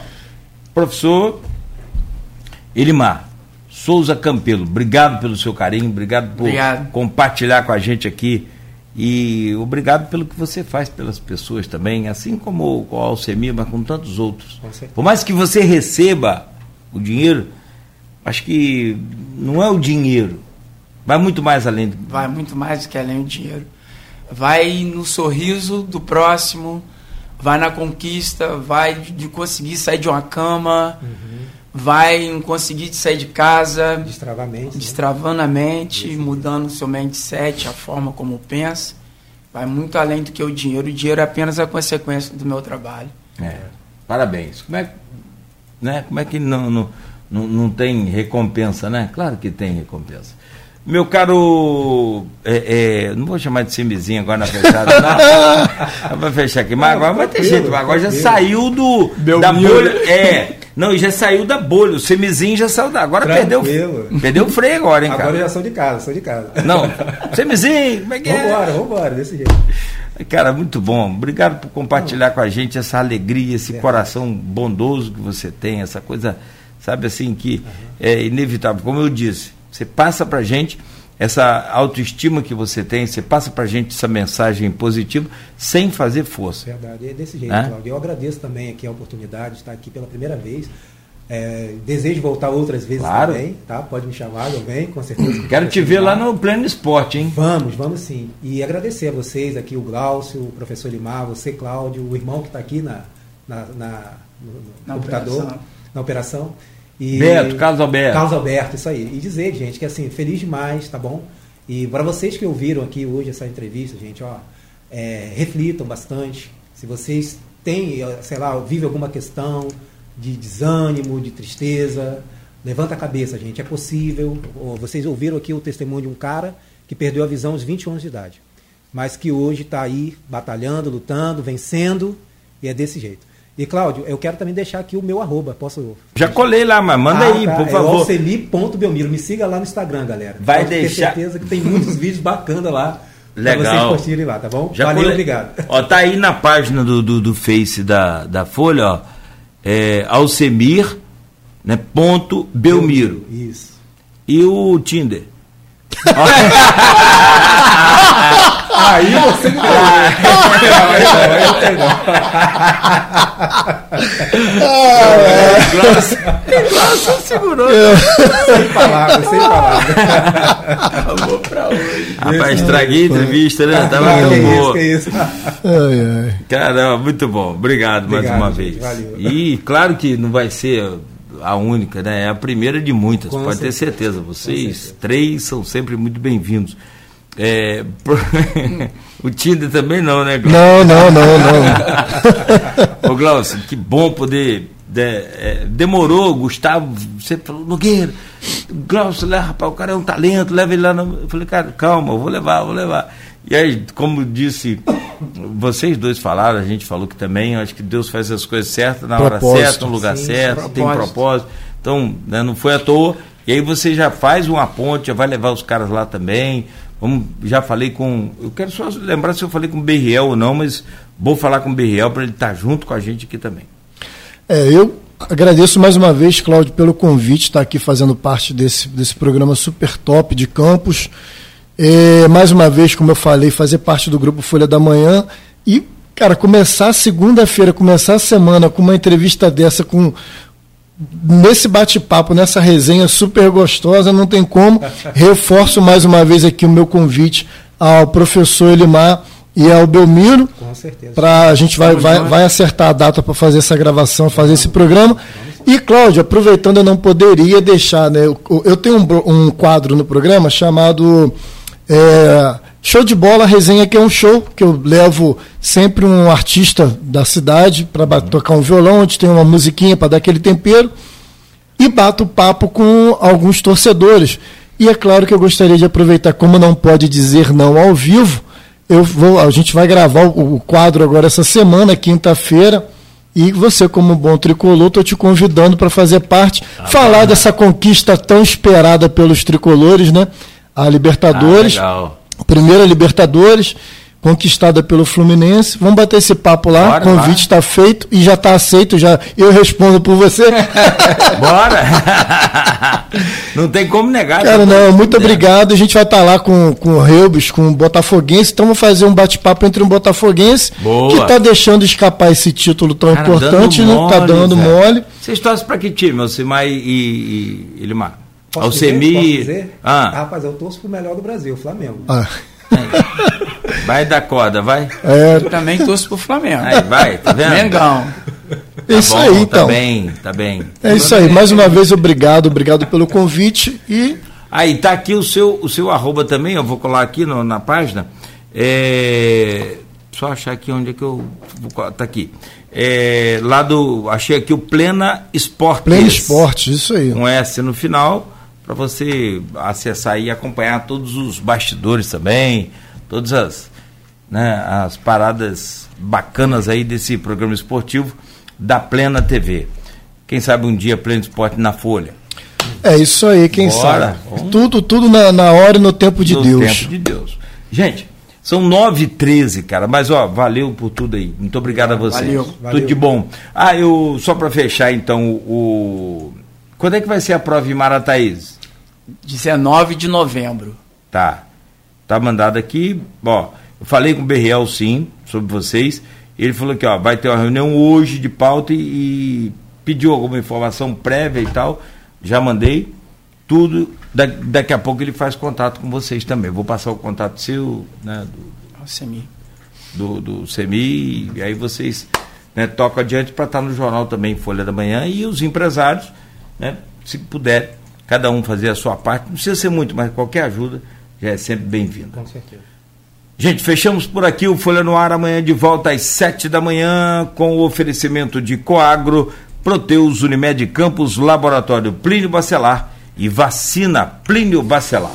B: professor Elimar Souza Campelo, obrigado pelo seu carinho, obrigado por
C: Obrigado.
B: compartilhar com a gente aqui e obrigado pelo que você faz pelas pessoas também, assim como com o Alcemir, mas com tantos outros. Por mais que você receba o dinheiro, acho que não é o dinheiro, vai muito mais além. do-
C: Vai muito mais do que além do dinheiro. Vai no sorriso do próximo, vai na conquista, vai de conseguir sair de uma cama, vai em conseguir sair de casa,
D: Destravar a mente. né?
C: destravando a mente, mudando o seu mindset, a forma como pensa. Vai muito além do que o dinheiro. O dinheiro é apenas a consequência do meu trabalho.
B: É, parabéns. Como é, que- né, como é que não, não, não, não tem recompensa, né? Claro que tem recompensa. Meu caro. é, é, não vou chamar de Simizinho agora na fechada, não. Vai fechar aqui. Mas agora vai ter jeito. mas Agora já saiu do,
C: Deu
B: da
C: mil.
B: bolha. É. Não, já saiu da bolha. O semizinho já saiu da. Agora perdeu, perdeu o freio agora, hein, cara?
D: Agora já sou de casa, sou de casa.
B: Não, semizinho, como é que é?
D: Vambora, vambora, desse jeito.
B: Cara, muito bom. Obrigado por compartilhar com a gente essa alegria, esse é. coração bondoso que você tem, essa coisa, sabe assim, que uhum. é inevitável. Como eu disse, você passa pra gente essa autoestima que você tem, você passa para a gente essa mensagem positiva sem fazer força.
D: Verdade, é desse jeito, né? Cláudio. Eu agradeço também aqui a oportunidade de estar aqui pela primeira vez. É, desejo voltar outras vezes claro. também, tá? Pode me chamar, eu venho, com certeza.
B: Quero te ver lá no Pleno Esporte, hein?
D: Vamos, vamos sim. E agradecer a vocês aqui, o Glaucio, o professor Limar, você, Cláudio, o irmão que está aqui na, na, na no, no na computador, operação. na operação.
B: E, Beto, Carlos Alberto.
D: Carlos Alberto, isso aí. E dizer, gente, que assim, feliz demais, tá bom? E para vocês que ouviram aqui hoje essa entrevista, gente, ó, é, reflitam bastante. Se vocês têm, sei lá, vivem alguma questão de desânimo, de tristeza, levanta a cabeça, gente, é possível. Vocês ouviram aqui o testemunho de um cara que perdeu a visão aos 20 anos de idade, mas que hoje está aí batalhando, lutando, vencendo, e é desse jeito. E, Cláudio, eu quero também deixar aqui o meu arroba. Posso.
B: Já colei lá, mas manda ah, aí, tá. por é favor.
D: Alceli.belmiro. Me siga lá no Instagram, galera.
B: Vai Pode deixar.
D: Ter certeza que tem muitos vídeos bacanas lá.
B: Legal.
D: Pra vocês curtirem lá, tá bom? Já Valeu, colei. obrigado.
B: Ó, tá aí na página do, do, do Face da, da Folha, ó. É, Alcemir, né, ponto Belmiro.
D: Isso.
B: E o Tinder.
D: Aí você me deu.
B: Nossa, segurou.
D: Sem palavras, sem palavras.
B: Vou pra hoje. Rapaz, estraguei a entrevista, né? Tava ah, muito boa. Que isso, que isso. Caramba, muito bom. Obrigado, Obrigado mais uma vez. Valeu. E claro que não vai ser a única, né? É a primeira de muitas, Com pode certeza. ter certeza. Vocês certeza. três são sempre muito bem-vindos. É, o Tinder também não, né,
E: Glaucio? Não, não, não, não.
B: Ô, Glaucio, que bom poder. De, é, demorou, Gustavo, você falou, Nogueira, Glaucio, leva, rapaz, o cara é um talento, leva ele lá. No... Eu falei, cara, calma, eu vou levar, vou levar. E aí, como disse, vocês dois falaram, a gente falou que também, acho que Deus faz as coisas certas na propósito, hora certa, no lugar sim, certo, propósito. tem propósito. Então, né, não foi à toa. E aí você já faz uma ponte, já vai levar os caras lá também. Vamos, já falei com. Eu quero só lembrar se eu falei com o Berriel ou não, mas vou falar com o Berriel para ele estar tá junto com a gente aqui também.
E: É, eu agradeço mais uma vez, Cláudio, pelo convite, estar aqui fazendo parte desse, desse programa super top de campos. É, mais uma vez, como eu falei, fazer parte do grupo Folha da Manhã e, cara, começar segunda-feira, começar a semana com uma entrevista dessa com nesse bate-papo, nessa resenha super gostosa, não tem como. Reforço mais uma vez aqui o meu convite ao professor Elimar e ao Belmiro.
D: Com certeza.
E: Pra, a gente vai, vai, vai acertar a data para fazer essa gravação, fazer esse programa. E, Cláudio, aproveitando, eu não poderia deixar, né? Eu, eu tenho um, um quadro no programa chamado. É, Show de bola, resenha que é um show que eu levo sempre um artista da cidade para uhum. tocar um violão, onde tem uma musiquinha para dar aquele tempero e bato papo com alguns torcedores. E é claro que eu gostaria de aproveitar, como não pode dizer não ao vivo, eu vou, a gente vai gravar o, o quadro agora essa semana, quinta-feira. E você, como bom tricolor, estou te convidando para fazer parte, ah, falar dessa conquista tão esperada pelos tricolores, né? A Libertadores. Ah, legal primeira Libertadores, conquistada pelo Fluminense. Vamos bater esse papo lá. Bora, o convite está feito e já está aceito. Já eu respondo por você.
B: Bora! não tem como negar.
E: Cara, não, muito obrigado. A gente vai estar tá lá com, com o Reubis, com o Botafoguense. Então vamos fazer um bate-papo entre um Botafoguense Boa. que está deixando escapar esse título tão Cara, importante, não está dando mole.
B: Vocês torcem para que time, Alcimar e, e, e Elimar?
D: Posso Alcemi... Dizer? Posso dizer? Ah. Rapaz, eu torço pro melhor do Brasil, Flamengo. Ah.
B: Vai dar corda, vai.
C: É, eu também torço pro Flamengo.
B: Aí, vai, tá vendo?
C: Mengão.
E: Tá isso bom, aí, tá então.
B: Tá bem, tá bem.
E: É isso aí. Mais uma vez, obrigado, obrigado pelo convite e.
B: Aí, tá aqui o seu, o seu arroba também, eu vou colar aqui no, na página. É, só achar aqui onde é que eu. Tá aqui. É, lá do. Achei aqui o Plena Esportes.
E: Plena Esportes, isso aí.
B: Um S no final para você acessar e acompanhar todos os bastidores também, todas as, né, as paradas bacanas aí desse programa esportivo da Plena TV. Quem sabe um dia Pleno Esporte na Folha.
E: É isso aí, quem Bora. sabe. Tudo, tudo na, na hora e no tempo de
B: no
E: Deus.
B: No tempo de Deus. Gente, são 9 e 13 cara. Mas, ó, valeu por tudo aí. Muito obrigado a vocês. Valeu. Tudo valeu. de bom. Ah, eu, só para fechar, então, o. Quando é que vai ser a prova em Marataízes?
C: 19 de novembro.
B: Tá. Tá mandado aqui. Ó, eu falei com o Berriel, sim, sobre vocês. Ele falou que, ó, vai ter uma reunião hoje de pauta e, e pediu alguma informação prévia e tal. Já mandei tudo. Da, daqui a pouco ele faz contato com vocês também. Vou passar o contato seu, né?
C: Do SEMI.
B: Do, do SEMI, e aí vocês né, tocam adiante para estar tá no jornal também, Folha da Manhã, e os empresários, né, se puder, cada um fazer a sua parte, não precisa ser muito, mas qualquer ajuda já é sempre bem-vinda.
C: Com certeza.
B: Gente, fechamos por aqui o Folha no Ar amanhã de volta às sete da manhã com o oferecimento de Coagro, Proteus Unimed Campos, Laboratório Plínio Bacelar e Vacina Plínio Bacelar.